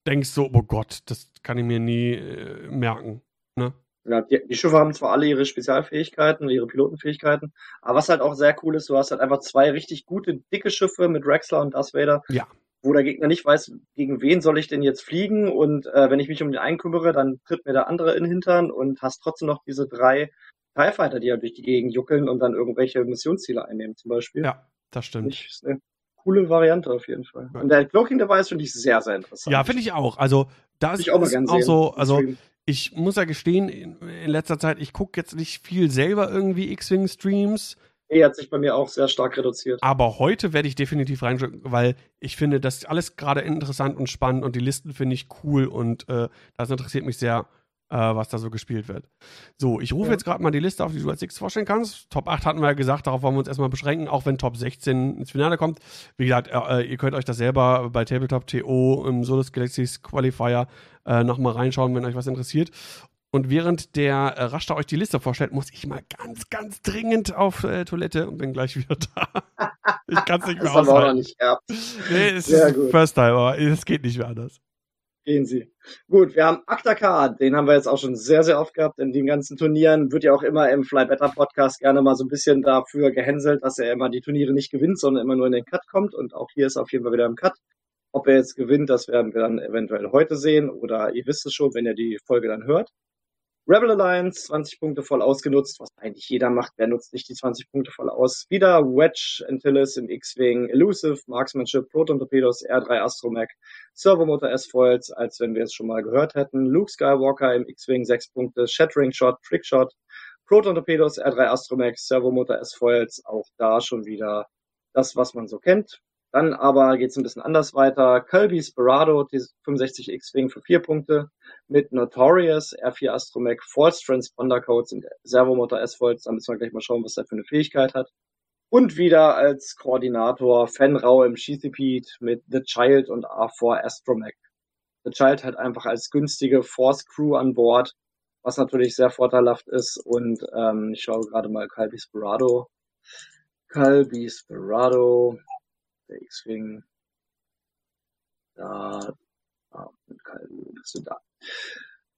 denkst so, oh Gott, das kann ich mir nie äh, merken. Ne? Ja, die, die Schiffe haben zwar alle ihre Spezialfähigkeiten, ihre Pilotenfähigkeiten, aber was halt auch sehr cool ist, du hast halt einfach zwei richtig gute, dicke Schiffe mit Rexler und Darth Vader. Ja. Wo der Gegner nicht weiß, gegen wen soll ich denn jetzt fliegen und äh, wenn ich mich um den einen kümmere, dann tritt mir der andere in den Hintern und hast trotzdem noch diese drei TIE Fighter, die ja durch die Gegend juckeln und dann irgendwelche Missionsziele einnehmen zum Beispiel. Ja, das stimmt. ich eine coole Variante auf jeden Fall. Und der Cloaking Device finde ich sehr, sehr interessant. Ja, finde ich auch. Also, da ist, ich auch mal ist auch sehen. so, also ich muss ja gestehen, in, in letzter Zeit, ich gucke jetzt nicht viel selber irgendwie X-Wing-Streams, E hat sich bei mir auch sehr stark reduziert. aber heute werde ich definitiv reinschauen, weil ich finde, das ist alles gerade interessant und spannend und die Listen finde ich cool und äh, das interessiert mich sehr, äh, was da so gespielt wird. So, ich rufe Ja. jetzt gerade mal die Liste auf, die du als X vorstellen kannst. Top 8 hatten wir ja gesagt, darauf wollen wir uns erstmal beschränken, auch wenn Top 16 ins Finale kommt. Wie gesagt, äh, ihr könnt euch das selber bei Tabletop TO im Solus Galaxies Qualifier äh, nochmal reinschauen, wenn euch was interessiert. Und während der äh, Raster euch die Liste vorstellt, muss ich mal ganz, ganz dringend auf äh, Toilette und bin gleich wieder da. ich kann es nicht mehr Das haben wir auch noch aushalten. nicht gehabt. Nee, es Sehr ist gut. First Time, aber es geht nicht mehr anders. Gehen Sie. Gut, wir haben Aktaka, den haben wir jetzt auch schon sehr, sehr oft gehabt in den ganzen Turnieren. Wird ja auch immer im Fly Better Podcast gerne mal so ein bisschen dafür gehänselt, dass er immer die Turniere nicht gewinnt, sondern immer nur in den Cut kommt. Und auch hier ist er auf jeden Fall wieder im Cut. Ob er jetzt gewinnt, das werden wir dann eventuell heute sehen. Oder ihr wisst es schon, wenn ihr die Folge dann hört. Rebel Alliance, 20 Punkte voll ausgenutzt, was eigentlich jeder macht. Wer nutzt nicht die 20 Punkte voll aus? Wieder Wedge, Antilles im X-Wing, Elusive, Marksmanship, Proton Torpedos, R3 Astromech, Servomotor S-Foils, als wenn wir es schon mal gehört hätten. Luke Skywalker im X-Wing 6 Punkte, Shattering Shot, Trick Shot, Proton Torpedos, R3 Astromech, Servomotor S-Foils, auch da schon wieder das, was man so kennt. Dann aber geht es ein bisschen anders weiter. Colby Sperado, die 65 X-Wing für 4 Punkte, mit Notorious, R4 Astromech, False Transponder Codes und Servomotor S-Foils. Da müssen wir gleich mal schauen, was er für eine Fähigkeit hat. Und wieder als Koordinator Fenrau im Sheathipede mit The Child und R4 Astromech. The Child hat einfach als günstige Force Crew an Bord, was natürlich sehr vorteilhaft ist. Und ähm, ich schaue gerade mal Calvi Sperado. Calvi Sperado, der X-Wing. Da, ah, bist du da.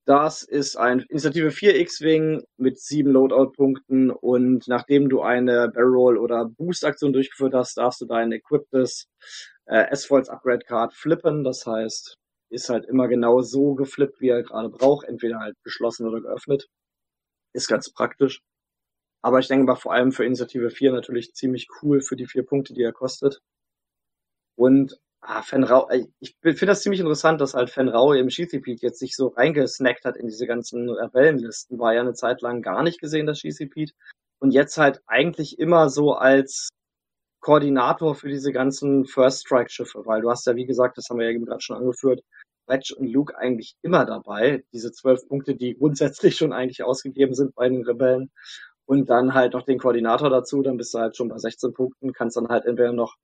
Das ist ein Initiative 4 X-Wing mit sieben Loadout-Punkten und nachdem du eine Barrel oder Boost-Aktion durchgeführt hast, darfst du dein equiptes äh, S-Foils Upgrade Card flippen. Das heißt, ist halt immer genau so geflippt, wie er gerade braucht, entweder halt geschlossen oder geöffnet. Ist ganz praktisch. Aber ich denke mal vor allem für Initiative 4 natürlich ziemlich cool für die vier Punkte, die er kostet. Und ah, Fenrau, ich finde das ziemlich interessant, dass halt Fenrau im Sheathipede jetzt sich so reingesnackt hat in diese ganzen Rebellenlisten. War ja eine Zeit lang gar nicht gesehen, das Sheathipede. Und jetzt halt eigentlich immer so als Koordinator für diese ganzen First Strike Schiffe, weil du hast ja, wie gesagt, das haben wir ja eben gerade schon angeführt, Wedge und Luke eigentlich immer dabei. Diese zwölf Punkte, die grundsätzlich schon eigentlich ausgegeben sind bei den Rebellen. Und dann halt noch den Koordinator dazu, dann bist du halt schon bei 16 Punkten, kannst dann halt entweder noch,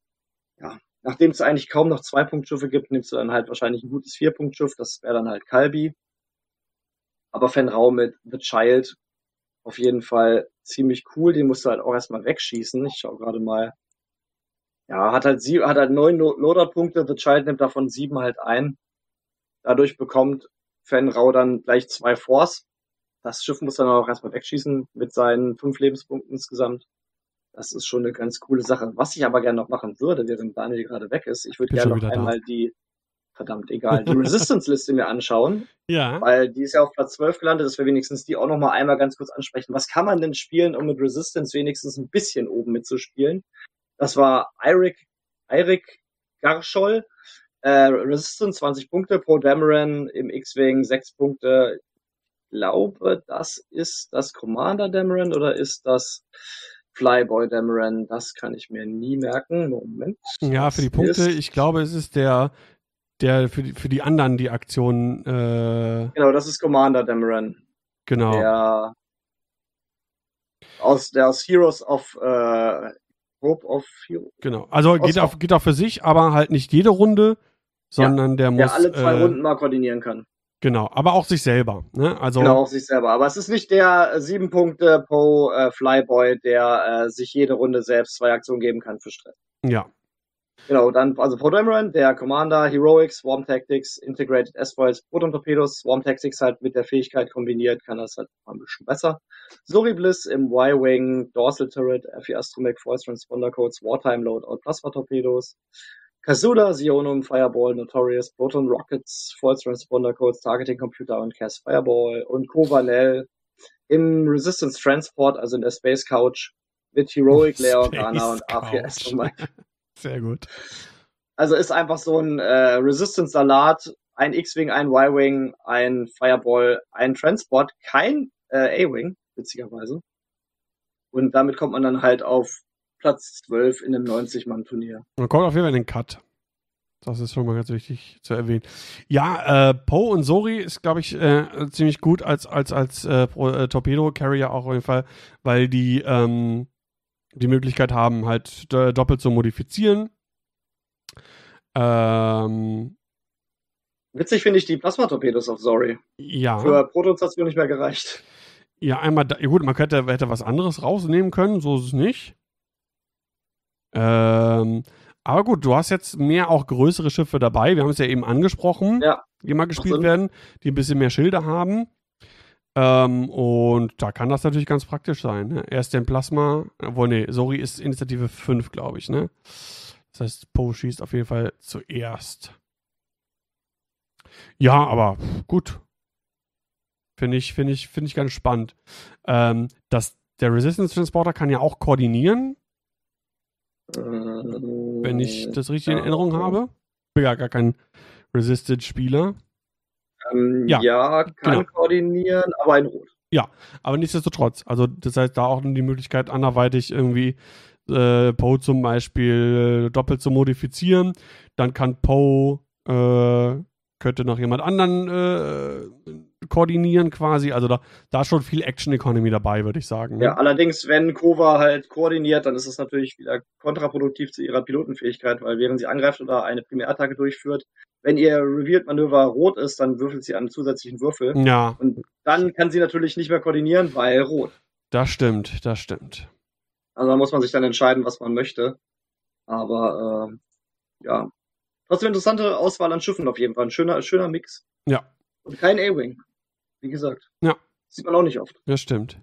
ja, nachdem es eigentlich kaum noch zwei Punktschiffe gibt, nimmst du dann halt wahrscheinlich ein gutes Vier-Punkt-Schiff, das wäre dann halt Kalbi. Aber Fenrau mit The Child auf jeden Fall ziemlich cool, den musst du halt auch erstmal wegschießen. Ich schau gerade mal. Ja, hat halt sie, hat halt neun Loader-Punkte, The Child nimmt davon sieben halt ein. Dadurch bekommt Fenrau dann gleich zwei Force. Das Schiff muss dann auch erstmal wegschießen mit seinen fünf Lebenspunkten insgesamt. Das ist schon eine ganz coole Sache. Was ich aber gerne noch machen würde, während Daniel gerade weg ist, ich würde gerne noch einmal da. die, verdammt egal, die Resistance-Liste mir anschauen. Ja. Weil die ist ja auf Platz 12 gelandet, dass wir wenigstens die auch noch mal einmal ganz kurz ansprechen. Was kann man denn spielen, um mit Resistance wenigstens ein bisschen oben mitzuspielen? Das war Eirik, Eirik Garscholl, äh, Resistance 20 Punkte, Pro Dameron im X-Wing 6 Punkte. Ich glaube, das ist das Commander Dameron oder ist das Flyboy Dameron? Das kann ich mir nie merken. Moment. Ja, für die Punkte, ich glaube, es ist der, der für die, für die anderen die Aktion. Äh... Genau, das ist Commander Dameron. Genau. Der aus, der aus Heroes of äh, Hope of Heroes. Genau. Also geht auch, geht auch für sich, aber halt nicht jede Runde, sondern ja, der muss. Der alle zwei äh, Runden mal koordinieren kann. Genau, aber auch sich selber. Ne? Also, genau, auch sich selber. Aber es ist nicht der äh, sieben Punkte pro äh, Flyboy, der äh, sich jede Runde selbst zwei Aktionen geben kann für Stress. Ja. Genau, dann, also Pro Dameron, der Commander, Heroics, Swarm Tactics, Integrated S-Foils, Proton Torpedos, Swarm Tactics halt mit der Fähigkeit kombiniert, kann das halt ein bisschen besser. Sori Bliss im Y-Wing, Dorsal Turret, FE Astromech, Voice Transponder Codes, Wartime Loadout, Plasma Torpedos. Kazuda, Zionum, Fireball, Notorious, Proton Rockets, False Transponder Codes, Targeting Computer und Cast Fireball und Kovanel im Resistance Transport, also in der Space Couch mit Heroic Layer Organa und A4 Astromech. Sehr gut. Also ist einfach so ein äh, Resistance-Salat, ein X-Wing, ein Y-Wing, ein Fireball, ein Transport, kein äh, A-Wing, witzigerweise. Und damit kommt man dann halt auf Platz 12 in einem 90-Mann-Turnier. Man kommt auf jeden Fall in den Cut. Das ist schon mal ganz wichtig zu erwähnen. Ja, äh, Poe und Sori ist, glaube ich, äh, ziemlich gut als, als, als äh, äh, Torpedo-Carrier auch auf jeden Fall, weil die ähm, die Möglichkeit haben, halt doppelt zu modifizieren. Ähm, Witzig finde ich die Plasma-Torpedos auf Sori. Ja. Für Protostation nicht mehr gereicht. Ja, einmal, da, gut, man könnte, hätte was anderes rausnehmen können, so ist es nicht. Ähm, aber gut, du hast jetzt mehr auch größere Schiffe dabei. Wir haben es ja eben angesprochen, ja. die mal gespielt werden, die ein bisschen mehr Schilder haben. Ähm, und da kann das natürlich ganz praktisch sein. Ne? Erst den Plasma, obwohl, nee, sorry, ist Initiative 5, glaube ich, ne? Das heißt, Poe schießt auf jeden Fall zuerst. Ja, aber gut. Finde ich, finde ich, finde ich ganz spannend. Ähm, dass der Resistance Transporter kann ja auch koordinieren. Wenn ich das richtig in Erinnerung habe. Ich bin ja gar kein Resisted-Spieler. Ähm, ja, ja, kann genau. koordinieren, aber in Rot. Ja, aber nichtsdestotrotz. Also das heißt, da auch die Möglichkeit, anderweitig irgendwie äh, Poe zum Beispiel doppelt zu modifizieren. Dann kann Poe äh, könnte noch jemand anderen äh, koordinieren quasi. Also da, da ist schon viel Action Economy dabei, würde ich sagen. Ne? Ja, allerdings, wenn Kova halt koordiniert, dann ist es natürlich wieder kontraproduktiv zu ihrer Pilotenfähigkeit, weil während sie angreift oder eine Primärattacke durchführt, wenn ihr Revealed Manöver rot ist, dann würfelt sie einen zusätzlichen Würfel. Ja. Und dann kann sie natürlich nicht mehr koordinieren, weil rot. Das stimmt, das stimmt. Also da muss man sich dann entscheiden, was man möchte. Aber äh, ja, Trotzdem interessante Auswahl an Schiffen auf jeden Fall. Ein schöner, schöner Mix. Ja. Und kein A-Wing. Wie gesagt. Ja. Sieht man auch nicht oft. Das stimmt.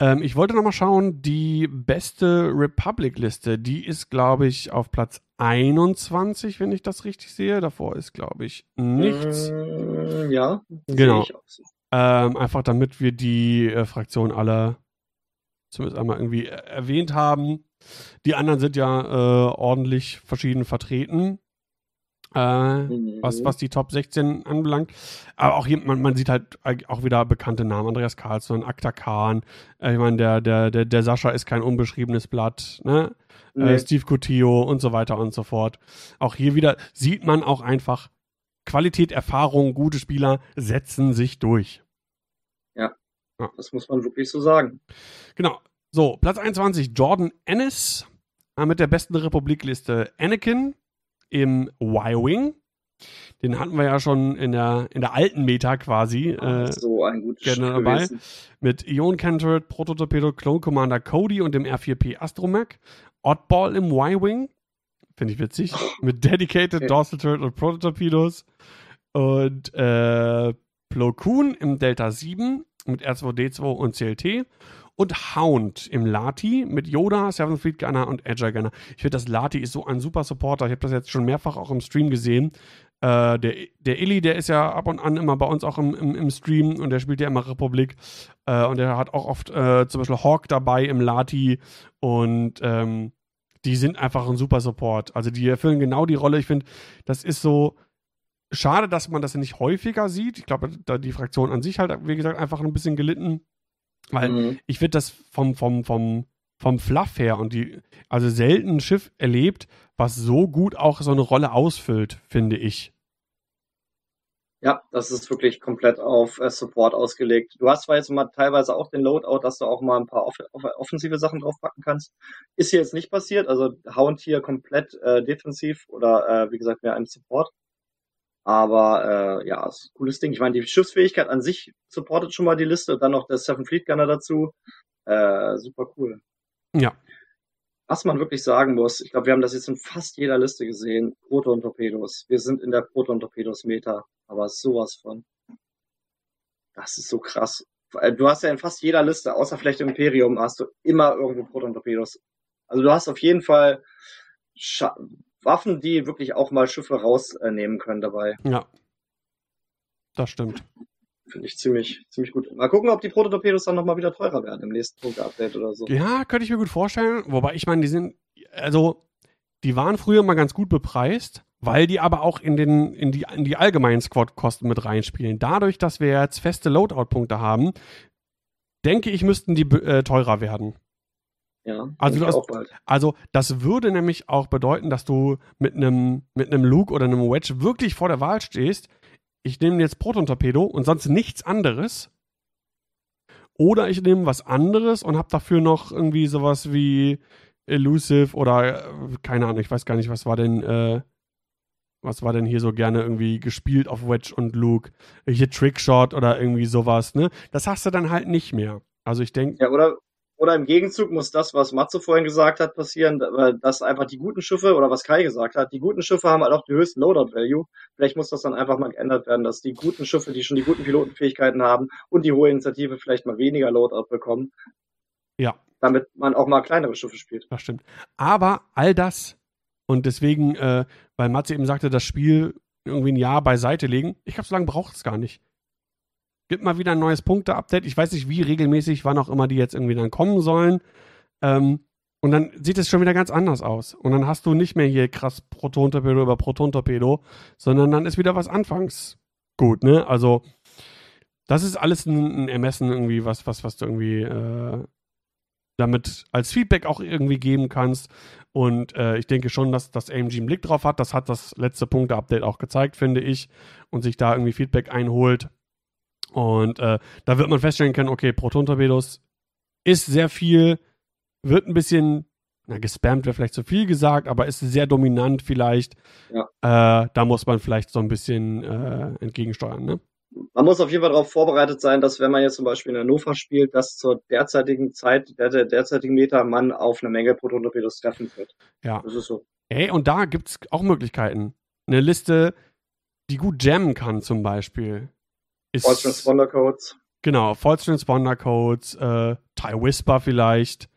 Ähm, ich wollte nochmal schauen, die beste Republic-Liste, die ist, glaube ich, auf Platz 21, wenn ich das richtig sehe. Davor ist, glaube ich, nichts. Mm, ja, genau. So. Ähm, einfach damit wir die äh, Fraktion alle zumindest einmal irgendwie äh, erwähnt haben. Die anderen sind ja äh, ordentlich verschieden vertreten. Äh, Mhm. was, was die Top 16 anbelangt. Aber auch hier, man, man sieht halt auch wieder bekannte Namen. Andreas Karlsson, Akta Khan. Äh, ich meine, der, der, der, der Sascha ist kein unbeschriebenes Blatt. Ne? Nee. Äh, Steve Coutillo und so weiter und so fort. Auch hier wieder sieht man auch einfach, Qualität, Erfahrung, gute Spieler setzen sich durch. Das muss man wirklich so sagen. Genau. So, Platz 21, Jordan Ennis äh, mit der besten Republikliste Anakin im Y-Wing. Den hatten wir ja schon in der, in der alten Meta quasi. Äh, so ein gutes gerne Stück dabei. gewesen. mit Ion Cantorett, Prototorpedo, Clone Commander Cody und dem R4P Astromech. Oddball im Y-Wing. Finde ich witzig. Mit Dedicated, Okay. Dorsal Turret und Prototorpedos. Und äh, Plo Koon im Delta 7 mit R2D2 und CLT. Und Hound im Lati mit Yoda, Seventh Fleet Gunner und Agile Gunner. Ich finde, das Lati ist so ein super Supporter. Ich habe das jetzt schon mehrfach auch im Stream gesehen. Äh, der, der Illy, der ist ja ab und an immer bei uns auch im, im, im Stream und der spielt ja immer Republik. Äh, und der hat auch oft äh, zum Beispiel Hawk dabei im Lati. Und ähm, die sind einfach ein super Support. Also die erfüllen genau die Rolle. Ich finde, das ist so schade, dass man das nicht häufiger sieht. Ich glaube, da die Fraktion an sich halt, wie gesagt, einfach ein bisschen gelitten. Weil Mhm. ich finde das vom, vom, vom, vom Fluff her und die, also selten ein Schiff erlebt, was so gut auch so eine Rolle ausfüllt, finde ich. Ja, das ist wirklich komplett auf äh, Support ausgelegt. Du hast zwar jetzt mal teilweise auch den Loadout, dass du auch mal ein paar off off offensive Sachen draufpacken kannst. Ist hier jetzt nicht passiert, also Hound hier komplett äh, defensiv oder äh, wie gesagt mehr ein Support. Aber äh, ja, ist ein cooles Ding. Ich meine, die Schiffsfähigkeit an sich supportet schon mal die Liste, dann noch der Seven Fleet Gunner dazu. Äh, super cool. Ja. Was man wirklich sagen muss, ich glaube, wir haben das jetzt in fast jeder Liste gesehen, Proton-Torpedos. Wir sind in der Proton-Torpedos-Meta, aber sowas von. Das ist so krass. Äh, Du hast ja in fast jeder Liste, außer vielleicht im Imperium, hast du immer irgendwo Proton-Torpedos. Also du hast auf jeden Fall Scha Waffen, die wirklich auch mal Schiffe rausnehmen können dabei. Ja. Das stimmt. Finde ich ziemlich, ziemlich gut. Mal gucken, ob die Prototorpedos dann nochmal wieder teurer werden im nächsten Punkte-Update oder so. Ja, könnte ich mir gut vorstellen. Wobei ich meine, die sind, also, die waren früher mal ganz gut bepreist, weil die aber auch in, den, in, die, in die allgemeinen Squad-Kosten mit reinspielen. Dadurch, dass wir jetzt feste Loadout-Punkte haben, denke ich, müssten die äh, teurer werden. Ja, Also bald. Also, das würde nämlich auch bedeuten, dass du mit einem mit einem Luke oder einem Wedge wirklich vor der Wahl stehst. Ich nehme jetzt Proton-Torpedo und sonst nichts anderes. Oder ich nehme was anderes und habe dafür noch irgendwie sowas wie Elusive oder äh, keine Ahnung, ich weiß gar nicht, was war denn, äh, was war denn hier so gerne irgendwie gespielt auf Wedge und Luke? Hier Trickshot oder irgendwie sowas, ne? Das hast du dann halt nicht mehr. Also ich denke, Ja, oder, oder im Gegenzug muss das, was Matze vorhin gesagt hat, passieren, dass einfach die guten Schiffe, oder was Kai gesagt hat, die guten Schiffe haben halt auch die höchsten Loadout-Value. Vielleicht muss das dann einfach mal geändert werden, dass die guten Schiffe, die schon die guten Pilotenfähigkeiten haben und die hohe Initiative vielleicht mal weniger Loadout bekommen. Ja. Damit man auch mal kleinere Schiffe spielt. Das stimmt. Aber all das und deswegen, äh, weil Matze eben sagte, das Spiel irgendwie ein Jahr beiseite legen, ich glaube, so lange braucht es gar nicht. Gibt mal wieder ein neues Punkte-Update. Ich weiß nicht, wie regelmäßig, wann auch immer die jetzt irgendwie dann kommen sollen. Ähm, und dann sieht es schon wieder ganz anders aus. Und dann hast du nicht mehr hier krass Proton-Torpedo über Proton-Torpedo, sondern dann ist wieder was anfangs gut, ne? Also, das ist alles ein, ein Ermessen irgendwie, was, was, was du irgendwie äh, damit als Feedback auch irgendwie geben kannst. Und äh, ich denke schon, dass das AMG einen Blick drauf hat. Das hat das letzte Punkte-Update auch gezeigt, finde ich. Und sich da irgendwie Feedback einholt. Und äh, da wird man feststellen können, okay, Proton-Torpedos ist sehr viel, wird ein bisschen, na, gespammt wäre vielleicht zu viel gesagt, aber ist sehr dominant vielleicht. Ja. Äh, da muss man vielleicht so ein bisschen äh, entgegensteuern, ne? Man muss auf jeden Fall darauf vorbereitet sein, dass wenn man jetzt zum Beispiel in Hannover spielt, dass zur derzeitigen Zeit, der, der derzeitigen Meter, man auf eine Menge Proton-Torpedos treffen wird. Ja. Das ist so. Ey, und da gibt es auch Möglichkeiten. Eine Liste, die gut jammen kann, zum Beispiel. Ist, False Transponder Codes. Genau, False Transponder Codes, äh, TIE Whisper vielleicht.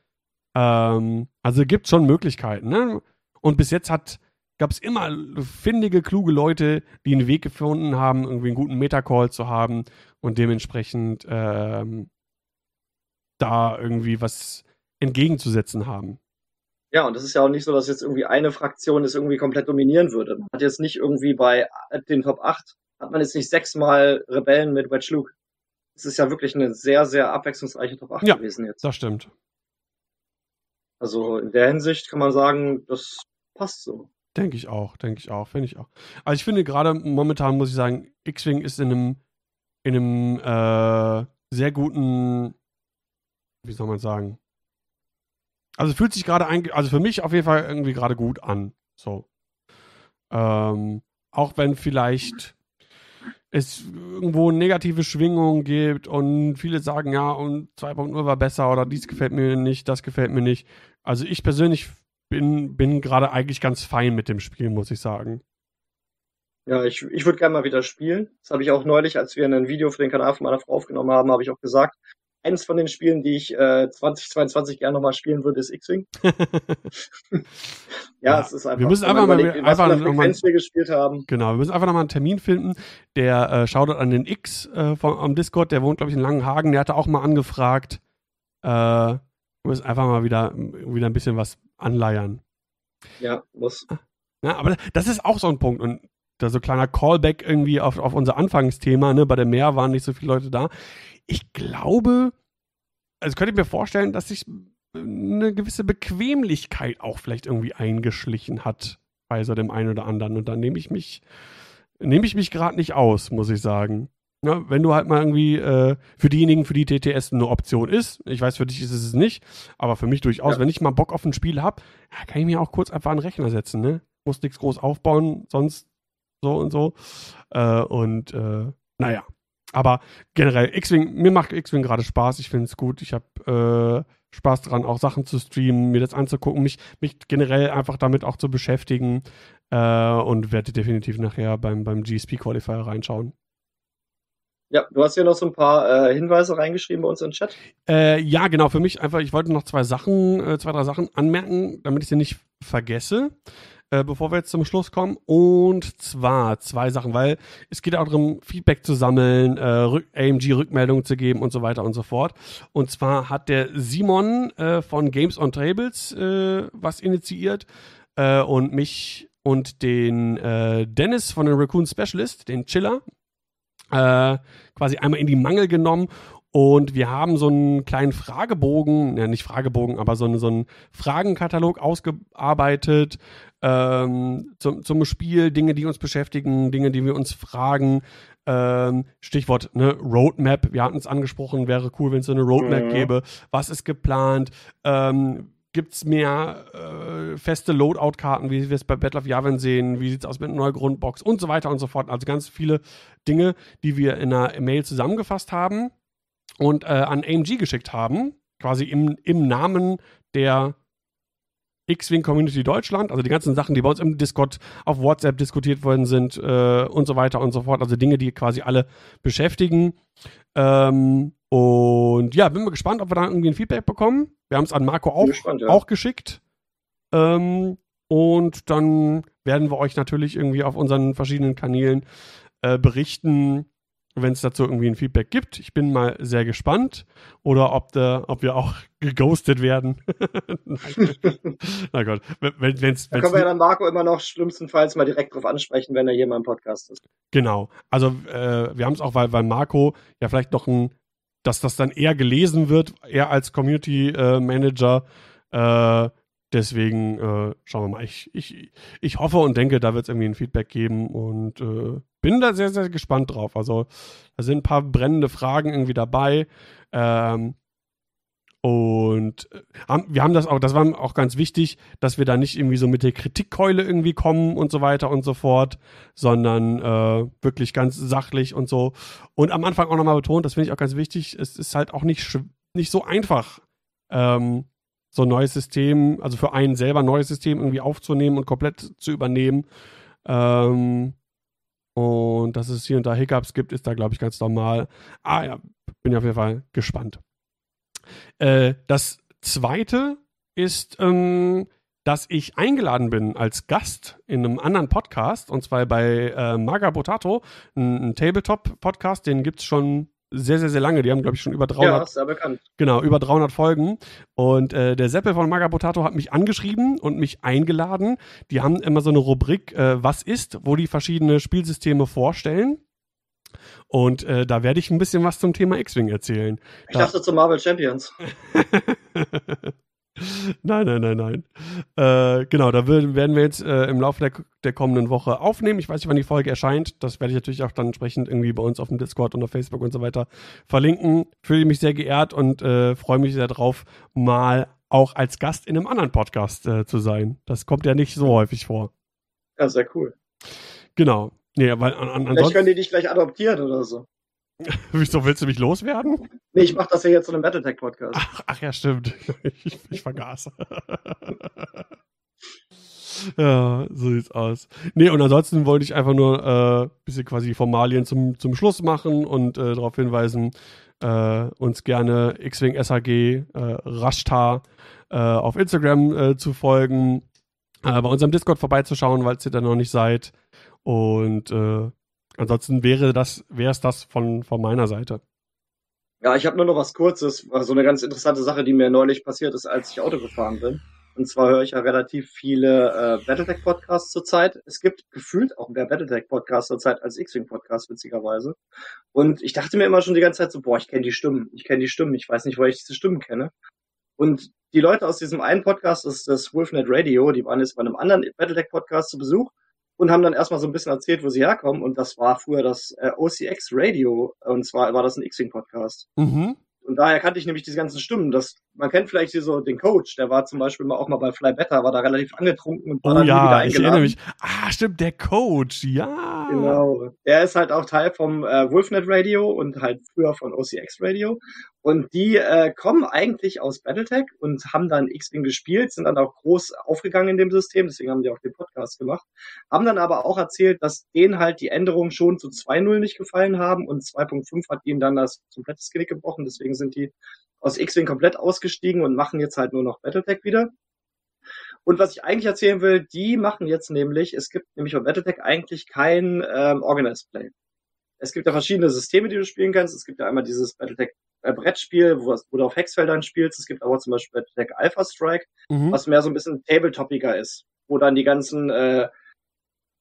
Ähm, also gibt schon Möglichkeiten, ne? Und bis jetzt hat gab es immer findige, kluge Leute, die einen Weg gefunden haben, irgendwie einen guten Metacall zu haben und dementsprechend ähm, da irgendwie was entgegenzusetzen haben. Ja, und das ist ja auch nicht so, dass jetzt irgendwie eine Fraktion es irgendwie komplett dominieren würde. Man hat jetzt nicht irgendwie bei den Top 8, hat man jetzt nicht sechsmal Rebellen mit Wedge Luke. Es ist ja wirklich eine sehr, sehr abwechslungsreiche Top 8 Ja. gewesen jetzt. Das stimmt. Also in der Hinsicht kann man sagen, das passt so. Denke ich auch, denke ich auch, finde ich auch. Also ich finde gerade momentan muss ich sagen, X-Wing ist in einem, in einem äh, sehr guten, wie soll man sagen? Also fühlt sich gerade ein, also für mich auf jeden Fall irgendwie gerade gut an. So. Ähm, auch wenn vielleicht es irgendwo negative Schwingungen gibt und viele sagen, ja, und 2.0 war besser oder dies gefällt mir nicht, das gefällt mir nicht. Also ich persönlich bin, bin gerade eigentlich ganz fein mit dem Spiel, muss ich sagen. Ja, ich, ich würde gerne mal wieder spielen. Das habe ich auch neulich, als wir ein Video für den Kanal von meiner Frau aufgenommen haben, habe ich auch gesagt, eins von den Spielen, die ich äh, 2022 gerne nochmal spielen würde, ist X-Wing. ja, Ja, es ist einfach. wir müssen einfach mal- überlegt, was einfach einer noch mal- Frequenz wir gespielt haben. Genau, wir müssen einfach nochmal einen Termin finden. Der äh, schaut an den X äh, vom, am Discord, der wohnt, glaube ich, in Langenhagen, der hatte auch mal angefragt. Äh, wir müssen einfach mal wieder, wieder ein bisschen was anleiern. Ja, muss. Ja, aber das ist auch so ein Punkt. Und da so kleiner Callback irgendwie auf, auf unser Anfangsthema, ne? Bei der Meer waren nicht so viele Leute da. Ich glaube, also könnte ich mir vorstellen, dass sich eine gewisse Bequemlichkeit auch vielleicht irgendwie eingeschlichen hat bei so dem einen oder anderen. Und da nehme ich mich, nehme ich mich gerade nicht aus, muss ich sagen. Ja, wenn du halt mal irgendwie äh, für diejenigen, für die TTS eine Option ist, ich weiß, für dich ist es nicht, aber für mich durchaus, Ja. wenn ich mal Bock auf ein Spiel habe, ja, kann ich mir auch kurz einfach einen Rechner setzen, ne? Muss nichts groß aufbauen, sonst so und so. Äh, und äh, naja. Aber generell, X-Wing, mir macht X-Wing gerade Spaß, ich finde es gut. Ich habe äh, Spaß dran, auch Sachen zu streamen, mir das anzugucken, mich, mich generell einfach damit auch zu beschäftigen äh, und werde definitiv nachher beim, beim GSP Qualifier reinschauen. Ja, du hast hier noch so ein paar äh, Hinweise reingeschrieben bei uns im Chat. Äh, ja, genau, für mich einfach, ich wollte noch zwei Sachen, äh, zwei, drei Sachen anmerken, damit ich sie nicht vergesse, äh, bevor wir jetzt zum Schluss kommen. Und zwar zwei Sachen, weil es geht auch darum, Feedback zu sammeln, äh, Rück AMG-Rückmeldungen zu geben und so weiter und so fort. Und zwar hat der Simon äh, von Games on Tables äh, was initiiert äh, und mich und den äh, Dennis von den Raccoon Specialist, den Chiller, äh, quasi einmal in die Mangel genommen und wir haben so einen kleinen Fragebogen, ja nicht Fragebogen, aber so, einen- so einen Fragenkatalog ausgearbeitet ähm, zum, zum Spiel, Dinge, die uns beschäftigen, Dinge, die wir uns fragen. Ähm, Stichwort ne, Roadmap, wir hatten es angesprochen, wäre cool, wenn es so eine Roadmap Mhm. gäbe. Was ist geplant? Ähm, Gibt es mehr äh, feste Loadout-Karten, wie wir es bei Battle of Yavin sehen? Wie sieht es aus mit einer neuen Grundbox und so weiter und so fort? Also ganz viele Dinge, die wir in einer Mail zusammengefasst haben und äh, an AMG geschickt haben, quasi im, im Namen der X-Wing Community Deutschland, also die ganzen Sachen, die bei uns im Discord auf WhatsApp diskutiert worden sind äh, und so weiter und so fort, also Dinge, die quasi alle beschäftigen. Ähm, und ja, bin mal gespannt, ob wir da irgendwie ein Feedback bekommen. Wir haben es an Marco auch, gespannt, ja. auch geschickt. Ähm, und dann werden wir euch natürlich irgendwie auf unseren verschiedenen Kanälen äh, berichten, wenn es dazu irgendwie ein Feedback gibt. Ich bin mal sehr gespannt. Oder ob, der, ob wir auch geghostet werden. Na Gott, wenn es Da können wir ja dann Marco immer noch schlimmstenfalls mal direkt drauf ansprechen, wenn er hier mal im Podcast ist. Genau. Also äh, wir haben es auch, weil, weil Marco ja vielleicht noch ein, dass das dann eher gelesen wird, eher als Community äh, Manager. Äh, deswegen äh, schauen wir mal. Ich, ich, ich hoffe und denke, da wird es irgendwie ein Feedback geben und äh, bin da sehr, sehr gespannt drauf. Also da sind ein paar brennende Fragen irgendwie dabei. Ähm, und äh, wir haben das auch, das war auch ganz wichtig, dass wir da nicht irgendwie so mit der Kritikkeule irgendwie kommen und so weiter und so fort, sondern äh, wirklich ganz sachlich und so. Und am Anfang auch nochmal betont, das finde ich auch ganz wichtig, es ist halt auch nicht, nicht so einfach, ähm, so ein neues System, also für einen selber ein neues System irgendwie aufzunehmen und komplett zu übernehmen. Ähm, und dass es hier und da Hiccups gibt, ist da, glaube ich, ganz normal. Ah ja, bin ich auf jeden Fall gespannt. Äh, das zweite ist, ähm, dass ich eingeladen bin als Gast in einem anderen Podcast, und zwar bei äh, Maga Potato, ein, ein Tabletop-Podcast, den gibt es schon sehr, sehr, sehr lange. Die haben, glaube ich, schon über 300, Ja, ist sehr bekannt. genau, über 300 Folgen. Und äh, der Seppel von Magapotato hat mich angeschrieben und mich eingeladen. Die haben immer so eine Rubrik, äh, was ist, wo die verschiedene Spielsysteme vorstellen. Und äh, da werde ich ein bisschen was zum Thema X-Wing erzählen. Ich Da- dachte zu Marvel Champions. nein, nein, nein, nein. Äh, genau, da werden wir jetzt äh, im Laufe der, der kommenden Woche aufnehmen. Ich weiß nicht, wann die Folge erscheint. Das werde ich natürlich auch dann entsprechend irgendwie bei uns auf dem Discord und auf Facebook und so weiter verlinken. Fühle mich sehr geehrt und äh, freue mich sehr drauf, mal auch als Gast in einem anderen Podcast äh, zu sein. Das kommt ja nicht so häufig vor. Ja, sehr cool. Genau. Nee, weil an, an, Vielleicht können die dich gleich adoptieren oder so. wieso willst du mich loswerden? Nee, ich mache das ja jetzt zu einem Battletech-Podcast. Ach, ach ja, stimmt. Ich, ich vergaß. ja, so sieht's aus. Nee, und ansonsten wollte ich einfach nur äh, bisschen quasi Formalien zum, zum Schluss machen und äh, darauf hinweisen, äh, uns gerne X-Wing SAG, äh, Rashtar äh, auf Instagram äh, zu folgen, äh, bei unserem Discord vorbeizuschauen, falls ihr da noch nicht seid. Und äh, ansonsten wäre das, wäre es das von, von meiner Seite. Ja, ich habe nur noch was Kurzes, so eine ganz interessante Sache, die mir neulich passiert ist, als ich Auto gefahren bin. Und zwar höre ich ja relativ viele äh, Battletech-Podcasts zurzeit. Es gibt gefühlt auch mehr Battletech-Podcasts zurzeit als X-Wing-Podcasts, witzigerweise. Und ich dachte mir immer schon die ganze Zeit so, boah, ich kenne die Stimmen, ich kenne die Stimmen, ich weiß nicht, woher ich diese Stimmen kenne. Und die Leute aus diesem einen Podcast, das ist das Wolfnet Radio, die waren jetzt bei einem anderen Battletech-Podcast zu Besuch und haben dann erstmal so ein bisschen erzählt, wo sie herkommen. Und das war früher das äh, OCX Radio. Und zwar war das ein X-Wing-Podcast. Mhm. Und daher kannte ich nämlich diese ganzen Stimmen. Das, man kennt vielleicht hier so den Coach, der war zum Beispiel mal auch mal bei Fly Better, war da relativ angetrunken und war Oh dann nie wieder ja, ich eingeladen. erinnere mich. Ah, stimmt, der Coach, ja. Genau. Der ist halt auch Teil vom äh, Wolfnet Radio und halt früher von OCX Radio. Und die äh, kommen eigentlich aus Battletech und haben dann X-Wing gespielt, sind dann auch groß aufgegangen in dem System, deswegen haben die auch den Podcast gemacht. Haben dann aber auch erzählt, dass denen halt die Änderungen schon zu 2.0 nicht gefallen haben und 2.5 hat ihnen dann das komplette Genick gebrochen, deswegen sind die aus X-Wing komplett ausgestiegen und machen jetzt halt nur noch Battletech wieder. Und was ich eigentlich erzählen will, die machen jetzt nämlich, es gibt nämlich bei Battletech eigentlich kein ähm, Organized Play. Es gibt ja verschiedene Systeme, die du spielen kannst. Es gibt ja einmal dieses Battletech äh, Brettspiel, wo, wo du auf Hexfeldern spielst. Es gibt aber zum Beispiel Battletech Alpha Strike, Mhm. was mehr so ein bisschen tabletopiger ist, wo dann die ganzen äh,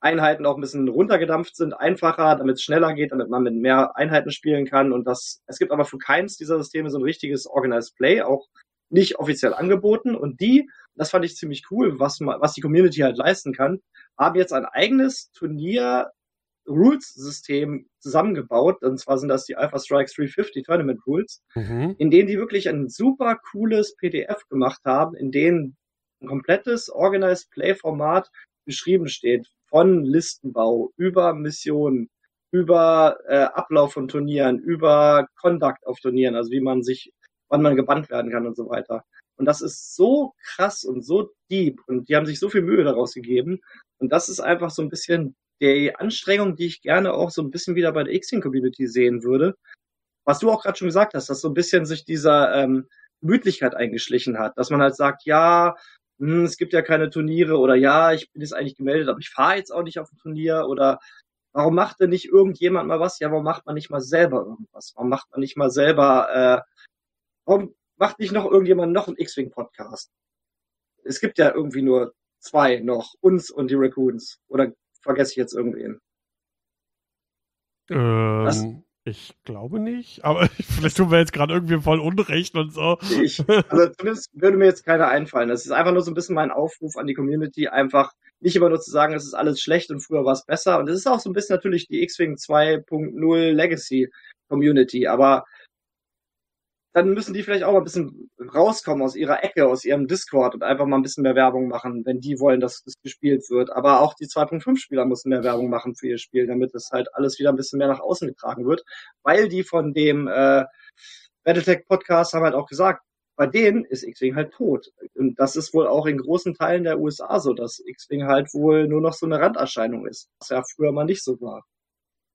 Einheiten auch ein bisschen runtergedampft sind, einfacher, damit es schneller geht, damit man mit mehr Einheiten spielen kann. Und das, es gibt aber für keins dieser Systeme so ein richtiges Organized Play, auch nicht offiziell angeboten. Und die, das fand ich ziemlich cool, was, was die Community halt leisten kann, haben jetzt ein eigenes Turnier Rules-System zusammengebaut. Und zwar sind das die Alpha Strikes 350 Tournament Rules Mhm. in denen die wirklich ein super cooles PDF gemacht haben, in denen ein komplettes Organized Play Format beschrieben steht. Von Listenbau über Missionen, über äh, Ablauf von Turnieren, über Conduct auf Turnieren, also wie man sich, wann man gebannt werden kann und so weiter. Und das ist so krass und so deep und die haben sich so viel Mühe daraus gegeben. Und das ist einfach so ein bisschen die Anstrengung, die ich gerne auch so ein bisschen wieder bei der X-Wing-Community sehen würde, was du auch gerade schon gesagt hast, dass so ein bisschen sich dieser ähm, Gemütlichkeit eingeschlichen hat, dass man halt sagt, ja, hm, es gibt ja keine Turniere oder ja, ich bin jetzt eigentlich gemeldet, aber ich fahre jetzt auch nicht auf ein Turnier oder warum macht denn nicht irgendjemand mal was? Ja, warum macht man nicht mal selber irgendwas? Warum macht man nicht mal selber, äh, warum macht nicht noch irgendjemand noch einen X-Wing-Podcast? Es gibt ja irgendwie nur zwei noch, uns und die Raccoons. Oder vergesse ich jetzt irgendwen? Ähm, ich glaube nicht, aber vielleicht tun wir jetzt gerade irgendwie voll Unrecht und so. Ich, also zumindest würde mir jetzt keiner einfallen. Das ist einfach nur so ein bisschen mein Aufruf an die Community, einfach nicht immer nur zu sagen, es ist alles schlecht und früher war es besser. Und es ist auch so ein bisschen natürlich die X-Wing 2.0 Legacy Community, aber dann müssen die vielleicht auch mal ein bisschen rauskommen aus ihrer Ecke, aus ihrem Discord und einfach mal ein bisschen mehr Werbung machen, wenn die wollen, dass das gespielt wird. Aber auch die 2.5-Spieler müssen mehr Werbung machen für ihr Spiel, damit es halt alles wieder ein bisschen mehr nach außen getragen wird, weil die von dem äh, Battletech-Podcast haben halt auch gesagt, bei denen ist X-Wing halt tot. Und das ist wohl auch in großen Teilen der USA so, dass X-Wing halt wohl nur noch so eine Randerscheinung ist, was ja früher mal nicht so war.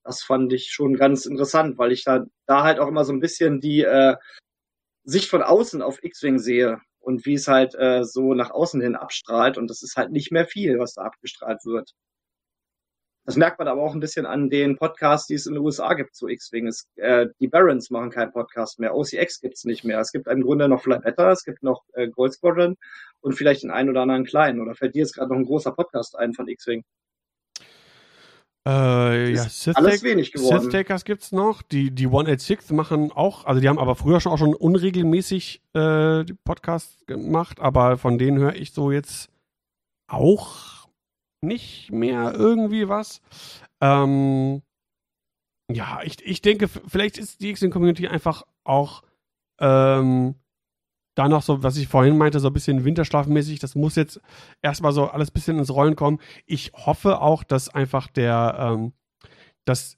Das fand ich schon ganz interessant, weil ich da, da halt auch immer so ein bisschen die äh, Sicht von außen auf X-Wing sehe und wie es halt äh, so nach außen hin abstrahlt. Und das ist halt nicht mehr viel, was da abgestrahlt wird. Das merkt man aber auch ein bisschen an den Podcasts, die es in den USA gibt zu X-Wing. Äh, die Barons machen keinen Podcast mehr. OCX gibt's nicht mehr. Es gibt im Grunde noch Fly Better, es gibt noch äh, Gold Squadron und vielleicht den einen oder anderen kleinen. Oder fällt dir jetzt gerade noch ein großer Podcast ein von X-Wing? Äh, ja, Ist alles wenig geworden. Sith Takers gibt's noch. Die, die 186 machen auch, also die haben aber früher schon auch schon unregelmäßig äh, Podcasts gemacht, aber von denen höre ich so jetzt auch nicht mehr irgendwie was. Ähm, ja, ich, ich denke, vielleicht ist die X-Community einfach auch ähm, da noch so, was ich vorhin meinte, so ein bisschen winterschlafmäßig. Das muss jetzt erstmal so alles ein bisschen ins Rollen kommen. Ich hoffe auch, dass einfach der, ähm, das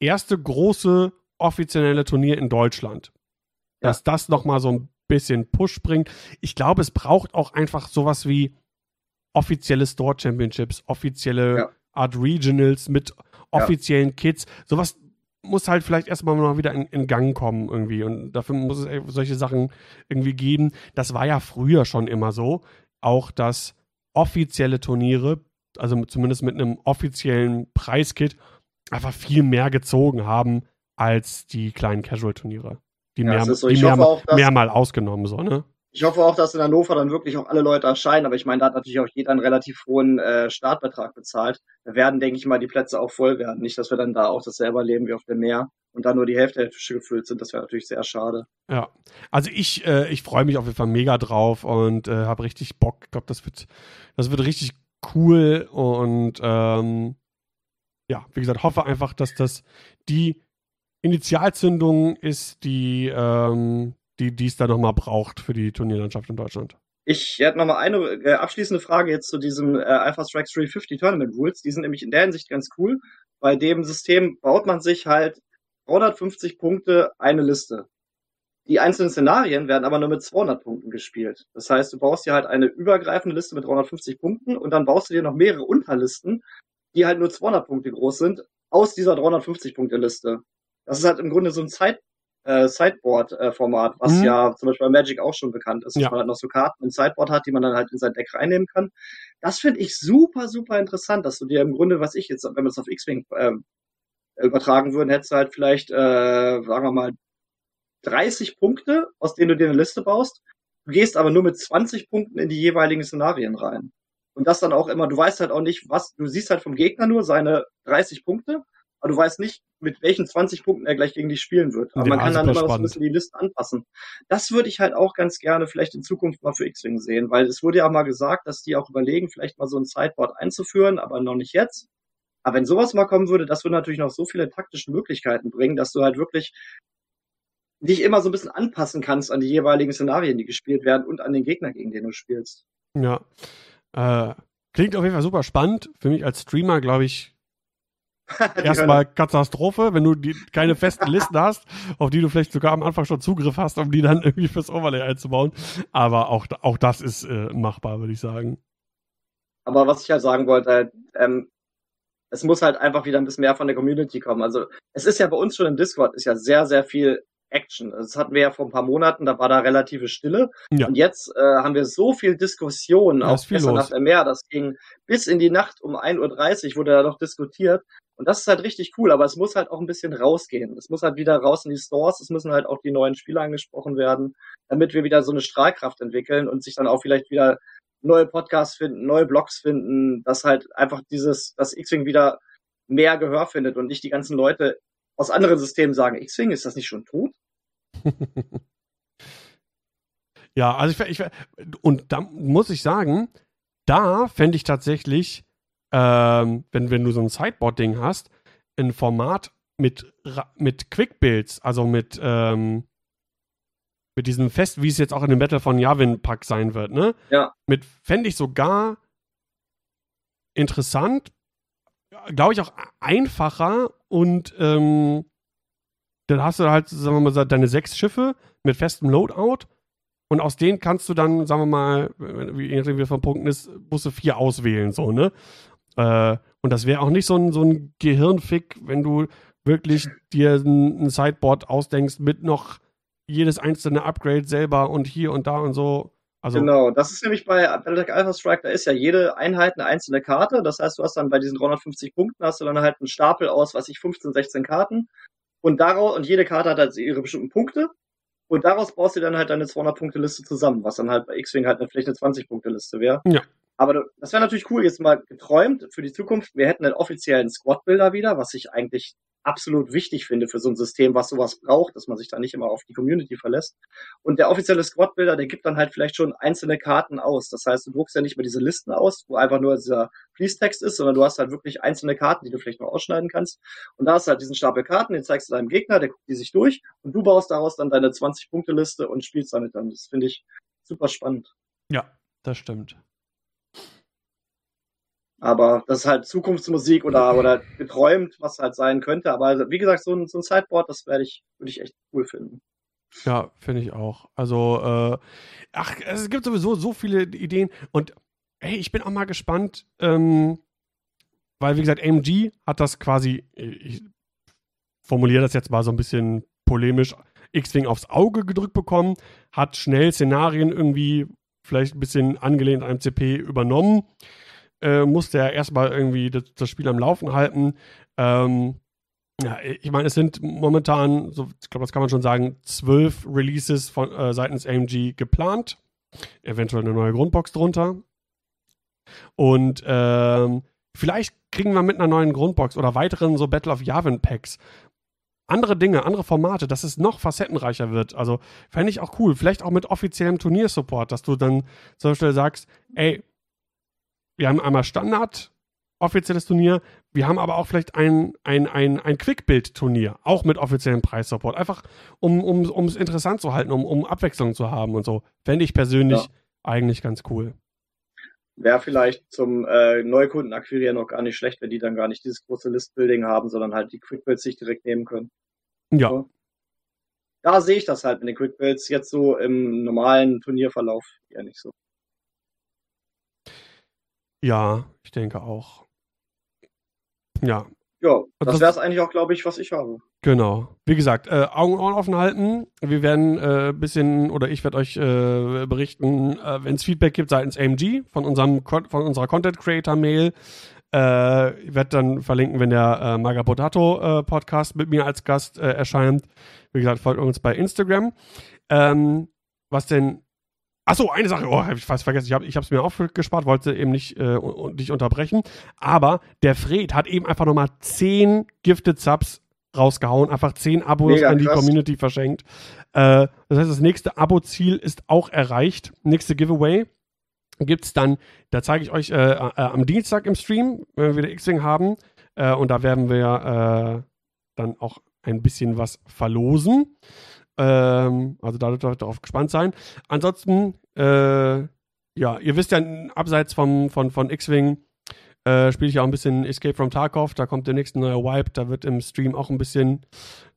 erste große offizielle Turnier in Deutschland, Ja. dass das nochmal so ein bisschen Push bringt. Ich glaube, es braucht auch einfach sowas wie offizielle Store Championships, offizielle Ja. Art Regionals mit offiziellen Kits. Sowas muss halt vielleicht erstmal mal wieder in, in Gang kommen irgendwie. Und dafür muss es e- solche Sachen irgendwie geben. Das war ja früher schon immer so. Auch dass offizielle Turniere, also zumindest mit einem offiziellen Preiskit, einfach viel mehr gezogen haben als die kleinen Casual-Turniere. Die, Ja, mehr, so. die mehr, auch, mehr mal ausgenommen, so, ne? Ich hoffe auch, dass in Hannover dann wirklich auch alle Leute erscheinen, aber ich meine, da hat natürlich auch jeder einen relativ hohen äh, Startbetrag bezahlt. Da werden, denke ich mal, die Plätze auch voll werden. Nicht, dass wir dann da auch dasselbe erleben wie auf dem Meer und dann nur die Hälfte der Tische gefüllt sind. Das wäre natürlich sehr schade. Ja, also ich, äh, ich freue mich auf jeden Fall mega drauf und äh, habe richtig Bock. Ich glaube, das wird, das wird richtig cool und ähm, ja, wie gesagt, hoffe einfach, dass das die Initialzündung ist, die ähm, die es da nochmal braucht für die Turnierlandschaft in Deutschland. Ich hätte noch mal eine äh, abschließende Frage jetzt zu diesem äh, Alpha Strikes 350 Tournament Rules. Die sind nämlich in der Hinsicht ganz cool. Bei dem System baut man sich halt 350 Punkte eine Liste. Die einzelnen Szenarien werden aber nur mit 200 Punkten gespielt. Das heißt, du baust dir halt eine übergreifende Liste mit 350 Punkten und dann baust du dir noch mehrere Unterlisten, die halt nur 200 Punkte groß sind, aus dieser 350 Punkte Liste. Das ist halt im Grunde so ein Zeit, äh, Sideboard-Format, was Mhm. ja zum Beispiel bei Magic auch schon bekannt ist, dass Ja. man halt noch so Karten im Sideboard hat, die man dann halt in sein Deck reinnehmen kann. Das finde ich super, super interessant, dass du dir im Grunde, was ich jetzt, wenn wir es auf X-Wing ähm, übertragen würden, hättest du halt vielleicht, äh, sagen wir mal, 30 Punkte, aus denen du dir eine Liste baust. Du gehst aber nur mit 20 Punkten in die jeweiligen Szenarien rein. Und das dann auch immer, du weißt halt auch nicht, was, du siehst halt vom Gegner nur seine 30 Punkte, aber du weißt nicht, mit welchen 20 Punkten er gleich gegen dich spielen wird. Aber Ja, man kann dann immer noch so ein spannend. bisschen die Liste anpassen. Das würde ich halt auch ganz gerne vielleicht in Zukunft mal für X-Wing sehen, weil es wurde ja mal gesagt, dass die auch überlegen, vielleicht mal so ein Sideboard einzuführen, aber noch nicht jetzt. Aber wenn sowas mal kommen würde, das würde natürlich noch so viele taktische Möglichkeiten bringen, dass du halt wirklich dich immer so ein bisschen anpassen kannst an die jeweiligen Szenarien, die gespielt werden und an den Gegner, gegen den du spielst. Ja. Äh, klingt auf jeden Fall super spannend. Für mich als Streamer, glaube ich, erstmal Katastrophe, wenn du die, keine festen Listen hast, auf die du vielleicht sogar am Anfang schon Zugriff hast, um die dann irgendwie fürs Overlay einzubauen. Aber auch, auch das ist äh, machbar, würde ich sagen. Aber was ich halt sagen wollte, ähm, es muss halt einfach wieder ein bisschen mehr von der Community kommen. Also es ist ja bei uns schon im Discord ist ja sehr, sehr viel Action. Das hatten wir ja vor ein paar Monaten, da war da relative Stille. Ja. Und jetzt äh, haben wir so viel Diskussion, auch viel gestern los. Nacht im Meer, das ging bis in die Nacht um 1.30 Uhr wurde da noch diskutiert. Und das ist halt richtig cool, aber es muss halt auch ein bisschen rausgehen. Es muss halt wieder raus in die Stores, es müssen halt auch die neuen Spieler angesprochen werden, damit wir wieder so eine Strahlkraft entwickeln und sich dann auch vielleicht wieder neue Podcasts finden, neue Blogs finden, dass halt einfach dieses, dass X-Wing wieder mehr Gehör findet und nicht die ganzen Leute aus anderen Systemen sagen, X-Wing, ist das nicht schon tot? Ja, also ich, ich und da muss ich sagen, da fände ich tatsächlich, ähm, wenn, wenn du so ein Sideboard-Ding hast, ein Format mit, mit Quick-Builds, also mit, ähm, mit diesem Fest, wie es jetzt auch in dem Battle von Yavin Pack sein wird, ne? Ja. Mit fände ich sogar interessant, glaube ich auch einfacher und ähm, dann hast du halt, sagen wir mal, deine sechs Schiffe mit festem Loadout und aus denen kannst du dann, sagen wir mal, wie je nachdem wie von Punkten ist, musst du vier auswählen, so, ne? Äh, und das wäre auch nicht so ein, so ein Gehirnfick, wenn du wirklich dir ein, ein Sideboard ausdenkst mit noch jedes einzelne Upgrade selber und hier und da und so. Also, Genau, das ist nämlich bei Battletech Alpha Strike, da ist ja jede Einheit eine einzelne Karte. Das heißt, du hast dann bei diesen 350 Punkten hast du dann halt einen Stapel aus, was ich 15, 16 Karten. Und daraus, und jede Karte hat halt ihre bestimmten Punkte. Und daraus baust du dann halt deine 200-Punkte-Liste zusammen, was dann halt bei X-Wing halt eine, vielleicht eine 20-Punkte-Liste wäre. Ja. Aber das wäre natürlich cool, jetzt mal geträumt für die Zukunft. Wir hätten einen offiziellen Squad-Builder wieder, was ich eigentlich absolut wichtig finde für so ein System, was sowas braucht, dass man sich da nicht immer auf die Community verlässt. Und der offizielle Squad-Builder, der gibt dann halt vielleicht schon einzelne Karten aus. Das heißt, du druckst ja nicht mehr diese Listen aus, wo einfach nur dieser Fließtext ist, sondern du hast halt wirklich einzelne Karten, die du vielleicht noch ausschneiden kannst. Und da hast du halt diesen Stapel Karten, den zeigst du deinem Gegner, der guckt die sich durch und du baust daraus dann deine 20-Punkte-Liste und spielst damit dann. Das finde ich super spannend. ja, das stimmt. Aber das ist halt Zukunftsmusik oder, oder geträumt, was halt sein könnte. Aber wie gesagt, so ein, so ein Sideboard, das werde ich, würde ich echt cool finden. Ja, finde ich auch. Also, äh, ach, es gibt sowieso so viele Ideen und hey, ich bin auch mal gespannt, ähm, weil, wie gesagt, AMG hat das quasi, ich formuliere das jetzt mal so ein bisschen polemisch, X-Wing aufs Auge gedrückt bekommen, hat schnell Szenarien irgendwie vielleicht ein bisschen angelehnt an MCP übernommen, äh, musste ja erstmal irgendwie das, das Spiel am Laufen halten. Ähm, ja, ich meine, es sind momentan, so, ich glaube, das kann man schon sagen, zwölf Releases von äh, seitens AMG geplant. Eventuell eine neue Grundbox drunter. Und ähm, vielleicht kriegen wir mit einer neuen Grundbox oder weiteren so Battle of Yavin Packs andere Dinge, andere Formate, dass es noch facettenreicher wird. Also fände ich auch cool. Vielleicht auch mit offiziellem Turniersupport, dass du dann zum Beispiel sagst, ey, wir haben einmal Standard, offizielles Turnier, wir haben aber auch vielleicht ein, ein, ein, ein Quickbild-Turnier, auch mit offiziellem Preissupport. Einfach, um um um, es interessant zu halten, um, um Abwechslung zu haben und so. Fände ich persönlich Ja. eigentlich ganz cool. Wäre vielleicht zum äh, Neukunden akquirieren noch gar nicht schlecht, wenn die dann gar nicht dieses große List-Building haben, sondern halt die Quickbuilds sich direkt nehmen können. Ja, So. Da sehe ich das halt mit den Quickbuilds jetzt so im normalen Turnierverlauf eher nicht so. Ja, ich denke auch. Ja, Ja, das- wäre es eigentlich auch, glaube ich, was ich habe. Genau. Wie gesagt, äh, Augen und Ohren offen halten. Wir werden äh, bisschen oder ich werde euch äh, berichten, äh, wenn es Feedback gibt seitens AMG von unserem von unserer Content Creator Mail. Äh, ich werde dann verlinken, wenn der äh, Maga Potato Podcast mit mir als Gast erscheint. Wie gesagt, folgt uns bei Instagram. Ähm, was denn? Achso, eine Sache, oh, habe ich fast vergessen. Ich habe es mir aufgespart, wollte eben nicht äh, dich unterbrechen. Aber der Fred hat eben einfach nochmal 10 Gifted Subs rausgehauen, einfach 10 Abos Mega an die krass. Community verschenkt. Äh, das heißt, das nächste Abo-Ziel ist auch erreicht. Nächste Giveaway gibt's dann, da zeige ich euch äh, äh, am Dienstag im Stream, wenn wir wieder X-Wing haben. Äh, und da werden wir äh, dann auch ein bisschen was verlosen. Ähm, also da dürft ihr darauf gespannt sein. Ansonsten, äh, ja, ihr wisst ja, abseits vom, von, von X-Wing äh, spiele ich auch ein bisschen Escape from Tarkov. Da kommt der nächste neue Wipe. Da wird im Stream auch ein bisschen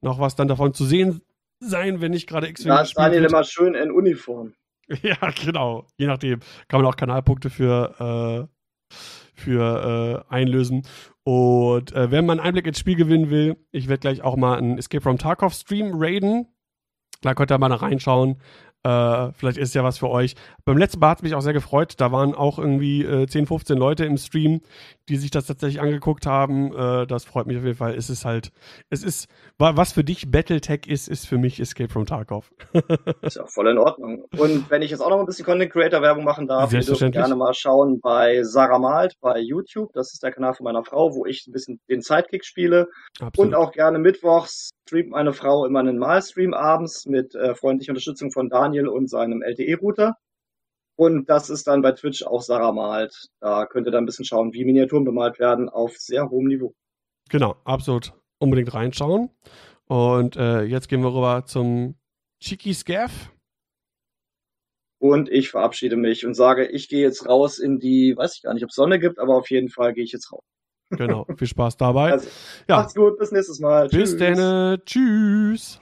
noch was dann davon zu sehen sein, wenn nicht gerade X-Wing Da ist Daniel immer schön in Uniform. Ja, genau. Je nachdem. Kann man auch Kanalpunkte für, äh, für äh, einlösen. Und äh, wenn man einen Einblick ins Spiel gewinnen will, ich werde gleich auch mal einen Escape from Tarkov Stream raiden. Da könnt ihr mal reinschauen. Äh, vielleicht ist ja was für euch. Beim letzten Mal hat es mich auch sehr gefreut. Da waren auch irgendwie äh, 10, 15 Leute im Stream, die sich das tatsächlich angeguckt haben. Äh, das freut mich auf jeden Fall. Es ist halt, es ist, wa- was für dich Battletech ist, ist für mich Escape from Tarkov. Ist ja voll in Ordnung. Und wenn ich jetzt auch noch ein bisschen Content Creator Werbung machen darf, ihr dürft gerne mal schauen bei Sarah Malt bei YouTube. Das ist der Kanal von meiner Frau, wo ich ein bisschen den Sidekick spiele. Absolut. Und auch gerne mittwochs streamt meine Frau immer einen Malstream abends mit äh, freundlicher Unterstützung von Daniel und seinem LTE-Router. Und das ist dann bei Twitch auch Sarah Malt. Da könnt ihr dann ein bisschen schauen, wie Miniaturen bemalt werden auf sehr hohem Niveau. Genau, absolut. Unbedingt reinschauen. Und äh, jetzt gehen wir rüber zum Cheeky Scaff. Und ich verabschiede mich und sage, ich gehe jetzt raus in die, weiß ich gar nicht, ob es Sonne gibt, aber auf jeden Fall gehe ich jetzt raus. Genau, viel Spaß dabei. Also, Ja. Macht's gut, bis nächstes Mal. Bis Tschüss. dann. Tschüss.